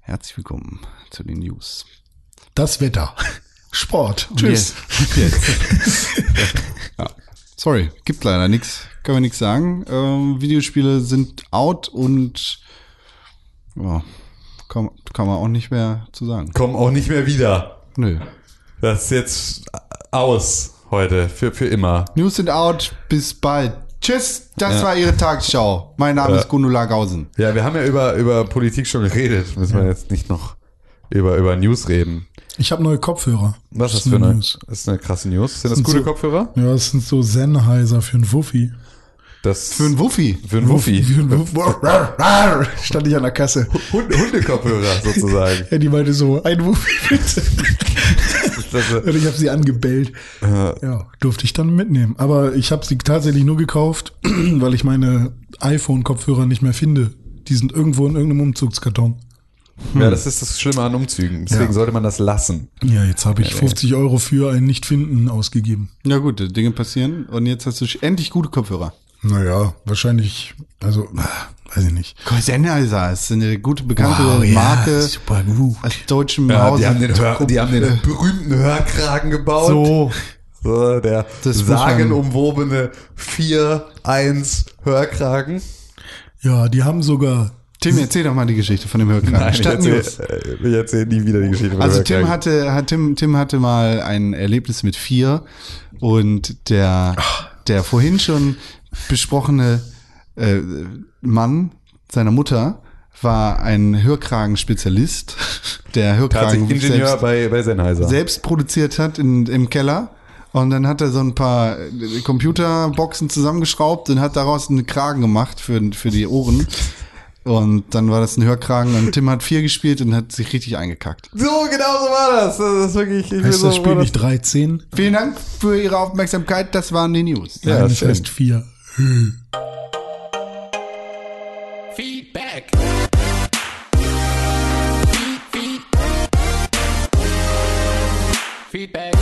herzlich willkommen zu den News. Das Wetter. Sport. Tschüss. Jetzt. ja. Sorry, gibt leider nichts. Können wir nichts sagen. Ähm, Videospiele sind out und ja, kann, kann man auch nicht mehr zu sagen. Kommen auch nicht mehr wieder. Nö. Das ist jetzt aus heute. Für, für immer. News sind out. Bis bald. Tschüss. Das war Ihre Tagesschau. Mein Name ist Gundula Gausen. Ja, wir haben ja über, über Politik schon geredet. Müssen wir jetzt nicht noch über, über News reden. Ich habe neue Kopfhörer. Was ist Das für eine News. das ist eine krasse News? Sind das sind gute so- Kopfhörer? Ja, das sind so Sennheiser für einen Wuffi. Das Für ein Wuffi. für ein Wuffi. Für einen Wuffi. Stand ich an der Kasse. Hunde, Hundekopfhörer sozusagen. Ja, die meinte so, ein Wuffi bitte. Und ich habe sie angebellt. Ja, durfte ich dann mitnehmen. Aber ich habe sie tatsächlich nur gekauft, weil ich meine iPhone-Kopfhörer nicht mehr finde. Die sind irgendwo in irgendeinem Umzugskarton. Ja, das ist das Schlimme an Umzügen. Deswegen Ja. sollte man das lassen. Ja, jetzt habe ich 50 Euro für ein Nicht-Finden ausgegeben. Ja gut, Dinge passieren. Und jetzt hast du endlich gute Kopfhörer. Naja, wahrscheinlich, also, weiß ich nicht. Sennheiser ist eine gute bekannte Marke super gut. aus deutschem Ja, Hause. die haben den, Hör, die haben den berühmten Hörkragen gebaut. so. So, der Das sagenumwobene 4-1 Hörkragen. Ja, die haben sogar, Tim, erzähl doch mal die Geschichte von dem erzähl, News. äh, ich erzähl nie wieder die Geschichte von Also dem Tim Hörkragen. hatte, hat, Tim, Tim hatte mal ein Erlebnis mit vier und der, der vorhin schon besprochene äh, Mann seiner Mutter war ein Hörkragenspezialist, der Hörkragen Ingenieur selbst, bei, bei Sennheiser. selbst produziert hat in, im Keller. Und dann hat er so ein paar äh, Computerboxen zusammengeschraubt und hat daraus einen Kragen gemacht für, für die Ohren. Und dann war das ein Hörkragen und Tim hat vier gespielt und hat sich richtig eingekackt. So, genau so war das. Das ist wirklich, ich heißt so das Spiel war nicht 13? Vielen Dank für Ihre Aufmerksamkeit. Das waren die News. Ja, Nein, das heißt 4. Feedback. Feed, feed. Feedback.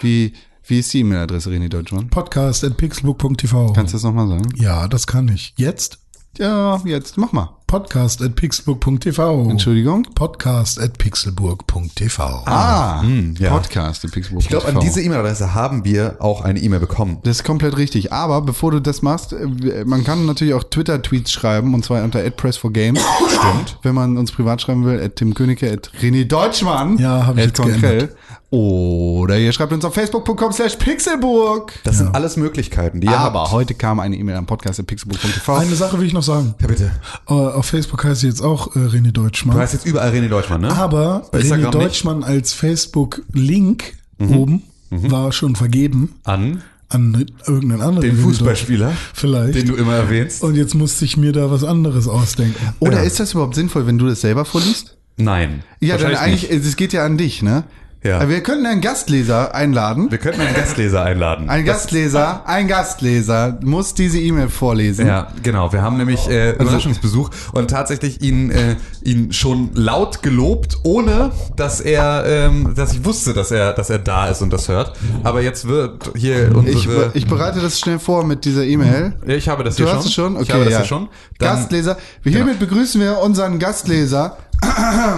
Wie, wie ist die E-Mail-Adresse, René Deutschmann? Podcast at pixelbook.tv. Kannst du das nochmal sagen? Ja, das kann ich. Jetzt? Ja, jetzt mach mal. Podcast at pixelburg.tv. Entschuldigung? Podcast at pixelburg.tv. Ah, ja. Podcast. der Pixelburg Ich glaube, an diese E-Mail-Adresse haben wir auch eine E-Mail bekommen. Das ist komplett richtig. Aber bevor du das machst, äh, man kann natürlich auch Twitter-Tweets schreiben und zwar unter @press4games. Stimmt. Wenn man uns privat schreiben will, at Tim Königke, at René Deutschmann. Ja, hab ich at jetzt Konkrell. geändert. Oder ihr schreibt uns auf facebook.com slash pixelburg. Das sind alles Möglichkeiten, die ihr Aber habt. heute kam eine E-Mail am Podcast at pixelburg.tv. Eine Sache will ich noch sagen. Ja, bitte. Äh, Auf Facebook heißt sie jetzt auch äh, René Deutschmann. Du heißt jetzt überall René Deutschmann, ne? Aber Bei René Instagram nicht? Deutschmann als Facebook-Link oben war schon vergeben An an irgendeinen anderen. den René Fußballspieler, Deutschmann. Vielleicht. den du immer erwähnst. Und jetzt musste ich mir da was anderes ausdenken. Oder Ja. ist das überhaupt sinnvoll, wenn du das selber vorliest? Nein. Ja, dann eigentlich, nicht. es geht ja an dich, ne? Ja. Aber Wir könnten einen Gastleser einladen. Wir könnten einen Gastleser einladen. Ein Das- Gastleser, ein Gastleser muss diese E-Mail vorlesen. Ja, genau. Wir haben nämlich äh, Überraschungsbesuch und tatsächlich ihn, äh, ihn schon laut gelobt, ohne dass er, ähm, dass ich wusste, dass er, dass er da ist und das hört. Aber jetzt wird hier Ich, unsere. ich bereite das schnell vor mit dieser E-Mail. Ja, ich habe das Du hier hast schon. es schon? Okay, ich habe das ja. hier schon. Dann, Gastleser. Wir Genau. hiermit begrüßen wir unseren Gastleser.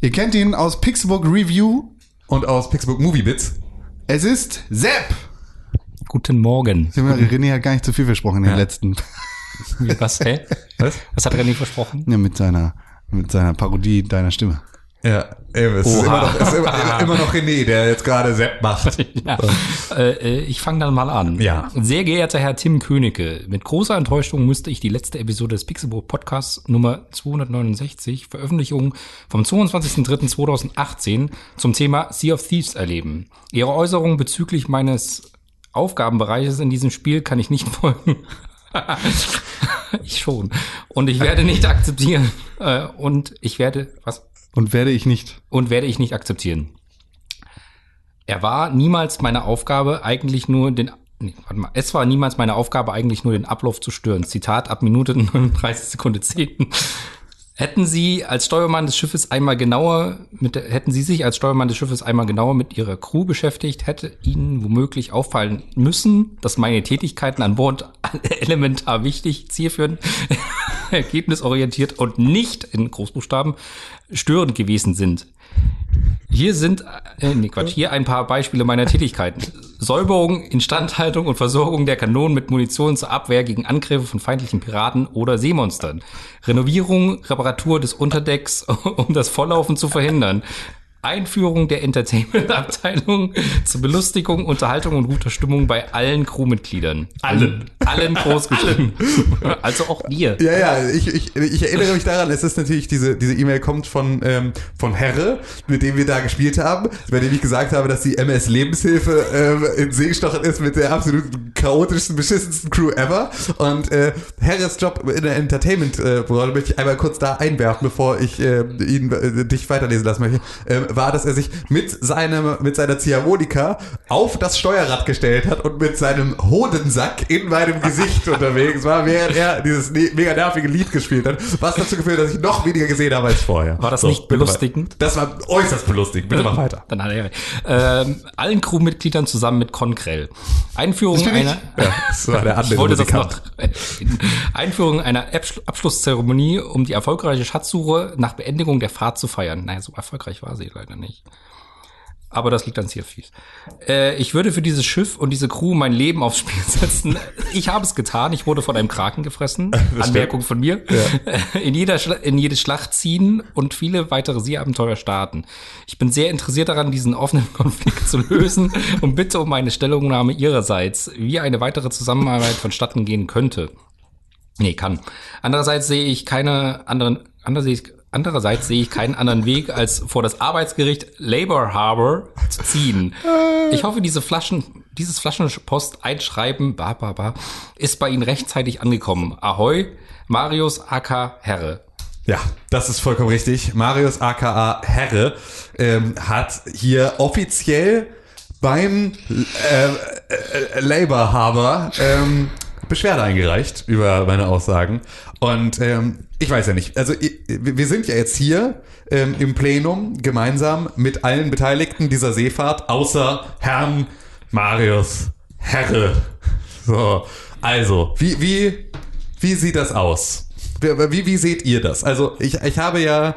Ihr kennt ihn aus Pixelbook Review. Und aus Pixelbook Movie Bits. Es ist Sepp. Guten Morgen. René hat gar nicht zu viel versprochen in Ja. den letzten. Was, hä? Was? Was hat René versprochen? Ja, mit seiner, mit seiner Parodie deiner Stimme. Ja, eben, es ist, Oha. immer noch, ist immer, immer, noch René, der jetzt gerade Sepp macht. Ja. Äh, äh, ich fange dann mal an. Ja. Sehr geehrter Herr Tim Königke, mit großer Enttäuschung musste ich die letzte Episode des Pixelbook Podcasts Nummer 269, Veröffentlichung vom 22.03.2018 zum Thema Sea of Thieves erleben. Ihre Äußerung bezüglich meines Aufgabenbereiches in diesem Spiel kann ich nicht folgen. ich schon. Und ich werde nicht akzeptieren. Äh, und ich werde, was? Und werde ich nicht. und werde ich nicht akzeptieren. Er war niemals meine Aufgabe, eigentlich nur den. Nee, warte mal. Es war niemals meine Aufgabe, eigentlich nur den Ablauf zu stören. Zitat ab Minute 39 Sekunde 10. Hätten Sie als Steuermann des Schiffes einmal genauer mit hätten Sie sich als Steuermann des Schiffes einmal genauer mit Ihrer Crew beschäftigt, hätte Ihnen womöglich auffallen müssen, dass meine Tätigkeiten an Bord elementar wichtig, zielführend, ergebnisorientiert und nicht in Großbuchstaben störend gewesen sind. Hier sind, äh, nee, Quatsch, hier ein paar Beispiele meiner Tätigkeiten. Säuberung, Instandhaltung und Versorgung der Kanonen mit Munition zur Abwehr gegen Angriffe von feindlichen Piraten oder Seemonstern. Renovierung, Reparatur des Unterdecks, um das Volllaufen zu verhindern. Einführung der Entertainment-Abteilung zur Belustigung, Unterhaltung und guter Stimmung bei allen Crewmitgliedern. Allen. Allen großgeschrieben. Also auch dir. Ja, ja, ich, ich, ich erinnere mich daran, es ist natürlich, diese diese E-Mail kommt von, ähm, von Herre, mit dem wir da gespielt haben, bei dem ich gesagt habe, dass die MS Lebenshilfe ähm, in See gestochen ist mit der absolut chaotischsten, beschissensten Crew ever. Und äh, Herres Job in der Entertainment-Branche möchte ich einmal kurz da einwerfen, bevor ich äh, ihn äh, dich weiterlesen lassen möchte, ähm, war, dass er sich mit seinem mit seiner Ziehharmonika auf das Steuerrad gestellt hat und mit seinem Hodensack in meinem Gesicht unterwegs war, während er dieses ne mega nervige Lied gespielt hat, was dazu geführt hat, dass ich noch weniger gesehen habe als vorher. War das So, nicht belustigend? Das war äußerst belustigend. Bitte mach weiter. Dann hat er ähm, allen Crewmitgliedern zusammen mit Conkrell. Einführung einer Ja, das war der andere wollte das noch Einführung einer Abschl- Abschlusszeremonie, um die erfolgreiche Schatzsuche nach Beendigung der Fahrt zu feiern. Naja, so erfolgreich war sie leider nicht. Aber das liegt an Sea of Thieves. Äh, ich würde für dieses Schiff und diese Crew mein Leben aufs Spiel setzen. Ich habe es getan. Ich wurde von einem Kraken gefressen. Anmerkung von mir. In, jeder Schla in jede Schlacht ziehen und viele weitere Seeabenteuer starten. Ich bin sehr interessiert daran, diesen offenen Konflikt zu lösen und bitte um eine Stellungnahme Ihrerseits, wie eine weitere Zusammenarbeit vonstatten gehen könnte. Nee, kann. Andererseits sehe ich keine anderen, andererseits, andererseits sehe ich keinen anderen Weg, als vor das Arbeitsgericht Labor Harbor zu ziehen. Ich hoffe, diese Flaschen, dieses Flaschenpost-Einschreiben, ba, ba, ba, ist bei Ihnen rechtzeitig angekommen. Ahoi, Marius AK Herre. Ja, das ist vollkommen richtig. Marius aka Herre ähm, hat hier offiziell beim äh, äh, Labour Harbor ähm, Beschwerde eingereicht über meine Aussagen. Und ähm, ich weiß ja nicht, also wir sind ja jetzt hier ähm, im Plenum gemeinsam mit allen Beteiligten dieser Seefahrt, außer Herrn Marius Herre. So, also, wie, wie, wie sieht das aus? wie, wie seht ihr das? Also ich, ich habe ja,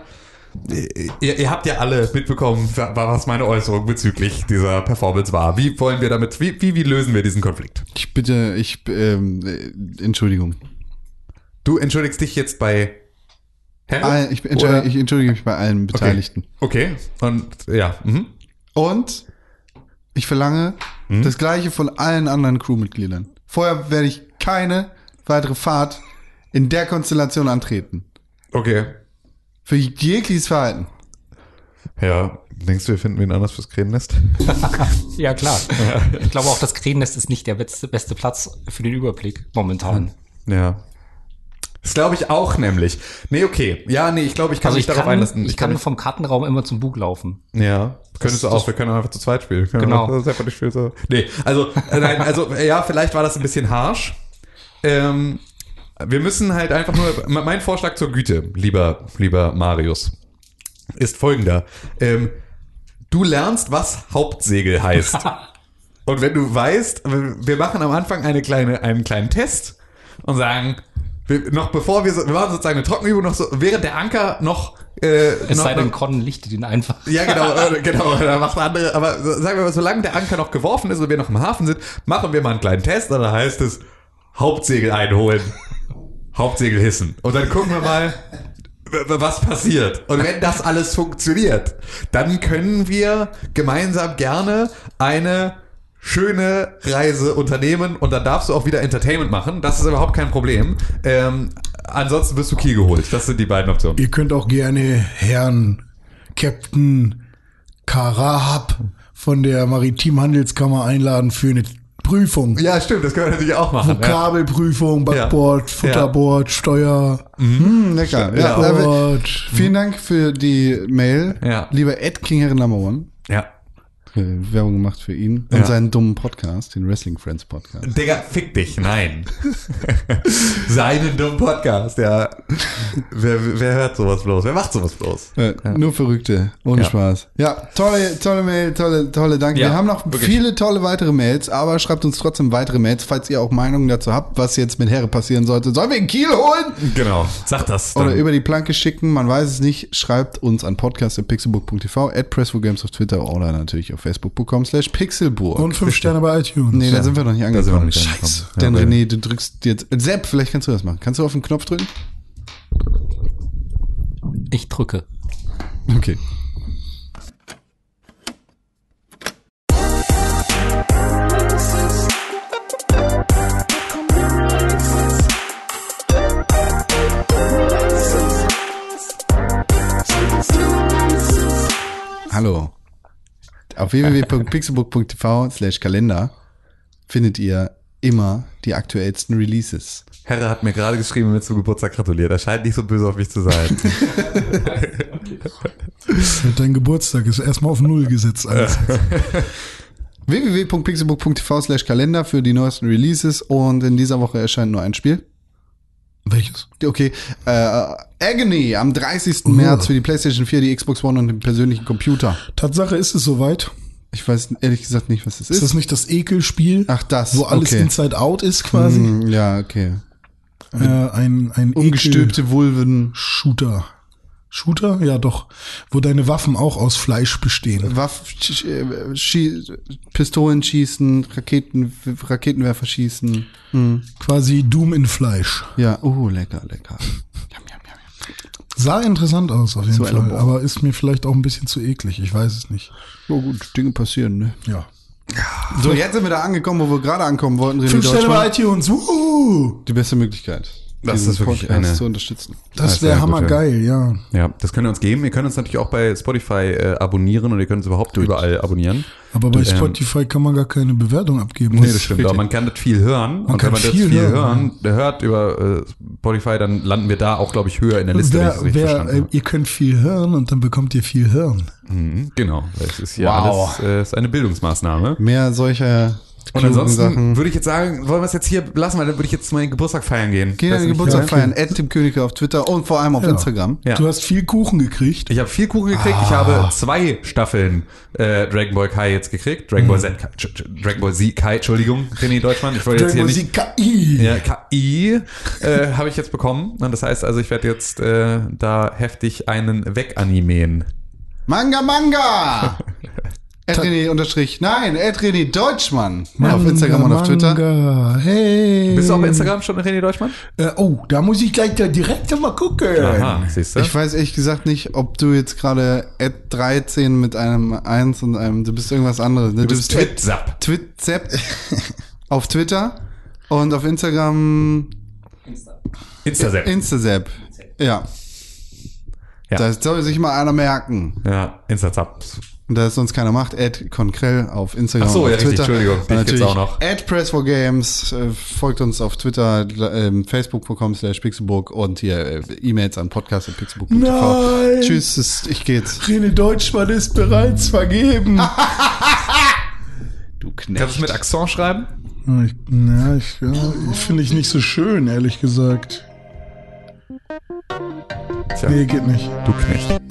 ihr, ihr habt ja alle mitbekommen, was meine Äußerung bezüglich dieser Performance war. Wie wollen wir damit, wie, wie, wie lösen wir diesen Konflikt? Ich bitte, ich, ähm, äh, Entschuldigung. Du entschuldigst dich jetzt bei? All, ich, entschuldige, ich entschuldige mich bei allen Beteiligten. Okay, und ja, mhm. Und ich verlange Hm? das gleiche von allen anderen Crewmitgliedern. Vorher werde ich keine weitere Fahrt in der Konstellation antreten. okay. Für jegliches Verhalten. Ja, denkst du, wir finden wen anders fürs Krähennest? Ja, klar. Ich glaube auch, das Krähennest ist nicht der beste, beste Platz für den Überblick momentan. Ja. Das glaube ich auch nämlich. Nee, okay. Ja, nee, ich glaube, ich kann Also mich ich darauf kann, einlassen. ich kann vom Kartenraum immer zum Bug laufen. Ja, könntest du auch. Wir können auch einfach zu zweit spielen. Genau. Das ist einfach nicht viel so. Nee, also, äh, nein, also, äh, ja, vielleicht war das ein bisschen harsh. Ähm, wir müssen halt einfach nur, mein Vorschlag zur Güte, lieber, lieber Marius, ist folgender. Ähm, du lernst, was Hauptsegel heißt. Und wenn du weißt, wir machen am Anfang eine kleine, einen kleinen Test und sagen, wir, noch bevor wir, so, wir machen sozusagen eine Trockenübung noch so, während der Anker noch, äh, Es noch, sei denn, Con lichtet ihn einfach. ja, genau, äh, genau, da macht andere, aber sagen wir mal, solange der Anker noch geworfen ist und wir noch im Hafen sind, machen wir mal einen kleinen Test und dann heißt es Hauptsegel einholen, Hauptsegel hissen und dann gucken wir mal, was passiert. Und wenn das alles funktioniert, dann können wir gemeinsam gerne eine schöne Reise unternehmen und dann darfst du auch wieder Entertainment machen. Das ist überhaupt kein Problem. Ähm, ansonsten wirst du Kiel geholt. Das sind die beiden Optionen. Ihr könnt auch gerne Herrn Captain Karahab von der Maritimhandelskammer einladen für eine Prüfung. Ja, stimmt, das können wir natürlich auch machen. Vokabelprüfung, Backbord, Ja. Futterbord, Steuer, Hm, lecker. Ja, vielen Dank für die Mail. Ja. Lieber Ed King Herren Number One. ja. Äh, Werbung gemacht für ihn und Ja. seinen dummen Podcast, den Wrestling Friends Podcast. Digga, fick dich, nein. Seinen dummen Podcast, ja. Wer, wer hört sowas bloß? Wer macht sowas bloß? Äh, Nur Verrückte, ohne Ja. Spaß. Ja, tolle, tolle Mail, tolle, tolle Danke. Ja, Wir haben noch wirklich. viele tolle weitere Mails, aber schreibt uns trotzdem weitere Mails, falls ihr auch Meinungen dazu habt, was jetzt mit Herre passieren sollte. Sollen wir in Kiel holen? Genau. Sag das. Oder dann. über die Planke schicken, man weiß es nicht. Schreibt uns an podcast.pixelbook.tv, at press4games auf Twitter oder natürlich auf facebook.com slash pixelburg. Und fünf Sterne bei iTunes. Nee, da sind wir noch nicht angekommen. noch nicht Scheiße. Denn Ja, René, du drückst jetzt. Sepp, vielleicht kannst du das machen. Kannst du auf den Knopf drücken? Ich drücke. Okay. Hallo. Auf www.pixelbook.tv slash Kalender findet ihr immer die aktuellsten Releases. Herre hat mir gerade geschrieben, mir zum Geburtstag gratuliert. Er scheint nicht so böse auf mich zu sein. Dein Geburtstag ist erstmal auf Null gesetzt. Www.pixelbook.tv slash Kalender für die neuesten Releases und in dieser Woche erscheint nur ein Spiel. Welches? Okay, äh, Agony am 30. März für die PlayStation 4, die Xbox One und den persönlichen Computer. Tatsache ist es soweit. Ich weiß ehrlich gesagt nicht, was es Ist ist. das nicht das Ekelspiel? Ach, das, Wo alles okay. inside out ist quasi? Hm, ja, okay. Äh, ein ein Umgestülpte Vulven, Shooter. Shooter? Ja, doch. Wo deine Waffen auch aus Fleisch bestehen. Waffen, äh, schie Pistolen schießen, Raketen, Raketenwerfer schießen. Hm. Quasi Doom in Fleisch. Ja, oh, lecker, lecker. Yum, yum, yum. Sah interessant aus auf jeden So Fall. Aber ist mir vielleicht auch ein bisschen zu eklig. Ich weiß es nicht. Oh gut, Dinge passieren, ne? Ja. So, jetzt sind wir da angekommen, wo wir gerade ankommen wollten. Fünf Sterne Deutschmann. bei iTunes. Wuhu! Die beste Möglichkeit, Das ist wirklich Podcast eine- zu unterstützen. Das wäre gut, hammergeil, ja. ja, das könnt ihr uns geben. Ihr könnt uns natürlich auch bei Spotify äh, abonnieren und ihr könnt uns überhaupt überall abonnieren. Aber bei Ähm, Spotify kann man gar keine Bewertung abgeben. Nee, das stimmt. Aber man kann das viel hören. und kann wenn man das viel viel hören, hören, der hört über äh, Spotify, dann landen wir da auch, glaube ich, höher in der Liste, wenn ich Wer, das richtig wer, verstanden äh, habe. ihr könnt viel hören und dann bekommt ihr viel hören. Mhm, genau. Das ist ja Wow. alles äh, ist eine Bildungsmaßnahme. Mehr solcher Und ansonsten Sachen. würde ich jetzt sagen, wollen wir es jetzt hier lassen, weil dann würde ich jetzt meinen Geburtstag feiern gehen. Geh deinen Geburtstag ja? feiern. Add Tim Königke auf Twitter und vor allem auf Ja. Instagram. Ja. Du hast viel Kuchen gekriegt. Ich habe viel Kuchen gekriegt. Ich habe zwei Staffeln äh, Dragon Ball Kai jetzt gekriegt. Dragon Ball Z, Kai, Dragon Ball Z Kai, Entschuldigung, René Deutschmann. Ich wollte jetzt hier nicht. KI. Ja, KI äh, habe ich jetzt bekommen. Und das heißt also, ich werde jetzt äh, da heftig einen weganimeen. Manga Manga! Edrini unterstrich, nein, Edrini Deutschmann. auf Instagram und auf Twitter. Manga. Hey. Bist du auf Instagram schon René Deutschmann? Äh, oh, da muss ich gleich da direkt mal gucken. Aha, siehst du? Ich weiß ehrlich gesagt nicht, ob du jetzt gerade Ad 13 mit einem 1 und einem, du bist irgendwas anderes. Ne? Du bist Twitsap. Twitzepp auf Twitter und auf Instagram Instasap. Instasap. Ja. Ja. Das soll sich mal einer merken. Ja, Instasap. Und da es sonst keiner macht, Ed Konkrell auf Instagram Ach so, und ja, auf richtig, Twitter. Entschuldigung, Und natürlich auch noch. Ed Press for Games, äh, folgt uns auf Twitter, ähm, facebook.com slash pixelburg und hier äh, E-Mails an podcast.pixelburg.tv. Nein. Tschüss, es- ich geh jetzt. René Deutschmann ist bereits vergeben. Du Kannst du Knecht. mit Akzent schreiben? Ich, na, ich, ja, finde ich nicht so schön, ehrlich gesagt. Tja, Nee, geht nicht. du Knecht.